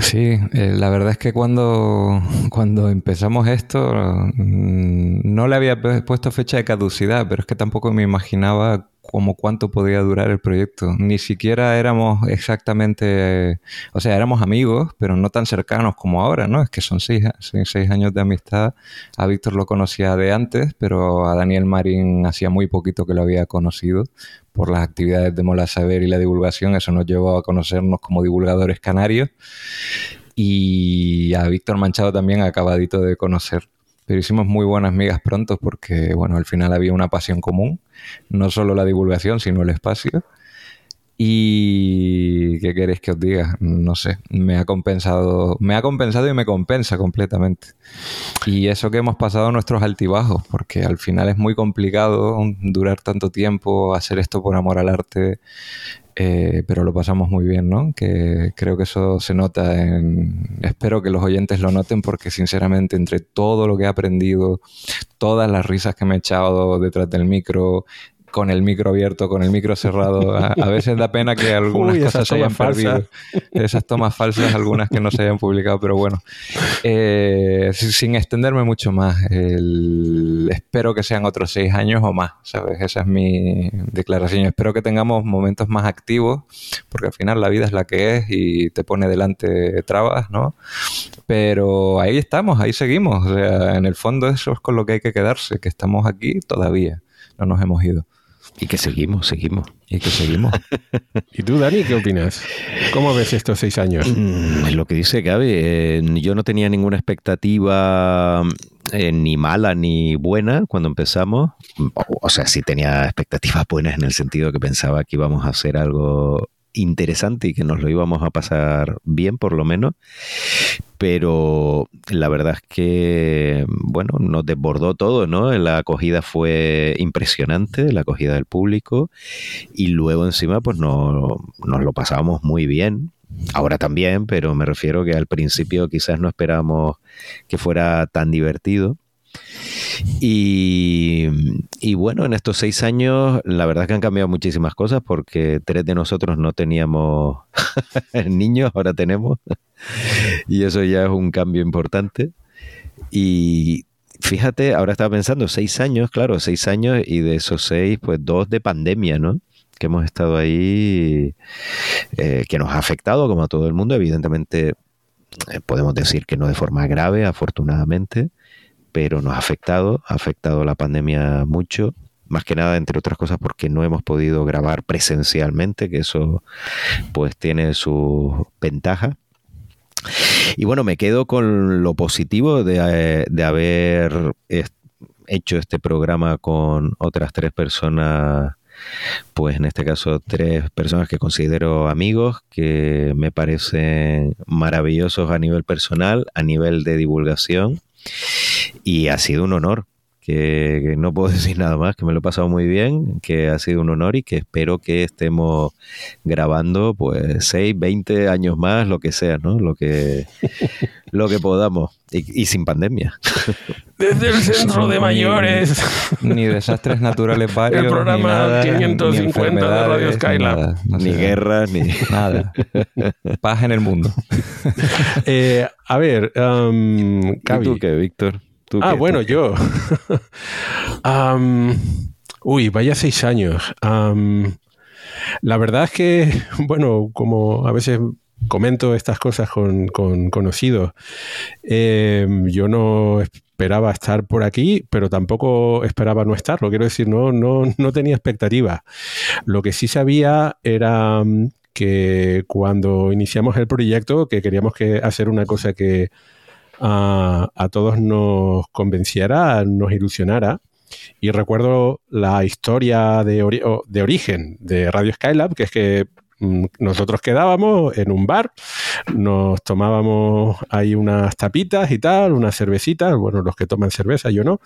Sí, eh, la verdad es que cuando, cuando empezamos esto mm, no le había puesto fecha de caducidad, pero es que tampoco me imaginaba como cuánto podía durar el proyecto. Ni siquiera éramos exactamente, o sea, éramos amigos, pero no tan cercanos como ahora, ¿no? Es que son seis, seis, años de amistad. A Víctor lo conocía de antes, pero a Daniel Marín hacía muy poquito que lo había conocido por las actividades de Mola Saber y la divulgación. Eso nos llevó a conocernos como divulgadores canarios. Y a Víctor Manchado también acabadito de conocer pero hicimos muy buenas migas pronto porque, bueno, al final había una pasión común, no solo la divulgación, sino el espacio. Y qué queréis que os diga, no sé, me ha compensado, me ha compensado y me compensa completamente. Y eso que hemos pasado nuestros altibajos, porque al final es muy complicado durar tanto tiempo, hacer esto por amor al arte, eh, pero lo pasamos muy bien, ¿no? Que creo que eso se nota en... Espero que los oyentes lo noten porque sinceramente entre todo lo que he aprendido, todas las risas que me he echado detrás del micro, con el micro abierto, con el micro cerrado. A, veces da pena que algunas cosas se hayan perdido. Esas tomas falsas, algunas que no se hayan publicado, pero bueno. Eh, sin extenderme mucho más, espero que sean otros seis años o más, ¿sabes? Esa es mi declaración. Espero que tengamos momentos más activos, porque al final la vida es la que es y te pone delante trabas, ¿no? Pero ahí estamos, ahí seguimos. O sea, en el fondo eso es con lo que hay que quedarse, que estamos aquí todavía, no nos hemos ido. Y que seguimos, seguimos. Y que seguimos. ¿Y tú, Dani, qué opinas? ¿Cómo ves estos seis años? Mm, lo que dice Gaby, eh, yo no tenía ninguna expectativa eh, ni mala ni buena cuando empezamos. O sea, sí tenía expectativas buenas en el sentido que pensaba que íbamos a hacer algo interesante y que nos lo íbamos a pasar bien por lo menos. Pero la verdad es que, bueno, nos desbordó todo, ¿no? La acogida fue impresionante, la acogida del público y luego encima pues no, nos lo pasábamos muy bien. Ahora también, pero me refiero que al principio quizás no esperábamos que fuera tan divertido. Y, bueno, en estos seis años, la verdad es que han cambiado muchísimas cosas porque tres de nosotros no teníamos niños, ahora tenemos. y eso ya es un cambio importante. Y fíjate, ahora estaba pensando, seis años, claro, seis años y de esos seis, pues dos de pandemia, ¿no? Que hemos estado ahí, eh, que nos ha afectado como a todo el mundo, evidentemente eh, podemos decir que no de forma grave, afortunadamente, pero nos ha afectado, ha afectado la pandemia mucho, más que nada, entre otras cosas, porque no hemos podido grabar presencialmente, que eso pues tiene su ventaja. Y bueno, me quedo con lo positivo de, de haber hecho este programa con otras tres personas pues en este caso tres personas que considero amigos, que me parecen maravillosos a nivel personal, a nivel de divulgación y ha sido un honor, que, no puedo decir nada más, que me lo he pasado muy bien, que ha sido un honor y que espero que estemos grabando pues 6, 20 años más, lo que sea, ¿no? Lo que, lo que podamos y, sin pandemia. Desde el centro de mayores. Ni desastres naturales varios. El programa 550 de Radio Skylab. ni guerra, ni nada. Paz en el mundo. Eh, a ver, um, ¿Y tú qué, Víctor? Ah, bueno, yo. uy, vaya seis años. la verdad es que, bueno, como a veces comento estas cosas con, conocidos, em, yo no esperaba estar por aquí, pero tampoco esperaba no estarlo. Quiero decir, no, no, no tenía expectativa. Lo que sí sabía era que cuando iniciamos el proyecto, que queríamos que hacer una cosa que a, todos nos convenciera, nos ilusionara. Y recuerdo la historia de, de origen de Radio Skylab, que es que mm, nosotros quedábamos en un bar, nos tomábamos ahí unas tapitas y tal, unas cervecitas, bueno, los que toman cerveza, yo no,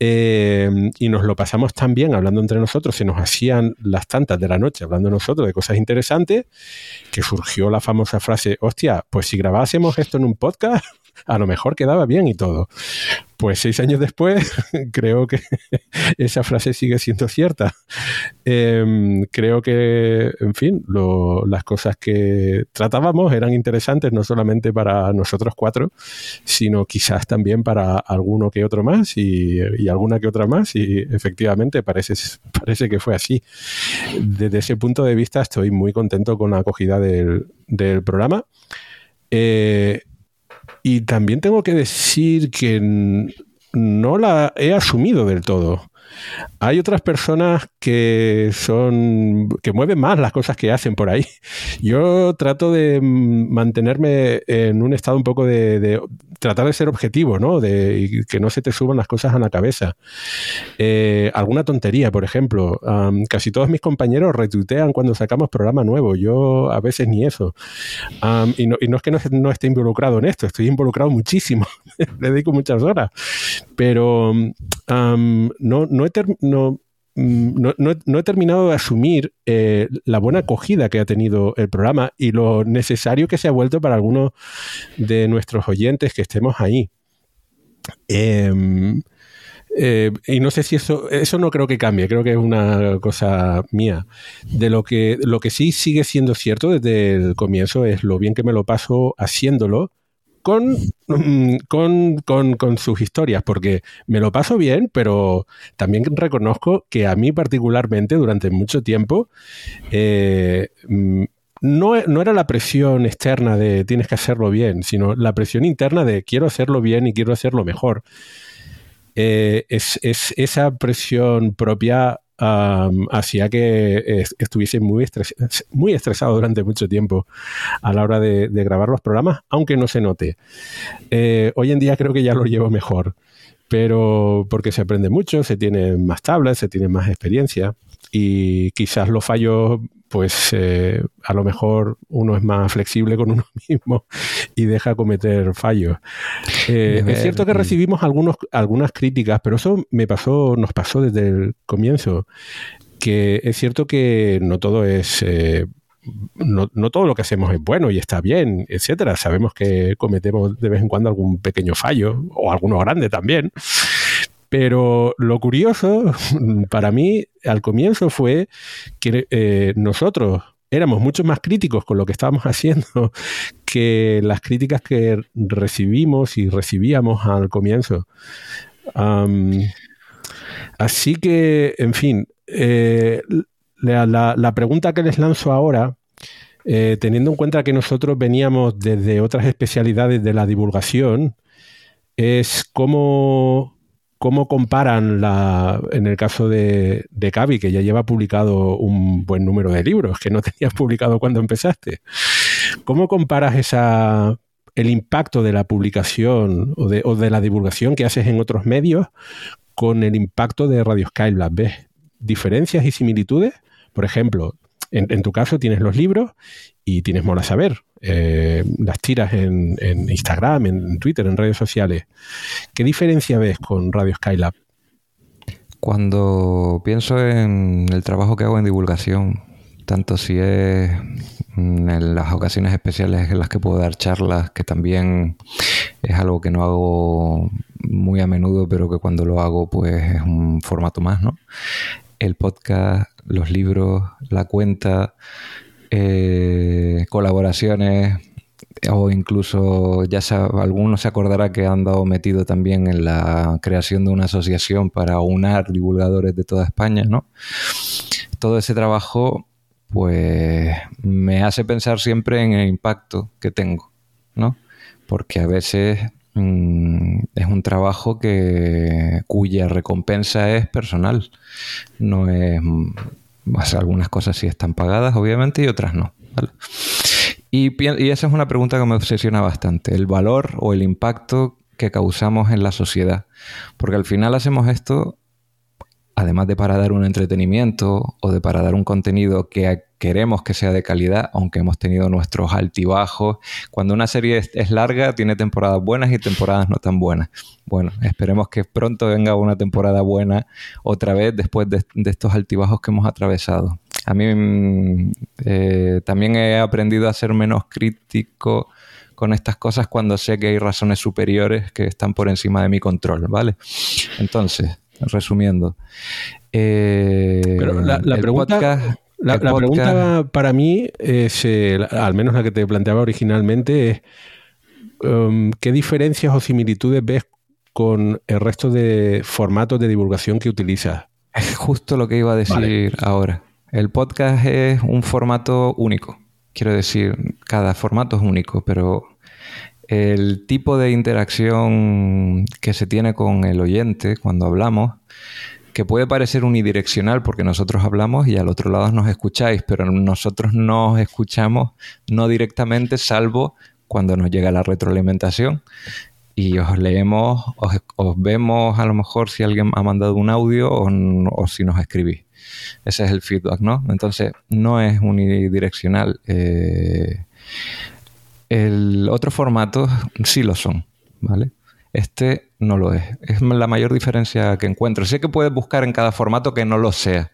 eh, y nos lo pasamos tan bien hablando entre nosotros, se nos hacían las tantas de la noche hablando nosotros de cosas interesantes, que surgió la famosa frase, hostia, pues si grabásemos esto en un podcast, a lo mejor quedaba bien y todo. Pues seis años después, creo que esa frase sigue siendo cierta. Em, creo que, en fin, las cosas que tratábamos eran interesantes no solamente para nosotros cuatro, sino quizás también para alguno que otro más y, alguna que otra más. Y efectivamente parece, parece que fue así. Desde ese punto de vista estoy muy contento con la acogida del, programa. Eh, y también tengo que decir que no la he asumido del todo. Hay otras personas que son que mueven más las cosas que hacen por ahí. Yo trato de mantenerme en un estado un poco de, tratar de ser objetivo, ¿no? De que no se te suban las cosas a la cabeza. Eh, alguna tontería, por ejemplo. casi todos mis compañeros retuitean cuando sacamos programa nuevo. Yo a veces ni eso. y, no, es que no, esté involucrado en esto, estoy involucrado muchísimo. Le dedico muchas horas. Pero no, no no, mm, no, no, he terminado de asumir eh, la buena acogida que ha tenido el programa y lo necesario que se ha vuelto para algunos de nuestros oyentes que estemos ahí. Em, eh, y no sé si eso, eso no creo que cambie, creo que es una cosa mía. De lo que, lo que sí sigue siendo cierto desde el comienzo es lo bien que me lo paso haciéndolo Mm, con, con, con, sus historias, porque me lo paso bien, pero también reconozco que a mí particularmente durante mucho tiempo eh, mm, no, era la presión externa de tienes que hacerlo bien, sino la presión interna de quiero hacerlo bien y quiero hacerlo mejor. Eh, es, es, esa presión propia hacía que estuviese muy, muy estresado durante mucho tiempo a la hora de, grabar los programas, aunque no se note. Eh, hoy en día creo que ya lo llevo mejor, pero porque se aprende mucho, se tiene más tablas, se tiene más experiencia y quizás los fallos pues eh, a lo mejor uno es más flexible con uno mismo y deja cometer fallos. Eh, es cierto que recibimos algunos, algunas críticas, pero eso me pasó, nos pasó desde el comienzo, que es cierto que no todo es... Eh, no, no, todo lo que hacemos es bueno y está bien, etcétera. Sabemos que cometemos de vez en cuando algún pequeño fallo, o alguno grande también. Pero lo curioso para mí al comienzo fue que eh, nosotros éramos mucho más críticos con lo que estábamos haciendo que las críticas que recibimos y recibíamos al comienzo. así que, en fin, eh, la, pregunta que les lanzo ahora, eh, teniendo en cuenta que nosotros veníamos desde otras especialidades de la divulgación, es cómo ¿Cómo comparan la, en el caso de, de Cavi, que ya lleva publicado un buen número de libros que no tenías publicado cuando empezaste? ¿Cómo comparas esa, el impacto de la publicación o de, o de la divulgación que haces en otros medios con el impacto de Radio Skylab? ¿Ves diferencias y similitudes? Por ejemplo, en, tu caso tienes los libros y tienes Mola Saber, eh, las tiras en, Instagram, en Twitter, en redes sociales. ¿Qué diferencia ves con Radio Skylab? Cuando pienso en el trabajo que hago en divulgación, tanto si es en las ocasiones especiales en las que puedo dar charlas, que también es algo que no hago muy a menudo, pero que cuando lo hago pues es un formato más, ¿no? El podcast, los libros, la cuenta, eh, colaboraciones o incluso ya se, alguno se acordará que han dado metido también en la creación de una asociación para unar divulgadores de toda España, ¿no? Todo ese trabajo pues me hace pensar siempre en el impacto que tengo, ¿no? Porque a veces mm, es un trabajo que cuya recompensa es personal, no es algunas cosas sí están pagadas, obviamente, y otras no. Y, y esa es una pregunta que me obsesiona bastante, el valor o el impacto que causamos en la sociedad. Porque al final hacemos esto además de para dar un entretenimiento o de para dar un contenido que queremos que sea de calidad, aunque hemos tenido nuestros altibajos. Cuando una serie es, larga, tiene temporadas buenas y temporadas no tan buenas. Bueno, esperemos que pronto venga una temporada buena otra vez después de, estos altibajos que hemos atravesado. A mí mm, eh, también he aprendido a ser menos crítico con estas cosas cuando sé que hay razones superiores que están por encima de mi control, ¿vale? Entonces, resumiendo. Eh, la, pregunta... la, pregunta para mí es, eh, al menos la que te planteaba originalmente, es um, ¿qué diferencias o similitudes ves con el resto de formatos de divulgación que utilizas? Es justo lo que iba a decir ahora. El podcast es un formato único. Quiero decir, cada formato es único, pero el tipo de interacción que se tiene con el oyente cuando hablamos, que puede parecer unidireccional porque nosotros hablamos y al otro lado nos escucháis, pero nosotros nos escuchamos no directamente, salvo cuando nos llega la retroalimentación y os leemos, os, vemos a lo mejor si alguien ha mandado un audio o, si nos escribís. Ese es el feedback, ¿no? Entonces, no es unidireccional. Eh, el otro formato sí lo son, ¿vale? Este no lo es. Es la mayor diferencia que encuentro. Sé que puedes buscar en cada formato que no lo sea.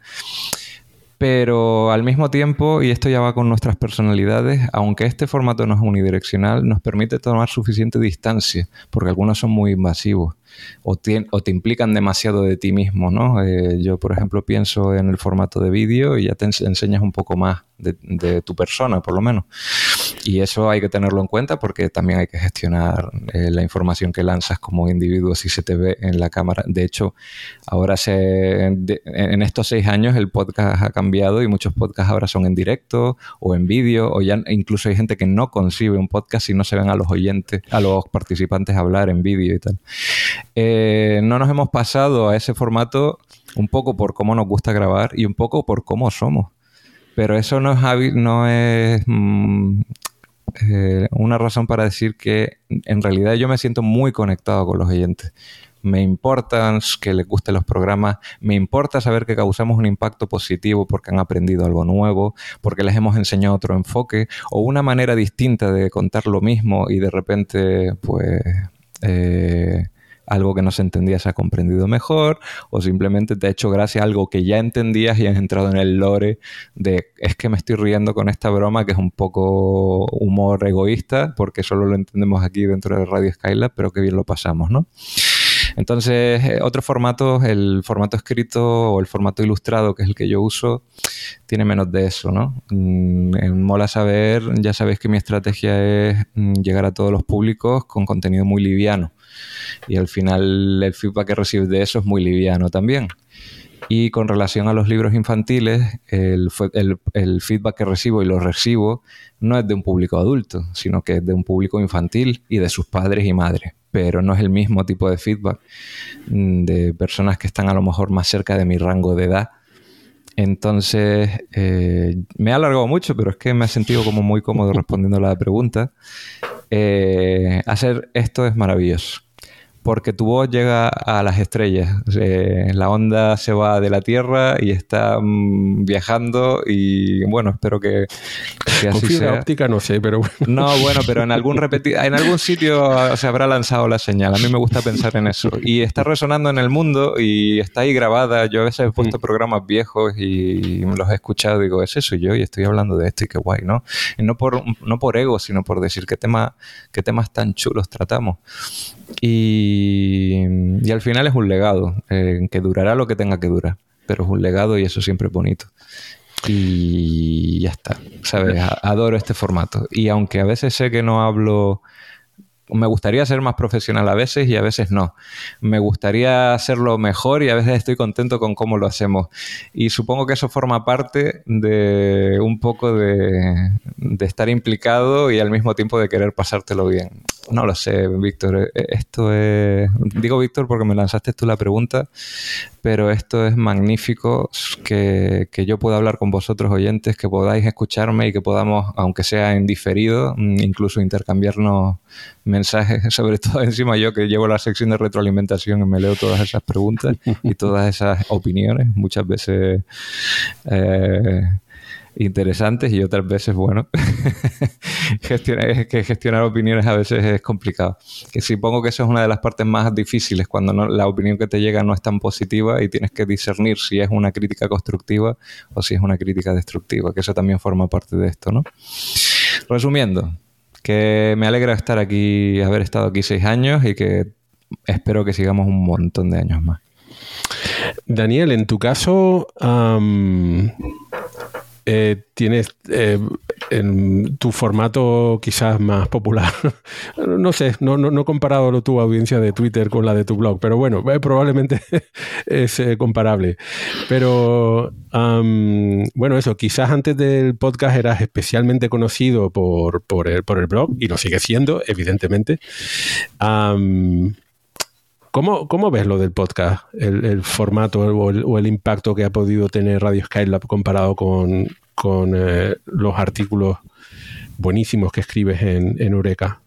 Pero al mismo tiempo, y esto ya va con nuestras personalidades, aunque este formato no es unidireccional, nos permite tomar suficiente distancia, porque algunos son muy invasivos o te, implican demasiado de ti mismo, ¿no? Eh, yo, por ejemplo, pienso en el formato de vídeo y ya te enseñas un poco más de, tu persona, por lo menos. Y eso hay que tenerlo en cuenta porque también hay que gestionar eh, la información que lanzas como individuo si se te ve en la cámara. De hecho, ahora se, en estos seis años el podcast ha cambiado y muchos podcasts ahora son en directo o en vídeo o ya incluso hay gente que no concibe un podcast si no se ven a los oyentes, a los participantes hablar en vídeo y tal. Eh, no nos hemos pasado a ese formato un poco por cómo nos gusta grabar y un poco por cómo somos. Pero eso no es, no es mm, eh, una razón para decir que en realidad yo me siento muy conectado con los oyentes. Me importa que les gusten los programas, me importa saber que causamos un impacto positivo porque han aprendido algo nuevo, porque les hemos enseñado otro enfoque o una manera distinta de contar lo mismo y de repente, pues, eh, algo que no se entendía se ha comprendido mejor, o simplemente te ha hecho gracia algo que ya entendías y has entrado en el lore de es que me estoy riendo con esta broma que es un poco humor egoísta, porque solo lo entendemos aquí dentro de Radio Skylab, pero que bien lo pasamos, ¿no? Entonces, eh, otro formato, el formato escrito o el formato ilustrado, que es el que yo uso, tiene menos de eso, ¿no? Mm, mola saber, ya sabéis que mi estrategia es mm, llegar a todos los públicos con contenido muy liviano y al final el feedback que recibes de eso es muy liviano también. Y con relación a los libros infantiles, el, feedback que recibo y lo recibo no es de un público adulto, sino que es de un público infantil y de sus padres y madres. Pero no es el mismo tipo de feedback mm, de personas que están a lo mejor más cerca de mi rango de edad. Entonces, eh, me ha alargado mucho, pero es que me he sentido como muy cómodo respondiendo a la pregunta. Eh, hacer esto es maravilloso porque tu voz llega a las estrellas. la onda se va de la Tierra y está mm, viajando y bueno, espero que, que así sea. óptica no sé, pero bueno. No, bueno, pero en algún en algún sitio se habrá lanzado la señal. A mí me gusta pensar en eso. Y está resonando en el mundo y está ahí grabada. Yo a veces he puesto mm. programas viejos y los he escuchado y digo, ese soy yo y estoy hablando de esto y qué guay, ¿no? Y no por, no por ego, sino por decir qué, tema, qué temas tan chulos tratamos. Y, al final es un legado, eh, que durará lo que tenga que durar, pero es un legado y eso siempre es bonito. Y ya está, ¿sabes? Adoro este formato. Y aunque a veces sé que no hablo me gustaría ser más profesional a veces y a veces no. Me gustaría hacerlo mejor y a veces estoy contento con cómo lo hacemos. Y supongo que eso forma parte de un poco de, estar implicado y al mismo tiempo de querer pasártelo bien. No lo sé, Víctor. E, esto es... Digo Víctor porque me lanzaste tú la pregunta, pero esto es magnífico que, que yo pueda hablar con vosotros oyentes, que podáis escucharme y que podamos, aunque sea en diferido, mm, incluso intercambiarnos mensajes, sobre todo encima yo que llevo la sección de retroalimentación y me leo todas esas preguntas y todas esas opiniones, muchas veces eh, interesantes y otras veces, bueno, gestionar, que gestionar opiniones a veces es complicado. Que supongo que eso es una de las partes más difíciles, cuando la opinión que te llega no es tan positiva y tienes que discernir si es una crítica constructiva o si es una crítica destructiva, que eso también forma parte de esto, ¿no? Resumiendo, que me alegra estar aquí, haber estado aquí seis años y que espero que sigamos un montón de años más. Daniel, en tu caso, eh, tienes eh, tu formato quizás más popular. no sé, no, no, he comparado tu audiencia de Twitter con la de tu blog, pero bueno, eh, probablemente es comparable. Pero bueno, eso, quizás antes del podcast eras especialmente conocido por, por, el, por el blog y lo sigue siendo, evidentemente. ¿Cómo, ves lo del podcast, el, formato o el, impacto que ha podido tener Radio Skylab comparado con, eh, los artículos buenísimos que escribes en, en Eureka?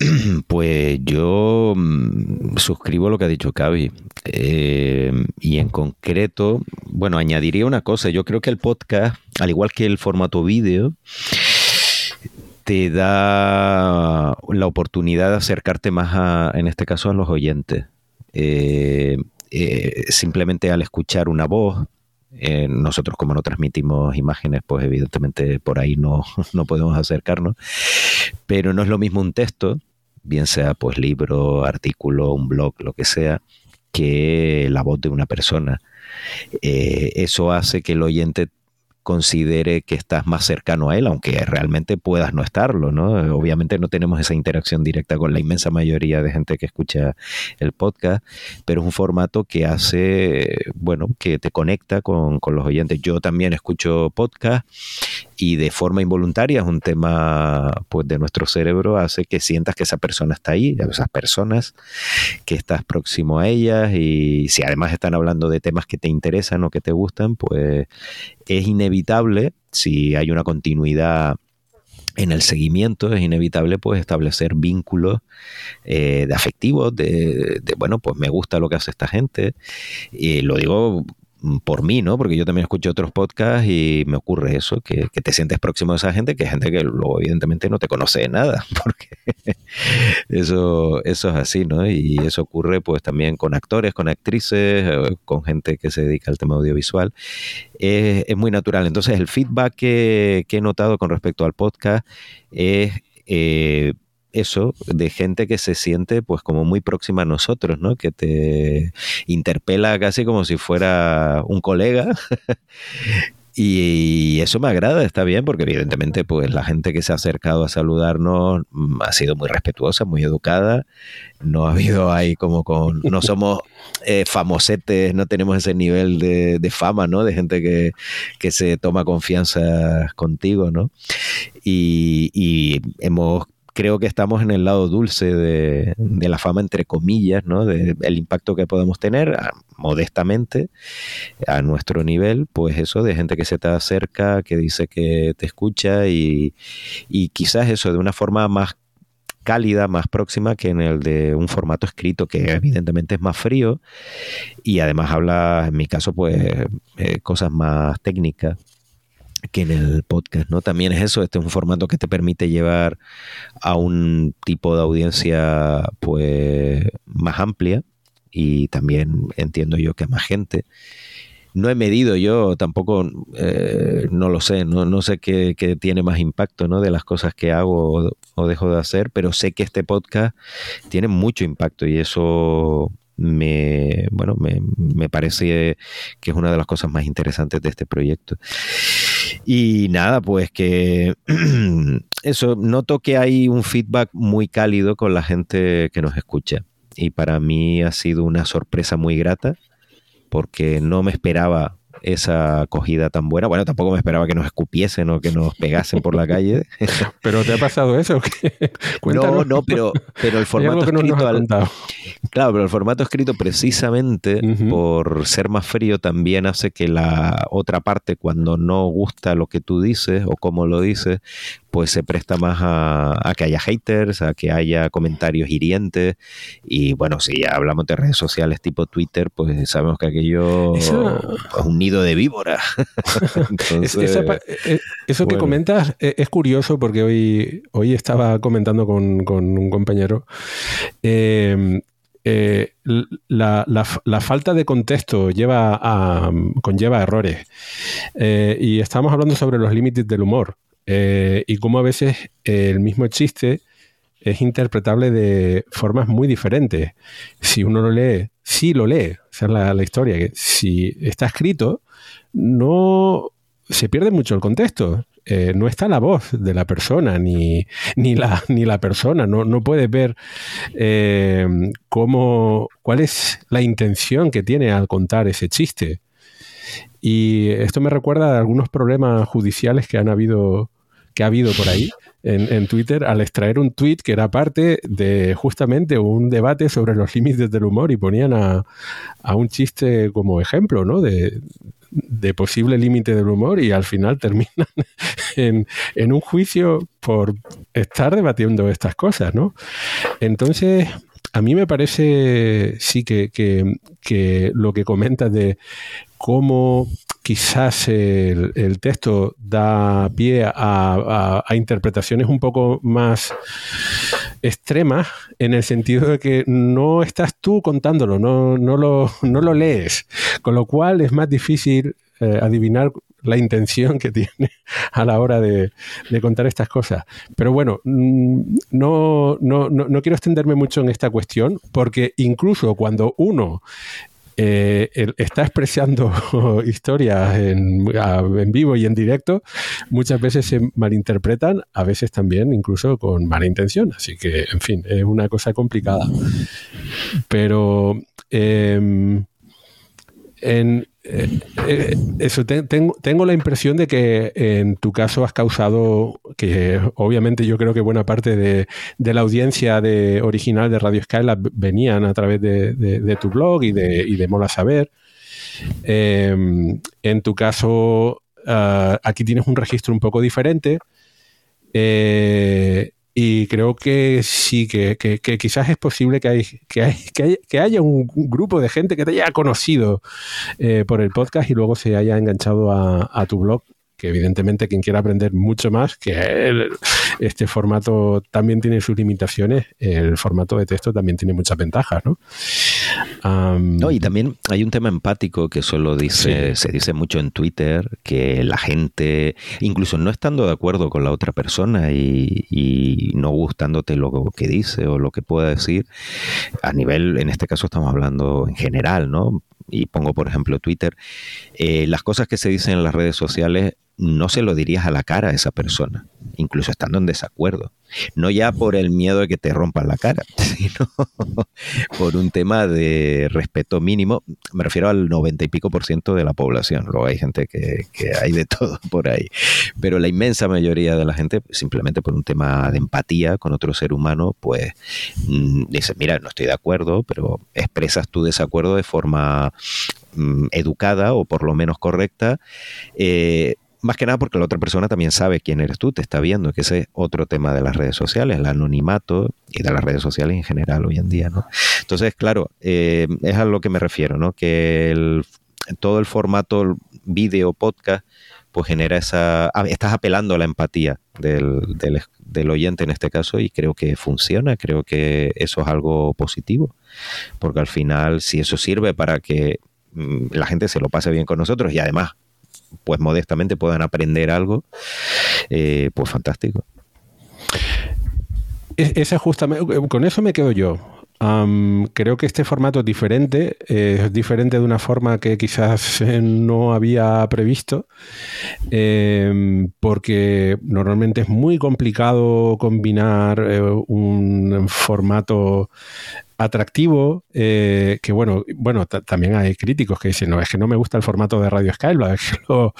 Pues yo mm, suscribo lo que ha dicho Cavi. Eh, y en concreto, bueno, añadiría una cosa. Yo creo que el podcast, al igual que el formato vídeo, te da la oportunidad de acercarte más a, en este caso, a los oyentes. Eh, eh, simplemente al escuchar una voz, eh, nosotros como no transmitimos imágenes, pues evidentemente por ahí no, no podemos acercarnos, pero no es lo mismo un texto, bien sea pues libro, artículo, un blog, lo que sea, que la voz de una persona. eso hace que el oyente considere que estás más cercano a él, aunque realmente puedas no estarlo, ¿no? Obviamente no tenemos esa interacción directa con la inmensa mayoría de gente que escucha el podcast, pero es un formato que hace, bueno, que te conecta con, con los oyentes. Yo también escucho podcast y de forma involuntaria es un tema pues de nuestro cerebro hace que sientas que esa persona está ahí, esas personas que estás próximo a ellas y si además están hablando de temas que te interesan o que te gustan, pues es inevitable si hay una continuidad en el seguimiento es inevitable pues establecer vínculos eh, de afectivos, de, de, bueno, pues me gusta lo que hace esta gente. Y lo digo por mí, ¿no? Porque yo también escucho otros podcasts y me ocurre eso, que, te sientes próximo a esa gente, que es gente que luego evidentemente no te conoce de nada, porque eso, eso es así, ¿no? Y eso ocurre pues también con actores, con actrices, eh, con gente que se dedica al tema audiovisual. Es, es muy natural. Entonces el feedback que, que, he notado con respecto al podcast es... Eh, eso de gente que se siente pues como muy próxima a nosotros, ¿no? Que te interpela casi como si fuera un colega. y eso me agrada, está bien, porque evidentemente pues la gente que se ha acercado a saludarnos mm, ha sido muy respetuosa, muy educada. No ha habido ahí como con... No somos eh, famosetes, no tenemos ese nivel de, fama, ¿no? De gente que, que, se toma confianza contigo, ¿no? Y, y hemos creo que estamos en el lado dulce de, la fama, entre comillas, ¿no? De, el impacto que podemos tener modestamente a nuestro nivel, pues eso de gente que se te acerca, que dice que te escucha y, quizás eso de una forma más cálida, más próxima que en el de un formato escrito que evidentemente es más frío y además habla, en mi caso, pues eh, cosas más técnicas que en el podcast, ¿no? También es eso, este es un formato que te permite llevar a un tipo de audiencia pues más amplia y también entiendo yo que a más gente. No he medido yo, tampoco, eh, no lo sé, no, no sé qué, qué, tiene más impacto ¿no? de las cosas que hago o, o dejo de hacer, pero sé que este podcast tiene mucho impacto y eso me, bueno, me, me, parece que es una de las cosas más interesantes de este proyecto. Y nada, pues que eso, noto que hay un feedback muy cálido con la gente que nos escucha. Y para mí ha sido una sorpresa muy grata porque no me esperaba esa acogida tan buena. Bueno, tampoco me esperaba que nos escupiesen o que nos pegasen por la calle. ¿Pero te ha pasado eso? no, no, pero, pero el formato escrito... claro, pero el formato escrito precisamente por ser más frío también hace que la otra parte, cuando no gusta lo que tú dices o cómo lo dices, pues se presta más a, que haya haters, a que haya comentarios hirientes. Y bueno, si ya hablamos de redes sociales tipo Twitter, pues sabemos que aquello es un nido de víbora. Eh, eso que comentas eh, es curioso porque hoy, hoy estaba comentando con, un compañero. Em, eh, la, la, falta de contexto lleva a, conlleva errores. y estamos hablando sobre los límites del humor. Eh, y cómo a veces el mismo chiste es interpretable de formas muy diferentes. Si uno lo lee, sí lo lee, esa es la, la historia, que si está escrito, no se pierde mucho el contexto. Eh, no está la voz de la persona, ni, ni, la, ni la persona. No, no puedes ver eh, cómo, cuál es la intención que tiene al contar ese chiste. Y esto me recuerda a algunos problemas judiciales que han habido, que ha habido por ahí. En, Twitter al extraer un tweet que era parte de justamente un debate sobre los límites del humor y ponían a, a un chiste como ejemplo, ¿no? De, de posible límite del humor y al final terminan en, en, un juicio por estar debatiendo estas cosas, ¿no? Entonces, a mí me parece, sí, que, que, lo que comentas de cómo quizás el, texto da pie a, interpretaciones un poco más extremas en el sentido de que no estás tú contándolo, no, no, lo, no lo lees, con lo cual es más difícil eh, adivinar la intención que tiene a la hora de, contar estas cosas. Pero bueno, mm, no, no, no, quiero extenderme mucho en esta cuestión, porque incluso cuando uno eh, está expresando historias en, vivo y en directo, muchas veces se malinterpretan, a veces también incluso con mala intención. Así que, en fin, es una cosa complicada. Pero em, en, eh, eh, eso tengo, tengo, la impresión de que en tu caso has causado que obviamente yo creo que buena parte de, la audiencia de, original de Radio Skylab venían a través de, tu blog y de, y de Mola Saber. Em, en tu caso, ah, aquí tienes un registro un poco diferente. Eh, y creo que sí, que, quizás es posible que, hay, que, haya un grupo de gente que te haya conocido eh, por el podcast y luego se haya enganchado a tu blog que evidentemente quien quiera aprender mucho más, que este formato también tiene sus limitaciones, el formato de texto también tiene muchas ventajas, ¿no? no, y también hay un tema empático que solo dice, se dice mucho en Twitter, que la gente, incluso no estando de acuerdo con la otra persona y, no gustándote lo que dice o lo que pueda decir, a nivel, en este caso estamos hablando en general, ¿no? y pongo por ejemplo Twitter, eh, las cosas que se dicen en las redes sociales no se lo dirías a la cara a esa persona, incluso estando en desacuerdo. No ya por el miedo de que te rompan la cara, sino por un tema de respeto mínimo. Me refiero al 90 y pico por ciento de la población. Luego hay gente que, hay de todo por ahí. Pero la inmensa mayoría de la gente, simplemente por un tema de empatía con otro ser humano, pues mm, dice, mira, no estoy de acuerdo, pero expresas tu desacuerdo de forma mm, educada o por lo menos correcta. Eh, más que nada porque la otra persona también sabe quién eres tú, te está viendo, que ese es otro tema de las redes sociales, el anonimato y de las redes sociales en general hoy en día, ¿no? Entonces, claro, eh, es a lo que me refiero, ¿no? Que el, todo el formato vídeo, podcast, pues genera esa... Ah, estás apelando a la empatía del, del, del oyente en este caso y creo que funciona, creo que eso es algo positivo, porque al final si eso sirve para que mm, la gente se lo pase bien con nosotros y además pues modestamente puedan aprender algo, eh, pues fantástico. Esa justamente, con eso me quedo yo. creo que este formato es diferente, es diferente de una forma que quizás no había previsto, em, porque normalmente es muy complicado combinar eh, un formato atractivo, eh, que bueno, bueno también hay críticos que dicen, no, es que no me gusta el formato de Radio Skylab, es que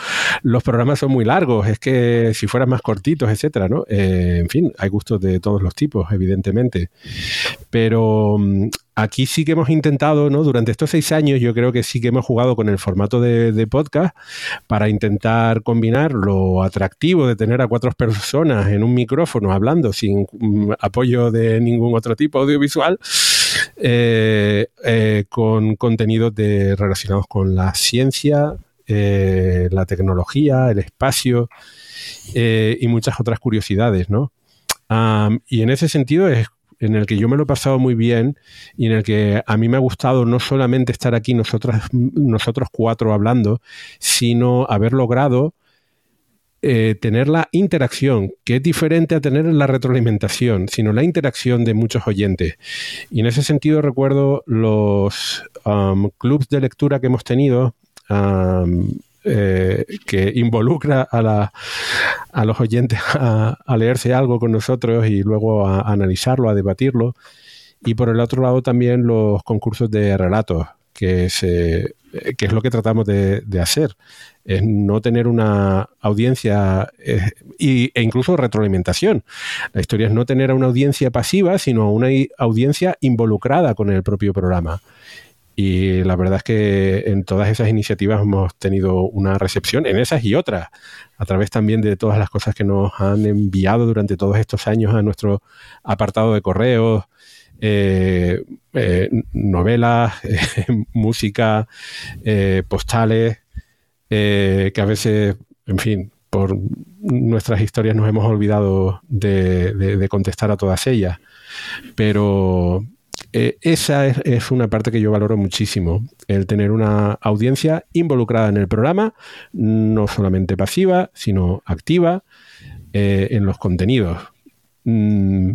los programas son muy largos, es que si fueran más cortitos, etcétera, ¿no? Eh, en fin, hay gustos de todos los tipos, evidentemente. Pero mm, aquí sí que hemos intentado, ¿no? Durante estos seis años yo creo que sí que hemos jugado con el formato de, de, podcast para intentar combinar lo atractivo de tener a cuatro personas en un micrófono hablando sin mm, apoyo de ningún otro tipo audiovisual eh, eh, con contenidos de, relacionados con la ciencia, eh, la tecnología, el espacio y muchas otras curiosidades, ¿no? y en ese sentido es en el que yo me lo he pasado muy bien y en el que a mí me ha gustado no solamente estar aquí nosotros cuatro hablando, sino haber logrado eh, tener la interacción, que es diferente a tener la retroalimentación, sino la interacción de muchos oyentes. Y en ese sentido recuerdo los um, clubs de lectura que hemos tenido. Um, eh, que involucra a, a los oyentes a, leerse algo con nosotros y luego a, analizarlo, a debatirlo. Y por el otro lado también los concursos de relatos, que, se, que es lo que tratamos de, hacer. Es no tener una audiencia eh, e incluso retroalimentación. La historia es no tener una audiencia pasiva, sino una audiencia involucrada con el propio programa. Y la verdad es que en todas esas iniciativas hemos tenido una recepción, en esas y otras, a través también de todas las cosas que nos han enviado durante todos estos años a nuestro apartado de correos, eh, eh, novelas, música, eh, postales, que a veces, en fin, por nuestras historias nos hemos olvidado de contestar a todas ellas. Pero esa es, una parte que yo valoro muchísimo, el tener una audiencia involucrada en el programa, no solamente pasiva, sino activa en los contenidos. Mm,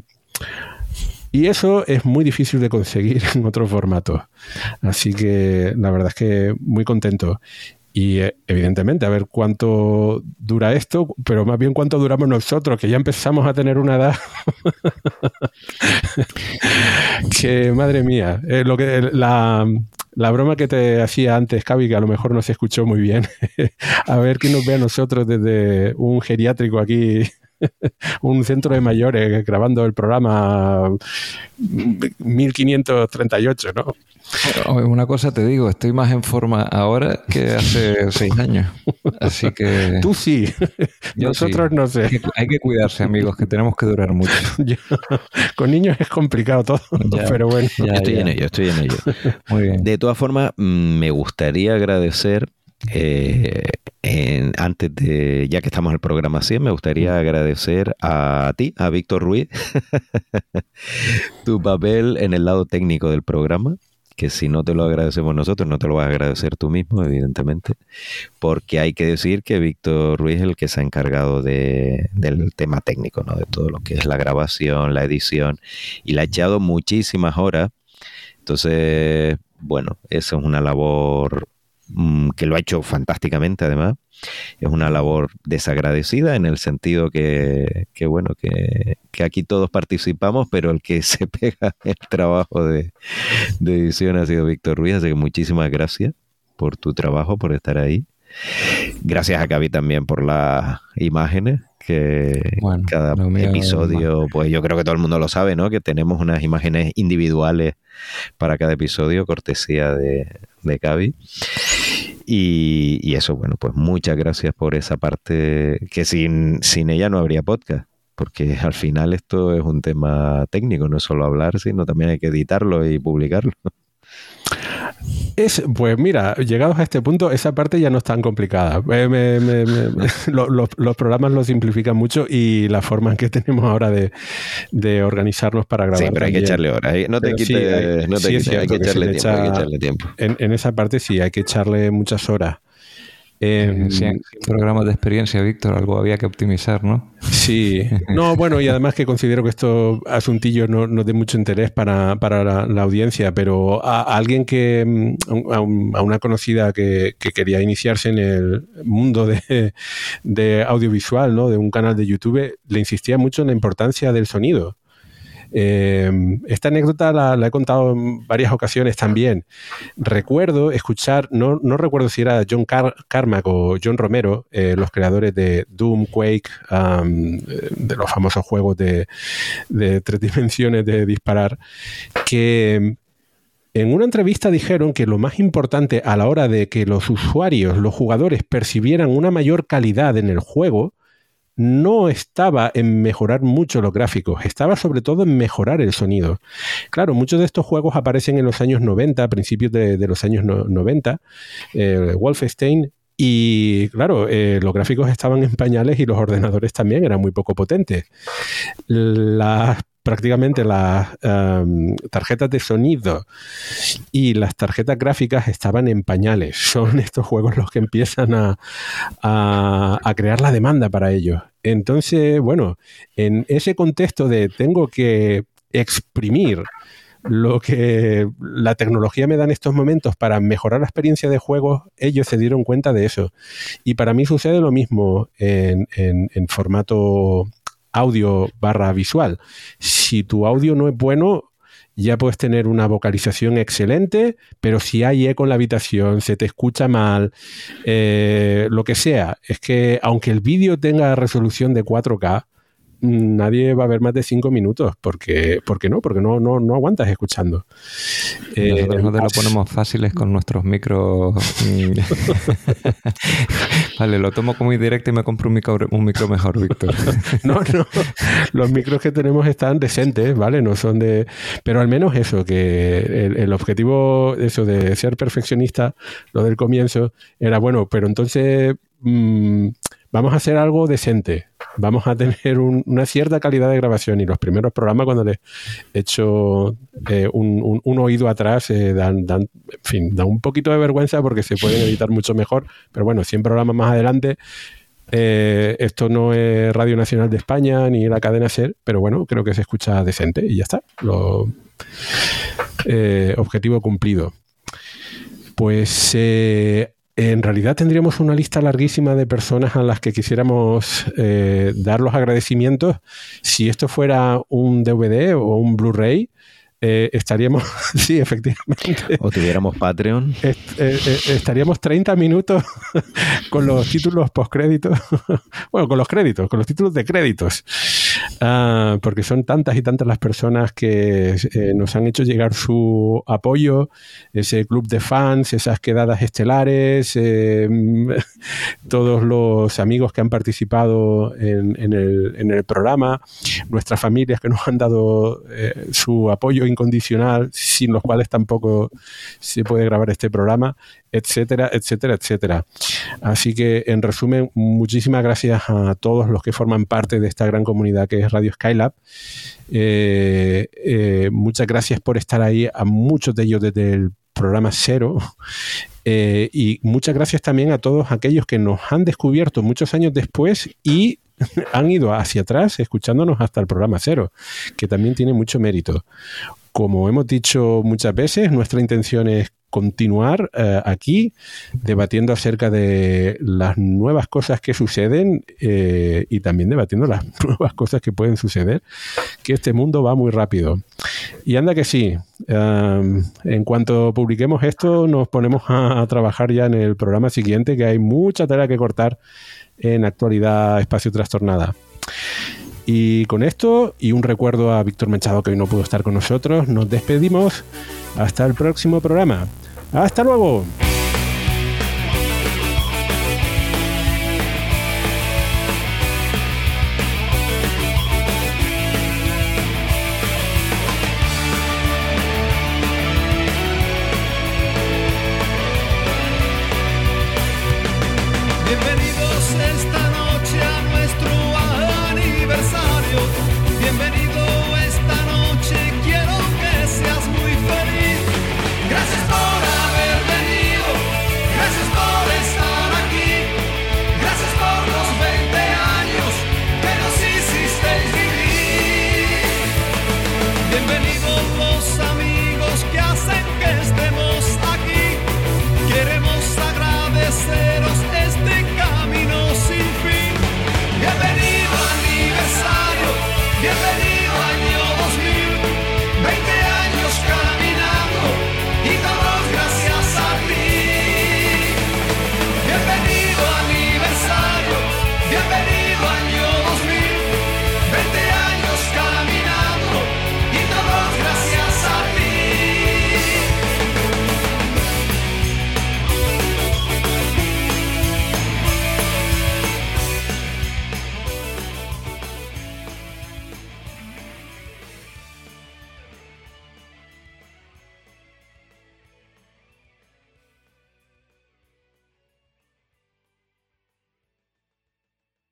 y eso es muy difícil de conseguir en otros formatos. Así que la verdad es que muy contento. Y eh, evidentemente, a ver cuánto dura esto, pero más bien cuánto duramos nosotros, que ya empezamos a tener una edad que, madre mía, eh, lo que, la, la, broma que te hacía antes, Cavi, que a lo mejor no se escuchó muy bien, a ver quién nos ve a nosotros desde un geriátrico aquí un centro de mayores grabando el programa 1538, ¿no? Una cosa te digo, estoy más en forma ahora que hace seis años. Así que. Tú sí. Nosotros no sé. Hay que, cuidarse, amigos, que tenemos que durar mucho. con niños es complicado todo, pero bueno. estoy en ello, estoy en ello. Muy bien. De todas formas, mm, me gustaría agradecer eh, antes de, ya que estamos en el programa 100, me gustaría mm. agradecer a ti, a Víctor Ruiz, tu papel en el lado técnico del programa, que si no te lo agradecemos nosotros, no te lo vas a agradecer tú mismo, evidentemente, porque hay que decir que Víctor Ruiz es el que se ha encargado de, del tema técnico, ¿no? de todo lo que es la grabación, la edición, y le ha echado muchísimas horas. Entonces, bueno, eso es una labor que lo ha hecho fantásticamente además. Es una labor desagradecida en el sentido que, bueno, que, aquí todos participamos, pero el que se pega el trabajo de, edición ha sido Víctor Ruiz, así que muchísimas gracias por tu trabajo, por estar ahí. Gracias a Gaby también por las imágenes, que cada episodio, pues yo creo que todo el mundo lo sabe, ¿no? Que tenemos unas imágenes individuales para cada episodio, cortesía de, de Gaby. Y, eso, bueno, pues muchas gracias por esa parte que sin, sin ella no habría podcast porque al final esto es un tema técnico, no es solo hablar, sino también hay que editarlo y publicarlo. Es, pues mira, llegados a este punto, esa parte ya no es tan complicada. Eh, los, programas lo simplifican mucho y la forma en que tenemos ahora de, organizarnos para grabar. Sí, pero hay que echarle horas. No te quites, no te quites, hay, que echarle tiempo, hay que echarle tiempo. en, esa parte sí, hay que echarle muchas horas. Eh, sí, programas de experiencia, Víctor, algo había que optimizar, ¿no? Sí, no, bueno, y además que considero que estos asuntillos no, no de mucho interés para, la, audiencia, pero a, alguien que, mm, a, una conocida que, quería iniciarse en el mundo de, de audiovisual, ¿no? De un canal de YouTube, le insistía mucho en la importancia del sonido. Eh, esta anécdota la, he contado en varias ocasiones también. Recuerdo escuchar, no, no recuerdo si era John Carmack o John Romero, eh, los creadores de Doom, Quake, de los famosos juegos de tres dimensiones de disparar, que en una entrevista dijeron que lo más importante a la hora de que los usuarios, los jugadores, percibieran una mayor calidad en el juego, no estaba en mejorar mucho los gráficos, estaba sobre todo en mejorar el sonido. Claro, muchos de estos juegos aparecen en los años 90, a principios de, los años 90. Eh, Wolfenstein y claro, eh, los gráficos estaban en pañales y los ordenadores también eran muy poco potentes. Las prácticamente las em, tarjetas de sonido y las tarjetas gráficas estaban en pañales. Son estos juegos los que empiezan a, a crear la demanda para ellos. Entonces, bueno, en ese contexto de tengo que exprimir lo que la tecnología me da en estos momentos para mejorar la experiencia de juego, ellos se dieron cuenta de eso. Y para mí sucede lo mismo en, formato audio barra visual. Si tu audio no es bueno, ya puedes tener una vocalización excelente, pero si hay eco en la habitación, se te escucha mal, eh, lo que sea, es que aunque el vídeo tenga resolución de 4K, nadie va a ver más de cinco minutos. porque porque no? Porque no, no, no aguantas escuchando. Nosotros no te lo ponemos fáciles con nuestros micros. vale, lo tomo como indirecto y me compro un micro, un micro mejor, Víctor. no, no. Los micros que tenemos están decentes, ¿vale? No son de. Pero al menos eso, que el, objetivo eso de ser perfeccionista, lo del comienzo, era bueno, pero entonces. Mm, vamos a hacer algo decente, vamos a tener una cierta calidad de grabación y los primeros programas cuando les he hecho eh, un, oído atrás eh, dan, da un poquito de vergüenza porque se pueden editar mucho mejor, pero bueno, 100 programas más adelante. Eh, esto no es Radio Nacional de España ni la cadena SER, pero bueno, creo que se escucha decente y ya está. Lo, objetivo cumplido. Pues en realidad tendríamos una lista larguísima de personas a las que quisiéramos eh, dar los agradecimientos. Si esto fuera un DVD o un Blu-ray, eh, estaríamos, sí, efectivamente. O tuviéramos Patreon. Eh, estaríamos 30 minutos con los títulos postcréditos. bueno, con los créditos, con los títulos de créditos. Ah, porque son tantas y tantas las personas que eh, nos han hecho llegar su apoyo, ese club de fans, esas quedadas estelares, eh, todos los amigos que han participado en, el, programa, nuestras familias que nos han dado eh, su apoyo incondicional, sin los cuales tampoco se puede grabar este programa etcétera, etcétera, etcétera. Así que, en resumen, muchísimas gracias a todos los que forman parte de esta gran comunidad que es Radio Skylab. Eh, eh, muchas gracias por estar ahí, a muchos de ellos desde el programa cero. Eh, y muchas gracias también a todos aquellos que nos han descubierto muchos años después y han ido hacia atrás escuchándonos hasta el programa cero, que también tiene mucho mérito. Como hemos dicho muchas veces, nuestra intención es continuar eh, aquí debatiendo acerca de las nuevas cosas que suceden eh, y también debatiendo las nuevas cosas que pueden suceder, que este mundo va muy rápido. Y anda que sí, en cuanto publiquemos esto nos ponemos a, trabajar ya en el programa siguiente, que hay mucha tarea que cortar en actualidad espacio trastornada. Y con esto, y un recuerdo a Víctor Mechado que hoy no pudo estar con nosotros, nos despedimos. Hasta el próximo programa. Hasta luego.